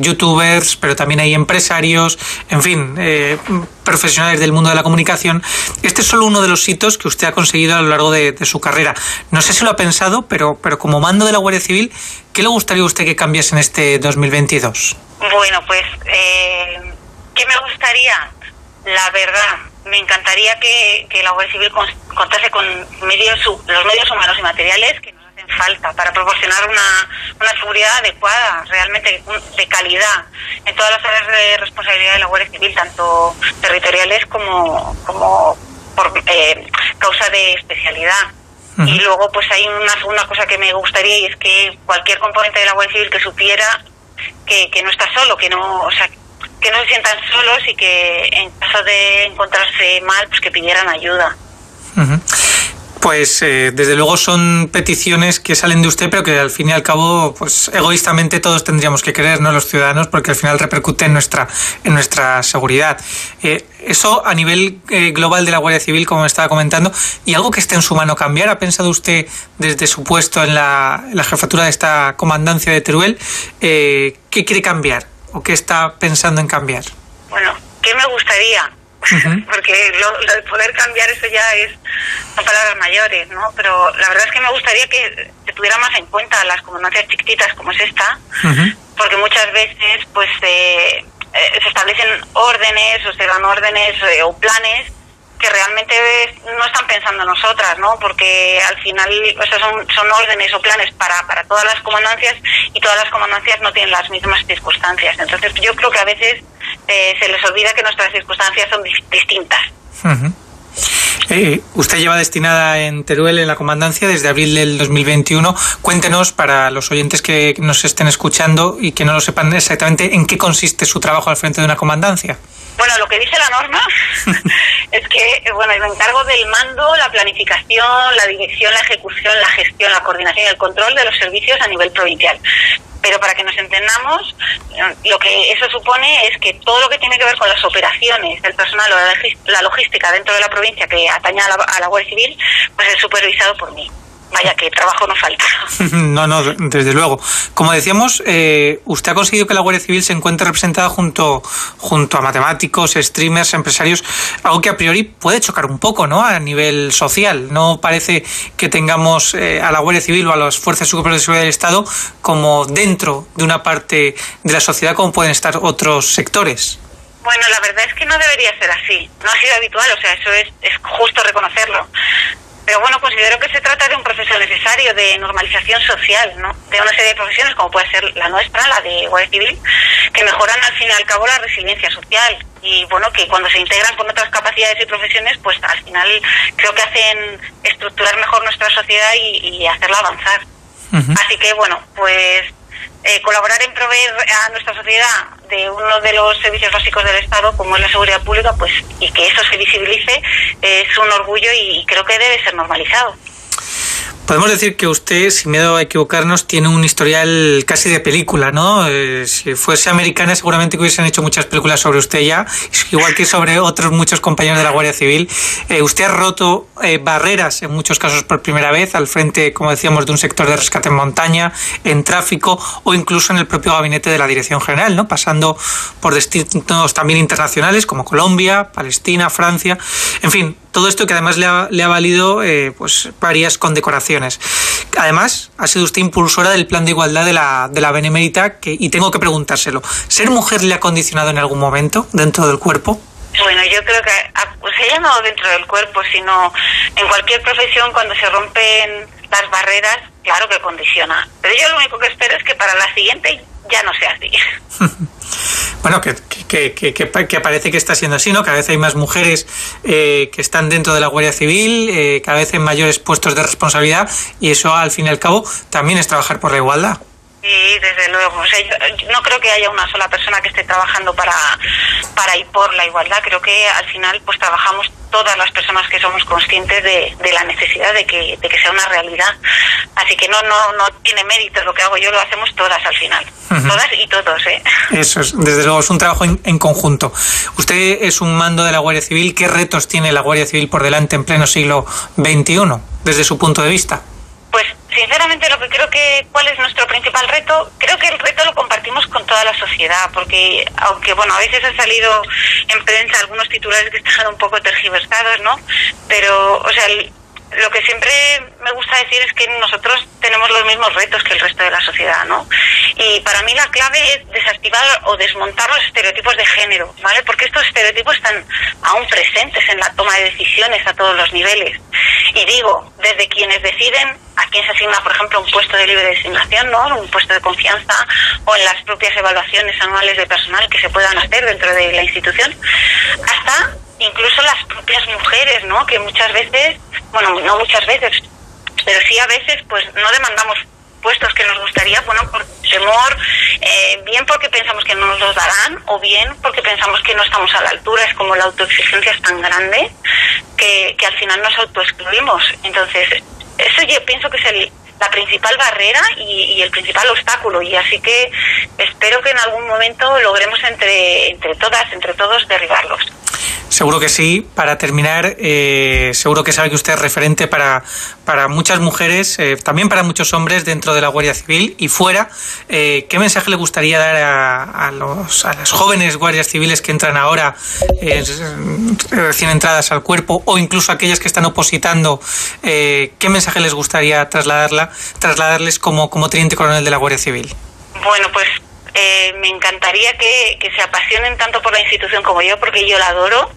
Speaker 11: youtubers, pero también hay empresarios, en fin, profesionales del mundo de la comunicación. Este es solo uno de los hitos que usted ha conseguido a lo largo de, su carrera. No sé si lo ha pensado, pero, pero como mando de la Guardia Civil, ¿qué le gustaría a usted que cambiase en este 2022?
Speaker 12: Bueno, pues, ¿qué me gustaría? La verdad, me encantaría que, la Guardia Civil contase con medios, los medios humanos y materiales que nos hacen falta para proporcionar una, una seguridad adecuada, realmente de calidad, en todas las áreas de responsabilidad de la Guardia Civil, tanto territoriales como, como por eh, causa de especialidad. Y luego, pues hay una segunda cosa que me gustaría y es que cualquier componente de la Guardia Civil que supiera que, que no está solo, que no, o sea, que no se sientan solos y que en caso de encontrarse mal, pues que pidieran ayuda.
Speaker 11: Pues eh, desde luego son peticiones que salen de usted, pero que al fin y al cabo, pues egoístamente todos tendríamos que creer, ¿no? Los ciudadanos, porque al final repercute en nuestra, en nuestra seguridad. Eh, eso a nivel eh, global de la Guardia Civil, como me estaba comentando, y algo que esté en su mano cambiar. ¿Ha pensado usted desde su puesto en la, en la jefatura de esta comandancia de Teruel, qué quiere cambiar? O qué está pensando en cambiar?
Speaker 12: Bueno, ¿qué me gustaría? Porque lo, de poder cambiar eso ya es son palabras mayores, ¿no? Pero la verdad es que me gustaría que se tuviera más en cuenta las comandancias chiquititas como es esta, porque muchas veces pues eh, eh, se establecen órdenes o se dan órdenes eh, o planes que realmente no están pensando nosotras, ¿no? Porque al final o son, son órdenes o planes para, para todas las comandancias y todas las comandancias no tienen las mismas circunstancias. Entonces yo creo que a veces eh, se les olvida que nuestras circunstancias son distintas.
Speaker 11: Eh, usted lleva destinada en Teruel, en la comandancia, desde abril del 2021. Cuéntenos, para los oyentes que nos estén escuchando y que no lo sepan exactamente, en qué consiste su trabajo al frente de una comandancia.
Speaker 12: Bueno, lo que dice la norma es que, bueno, me encargo del mando, la planificación, la dirección, la ejecución, la gestión, la coordinación y el control de los servicios a nivel provincial. Pero para que nos entendamos, lo que eso supone es que todo lo que tiene que ver con las operaciones del personal o la logística dentro de la provincia que ataña a la, a la Guardia Civil, pues es supervisado por mí vaya que trabajo no falta.
Speaker 11: no, no, desde luego. Como decíamos, eh, usted ha conseguido que la Guardia Civil se encuentre representada junto, junto a matemáticos, streamers, empresarios, algo que a priori puede chocar un poco, ¿no? A nivel social. No parece que tengamos eh, a la Guardia Civil o a las Fuerzas Superiores de Seguridad del Estado como dentro de una parte de la sociedad como pueden estar otros sectores.
Speaker 12: Bueno, la verdad es que no debería ser así. No ha sido habitual, o sea, eso es, es justo reconocerlo. Pero bueno, considero que se trata de un proceso necesario de normalización social, ¿no? De una serie de profesiones, como puede ser la nuestra, la de Guardia Civil, que mejoran al fin y al cabo la resiliencia social. Y bueno, que cuando se integran con otras capacidades y profesiones, pues al final creo que hacen estructurar mejor nuestra sociedad y, hacerla avanzar. Así que bueno, pues eh, colaborar en proveer a nuestra sociedad de uno de los servicios básicos del Estado, como es la seguridad pública, pues y que eso se visibilice es un orgullo y creo que debe ser normalizado.
Speaker 11: Podemos decir que usted, sin miedo a equivocarnos, tiene un historial casi de película, ¿no? Eh, si fuese americana, seguramente hubiesen hecho muchas películas sobre usted ya, igual que sobre otros muchos compañeros de la Guardia Civil. Eh, usted ha roto eh, barreras, en muchos casos por primera vez, al frente, como decíamos, de un sector de rescate en montaña, en tráfico o incluso en el propio gabinete de la Dirección General, ¿no? Pasando por destinos también internacionales como Colombia, Palestina, Francia, en fin, todo esto que además le ha, le ha valido eh, pues varias condecoraciones. Además, ha sido usted impulsora del plan de igualdad de la, de la Benemérita que, y tengo que preguntárselo, ¿ser mujer le ha condicionado en algún momento dentro del cuerpo?
Speaker 12: Bueno, yo creo que se ha llamado dentro del cuerpo, sino en cualquier profesión cuando se rompen las barreras, claro que condiciona. Pero yo lo único que espero es que para la siguiente ya no sea así.
Speaker 11: bueno, que, que, que, que, parece que está siendo así, ¿no? Cada vez hay más mujeres eh, que están dentro de la Guardia Civil, eh, cada vez en mayores puestos de responsabilidad, y eso, al fin y al cabo, también es trabajar por la igualdad.
Speaker 12: Sí, desde luego. O sea, yo no creo que haya una sola persona que esté trabajando para, para y por la igualdad. Creo que al final pues trabajamos todas las personas que somos conscientes de, de la necesidad de que, de que sea una realidad. Así que no, no, no tiene mérito lo que hago yo, lo hacemos todas al final. Todas y todos, ¿eh?
Speaker 11: Eso es, desde luego, es un trabajo en, en, conjunto. Usted es un mando de la Guardia Civil. ¿Qué retos tiene la Guardia Civil por delante en pleno siglo XXI, desde su punto de vista?
Speaker 12: Pues sinceramente lo que creo que cuál es nuestro principal reto, creo que el reto lo compartimos con toda la sociedad, porque aunque bueno, a veces han salido en prensa algunos titulares que están un poco tergiversados, ¿no? Pero, o sea, el, lo que siempre me gusta decir es que nosotros tenemos los mismos retos que el resto de la sociedad, ¿no? Y para mí la clave es desactivar o desmontar los estereotipos de género, ¿vale? Porque estos estereotipos están aún presentes en la toma de decisiones a todos los niveles. Y digo, desde quienes deciden a quién se asigna, por ejemplo, un puesto de libre designación, ¿no? Un puesto de confianza o en las propias evaluaciones anuales de personal que se puedan hacer dentro de la institución, hasta incluso las propias mujeres, ¿no? Que muchas veces, bueno, no muchas veces, pero sí a veces, pues no demandamos puestos que nos gustaría, bueno, por temor, eh, bien porque pensamos que no nos los darán, o bien porque pensamos que no estamos a la altura. Es como la autoexigencia es tan grande que, que al final nos autoexcluimos. Entonces, eso yo pienso que es el, la principal barrera y, y, el principal obstáculo. Y así que espero que en algún momento logremos entre, entre todas, entre todos, derribarlos.
Speaker 11: Seguro que sí. Para terminar, eh, seguro que sabe que usted es referente para, para muchas mujeres, eh, también para muchos hombres dentro de la Guardia Civil y fuera. Eh, ¿Qué mensaje le gustaría dar a, a, los, a las jóvenes guardias civiles que entran ahora, eh, recién entradas al cuerpo, o incluso aquellas que están opositando? ¿Qué mensaje les gustaría trasladarla, trasladarles como, como teniente coronel de la Guardia Civil?
Speaker 12: Bueno, pues eh, me encantaría que, que, se apasionen tanto por la institución como yo, porque yo la adoro,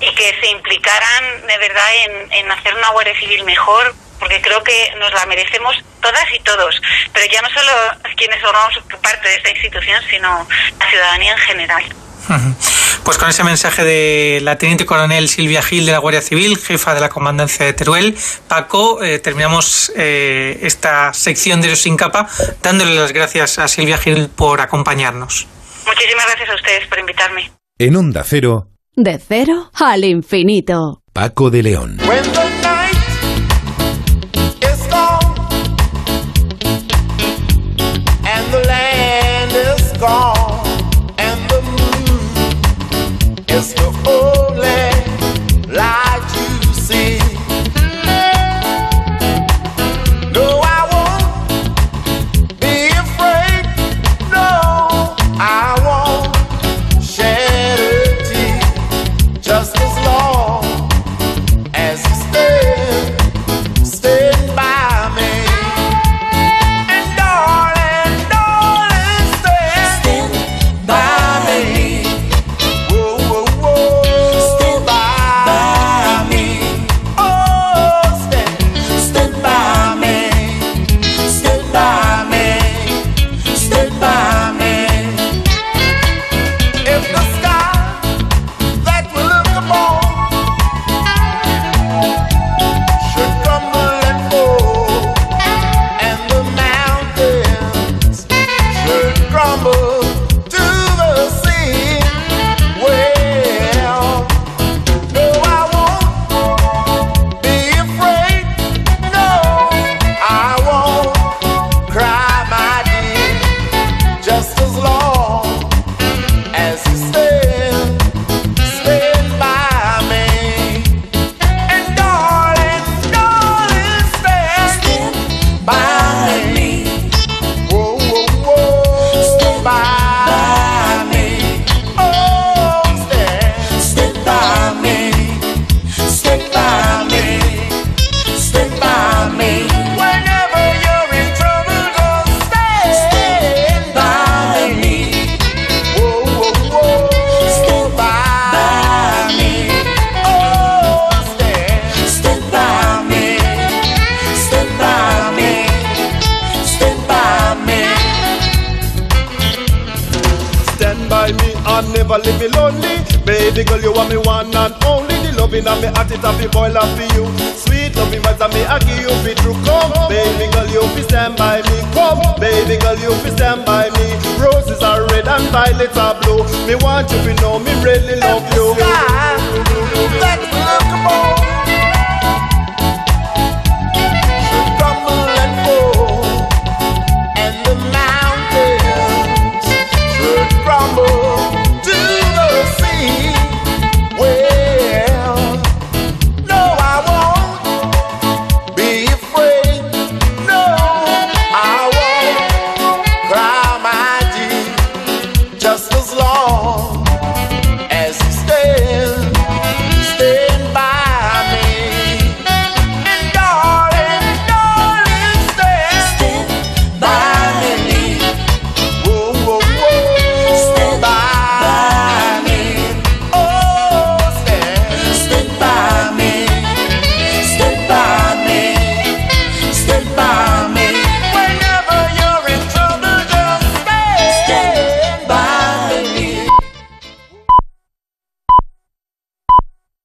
Speaker 12: y que se implicaran de verdad en, en hacer una Guardia Civil mejor, porque creo que nos la merecemos todas y todos, pero ya no solo quienes formamos parte de esta institución, sino la ciudadanía en general.
Speaker 11: Pues con ese mensaje de la Teniente Coronel Silvia Gil de la Guardia Civil, jefa de la Comandancia de Teruel, Paco, eh, terminamos eh, esta sección de los sin capa dándole las gracias a Silvia Gil por acompañarnos.
Speaker 12: Muchísimas gracias a ustedes por invitarme.
Speaker 13: En Onda Cero.
Speaker 7: De cero al infinito.
Speaker 13: Paco de León.
Speaker 14: gone. Loving and me heart it have be boil up for you. Sweet loving vibes and me I give you be true. Come, baby girl, you be stand by me. Come, baby girl, you be stand by me. Roses are red and violets are blue. Me want you to know me really love you.
Speaker 15: Come on.